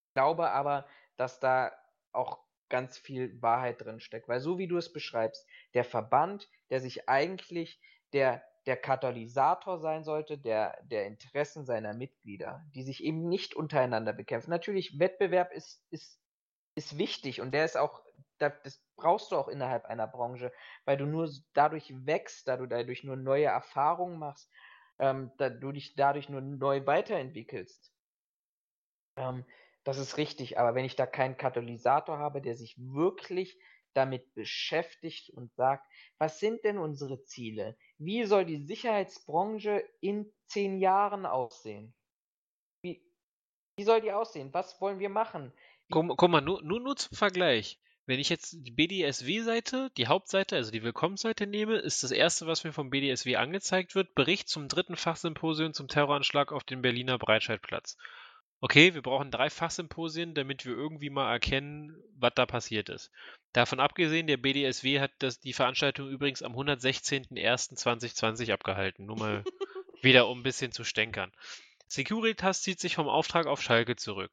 Ich glaube aber, dass da auch ganz viel Wahrheit drin steckt. Weil so wie du es beschreibst, der Verband, der sich eigentlich der, der Katalysator sein sollte, der, der Interessen seiner Mitglieder, die sich eben nicht untereinander bekämpfen. Natürlich, Wettbewerb ist, ist, ist wichtig und der ist auch, das brauchst du auch innerhalb einer Branche, weil du nur dadurch wächst, da du dadurch nur neue Erfahrungen machst ähm, da du dich dadurch nur neu weiterentwickelst. Ähm, das ist richtig, aber wenn ich da keinen Katalysator habe, der sich wirklich damit beschäftigt und sagt, was sind denn unsere Ziele? Wie soll die Sicherheitsbranche in zehn Jahren aussehen? Wie, wie soll die aussehen? Was wollen wir machen? Guck, guck, mal, nur, nur, nur zum Vergleich. Wenn ich jetzt die BDSW-Seite, die Hauptseite, also die Willkommensseite nehme, ist das erste, was mir vom BDSW angezeigt wird, Bericht zum dritten Fachsymposium zum Terroranschlag auf den Berliner Breitscheidplatz. Okay, wir brauchen drei Fachsymposien, damit wir irgendwie mal erkennen, was da passiert ist. Davon abgesehen, der BDSW hat das, die Veranstaltung übrigens am 116.01.2020 abgehalten. Nur mal wieder, um ein bisschen zu stänkern. Securitas zieht sich vom Auftrag auf Schalke zurück.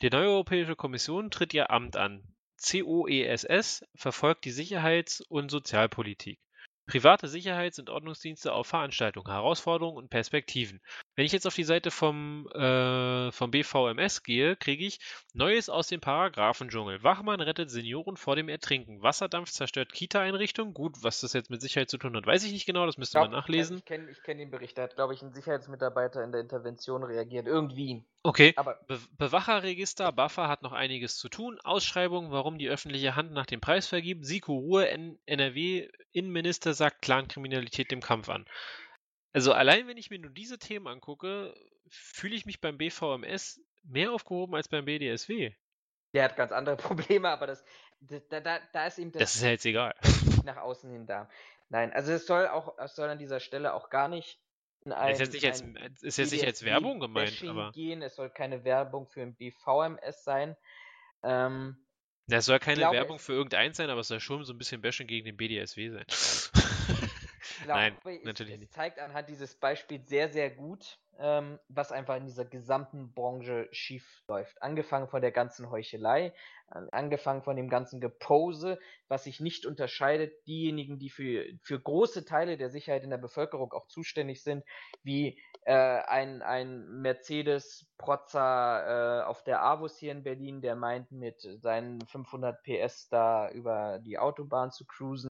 Die neue Europäische Kommission tritt ihr Amt an. COESS verfolgt die Sicherheits- und Sozialpolitik. Private Sicherheits- und Ordnungsdienste auf Veranstaltungen, Herausforderungen und Perspektiven. Wenn ich jetzt auf die Seite vom, äh, vom BVMS gehe, kriege ich Neues aus dem Paragraphendschungel. Wachmann rettet Senioren vor dem Ertrinken. Wasserdampf zerstört Kita-Einrichtungen. Gut, was das jetzt mit Sicherheit zu tun hat, weiß ich nicht genau, das müsste Glaub, man nachlesen. Ich kenne kenn den Bericht, da hat, glaube ich, ein Sicherheitsmitarbeiter in der Intervention reagiert. Irgendwie. Okay, Aber Be Bewacherregister, Buffer hat noch einiges zu tun. Ausschreibungen, warum die öffentliche Hand nach dem Preis vergibt. Siko Ruhe, N NRW-Innenminister sagt Clankriminalität dem Kampf an. Also allein wenn ich mir nur diese Themen angucke, fühle ich mich beim BVMS mehr aufgehoben als beim BDSW. der hat ganz andere Probleme, aber das, da, da, da ist ihm das, Das ist ja jetzt egal. nach außen hin da. Nein, also es soll auch, es soll an dieser Stelle auch gar nicht in ein, Ist jetzt nicht als, ist jetzt nicht als Werbung gemeint, aber gehen. Es soll keine Werbung für ein BVMS sein. Ähm, das soll keine glaube, Werbung für irgendeins sein, aber es soll schon so ein bisschen Bashing gegen den BDSW sein. glaube, Nein, es, natürlich es nicht. zeigt anhand dieses Beispiels sehr, sehr gut, ähm, was einfach in dieser gesamten Branche schief läuft. Angefangen von der ganzen Heuchelei, an- angefangen von dem ganzen Gepose, was sich nicht unterscheidet. Diejenigen, die für, für große Teile der Sicherheit in der Bevölkerung auch zuständig sind, wie äh, ein, ein Mercedes-Protzer äh, auf der Avus hier in Berlin, der meint, mit seinen 500 PS da über die Autobahn zu cruisen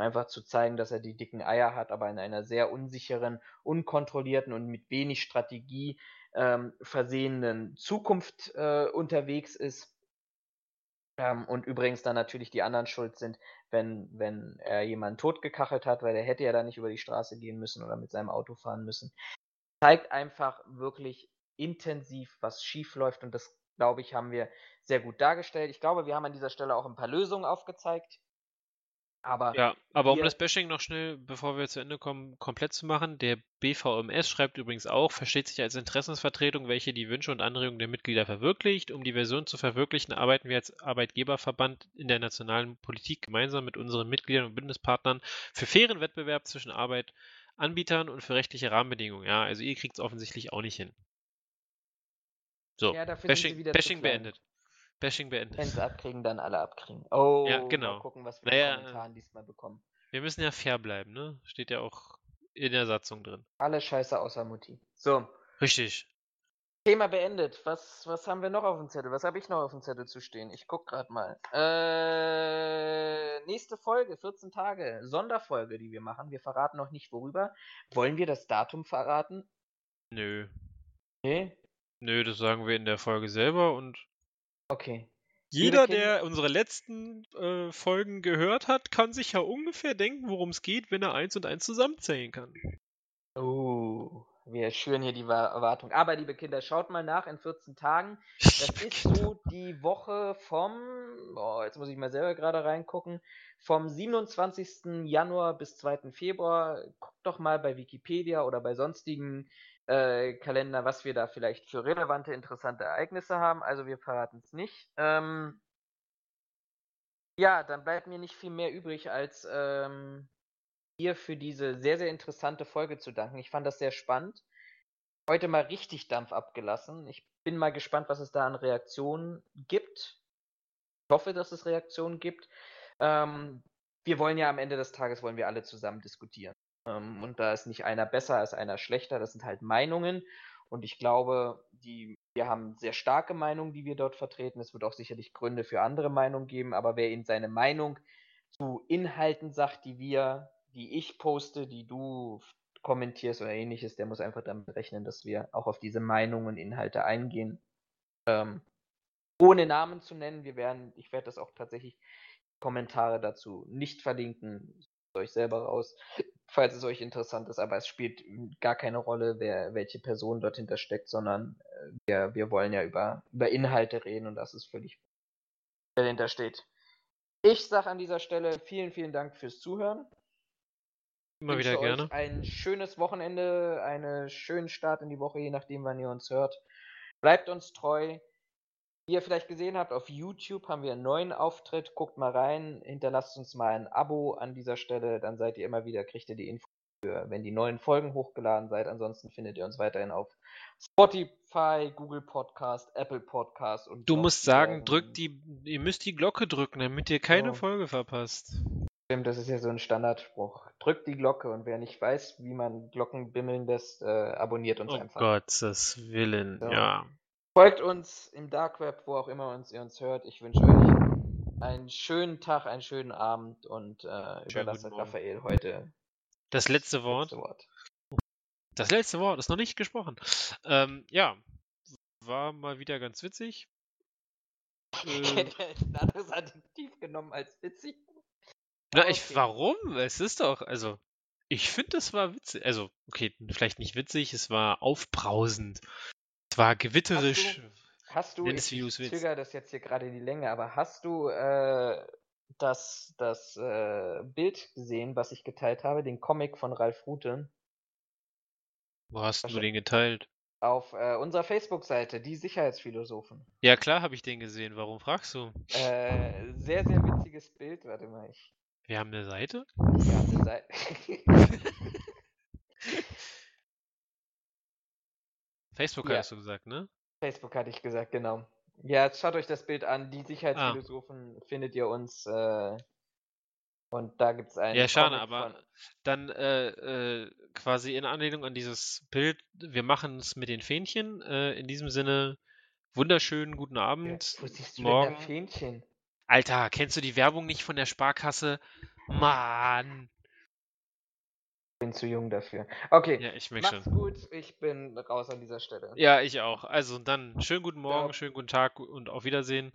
einfach zu zeigen, dass er die dicken Eier hat, aber in einer sehr unsicheren, unkontrollierten und mit wenig Strategie ähm, versehenen Zukunft äh, unterwegs ist. Ähm, und übrigens dann natürlich die anderen schuld sind, wenn, wenn er jemanden totgekachelt hat, weil er hätte ja da nicht über die Straße gehen müssen oder mit seinem Auto fahren müssen. Zeigt einfach wirklich intensiv, was schief läuft und das, glaube ich, haben wir sehr gut dargestellt. Ich glaube, wir haben an dieser Stelle auch ein paar Lösungen aufgezeigt. Aber Ja, aber um das Bashing noch schnell, bevor wir zu Ende kommen, komplett zu machen, der BVMS schreibt übrigens auch, versteht sich als Interessensvertretung, welche die Wünsche und Anregungen der Mitglieder verwirklicht. Um die Version zu verwirklichen, arbeiten wir als Arbeitgeberverband in der nationalen Politik gemeinsam mit unseren Mitgliedern und Bündnispartnern für fairen Wettbewerb zwischen Arbeitanbietern und für rechtliche Rahmenbedingungen. Ja, also ihr kriegt es offensichtlich auch nicht hin. So, Ja, Bashing, Bashing beendet. Bashing beendet. Wenn sie abkriegen, dann alle abkriegen. Oh, Ja, genau. mal gucken, was wir Naja, in Kommentaren diesmal bekommen. Wir müssen ja fair bleiben, ne? Steht ja auch in der Satzung drin. Alle scheiße außer Mutti. So, Richtig. Thema beendet. Was, was haben wir noch auf dem Zettel? Was habe ich noch auf dem Zettel zu stehen? Ich guck gerade mal. Äh, nächste Folge, 14 Tage, Sonderfolge, die wir machen. Wir verraten noch nicht worüber. Wollen wir das Datum verraten? Nö. Nee? Nö, das sagen wir in der Folge selber und Okay. jeder, der unsere letzten äh, Folgen gehört hat, kann sich ja ungefähr denken, worum es geht, wenn er eins und eins zusammenzählen kann. Oh, wir schüren hier die Wa- Erwartung. Aber, liebe Kinder, schaut mal nach in 14 Tagen. Das ist so die Woche vom, oh, jetzt muss ich mal selber gerade reingucken, vom 27. Januar bis 2. Februar. Guckt doch mal bei Wikipedia oder bei sonstigen äh, Kalender, was wir da vielleicht für relevante, interessante Ereignisse haben. Also wir verraten es nicht. Ähm, ja, dann bleibt mir nicht viel mehr übrig, als ähm, für diese sehr, sehr interessante Folge zu danken. Ich fand das sehr spannend. Heute mal richtig Dampf abgelassen. Ich bin mal gespannt, was es da an Reaktionen gibt. Ich hoffe, dass es Reaktionen gibt. Ähm, wir wollen ja am Ende des Tages wollen wir alle zusammen diskutieren. Ähm, und da ist nicht einer besser als einer schlechter. Das sind halt Meinungen. Und ich glaube, die, wir haben sehr starke Meinungen, die wir dort vertreten. Es wird auch sicherlich Gründe für andere Meinungen geben. Aber wer in seine Meinung zu Inhalten sagt, die wir, die ich poste, die du kommentierst oder ähnliches, der muss einfach damit rechnen, dass wir auch auf diese Meinungen und Inhalte eingehen. Ähm, ohne Namen zu nennen, wir werden, ich werde das auch tatsächlich Kommentare dazu nicht verlinken, euch selber raus, falls es euch interessant ist, aber es spielt gar keine Rolle, wer, welche Person dort hinter steckt, sondern äh, wir, wir wollen ja über, über Inhalte reden und das ist völlig, wer dahinter steht. Ich sage an dieser Stelle vielen, vielen Dank fürs Zuhören. Immer wieder gerne. ein schönes Wochenende, einen schönen Start in die Woche, je nachdem, wann ihr uns hört. Bleibt uns treu. Wie ihr vielleicht gesehen habt, auf YouTube haben wir einen neuen Auftritt. Guckt mal rein, hinterlasst uns mal ein Abo an dieser Stelle, dann seid ihr immer wieder, kriegt ihr die Info, wenn die neuen Folgen hochgeladen seid. Ansonsten findet ihr uns weiterhin auf Spotify, Google Podcast, Apple Podcast und. Du musst sagen, drückt die, ihr müsst die Glocke drücken, damit ihr keine Oh. Folge verpasst. Stimmt, das ist ja so ein Standardspruch. Drückt die Glocke und wer nicht weiß, wie man Glocken bimmeln lässt, äh, abonniert uns Oh einfach. Gottes Willen, So. ja. Folgt uns im Dark Web, wo auch immer uns ihr uns hört. Ich wünsche euch einen schönen Tag, einen schönen Abend und äh, überlasse. Raphael heute Das letzte das Wort. letzte Wort. Das letzte Wort ist noch nicht gesprochen. Ähm, ja, war mal wieder ganz witzig. Äh, ein anderes Adjektiv genommen als witzig. na, Aber ich, okay. warum? Es ist doch, also, ich finde, es war witzig. Also, okay, vielleicht nicht witzig, es war aufbrausend. Es war gewitterisch. Hast du, es, wie ich zögere das jetzt hier gerade in die Länge, aber hast du äh, das, das äh, Bild gesehen, was ich geteilt habe, den Comic von Ralf Rute, Wo hast du den geteilt? auf äh, unserer Facebook-Seite, die Sicherheitsphilosophen. Ja, klar habe ich den gesehen. Warum fragst du? Äh, sehr, sehr witziges Bild. Warte mal, ich. Wir haben eine Seite? Wir haben eine Seite. Facebook Ja. hast du gesagt, ne? Facebook hatte ich gesagt, genau. Ja, jetzt schaut euch das Bild an. Die Sicherheitsphilosophen findet ihr uns. Äh, und da gibt es einen. Ja, schade, aber von- dann äh, äh, quasi in Anlehnung an dieses Bild, wir machen es mit den Fähnchen. Äh, in diesem Sinne, wunderschönen guten Abend. Wo siehst du morgen. denn Fähnchen? Alter, kennst du die Werbung nicht von der Sparkasse? Mann. Bin zu jung dafür. Okay, Ja, ich macht's schon. gut. Ich bin raus an dieser Stelle. Ja, ich auch. Also dann schönen guten Morgen, Ja. schönen guten Tag und auf Wiedersehen.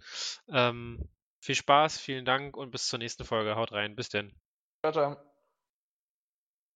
Ähm, viel Spaß, vielen Dank und bis zur nächsten Folge. Haut rein. Bis denn. Ciao, ciao.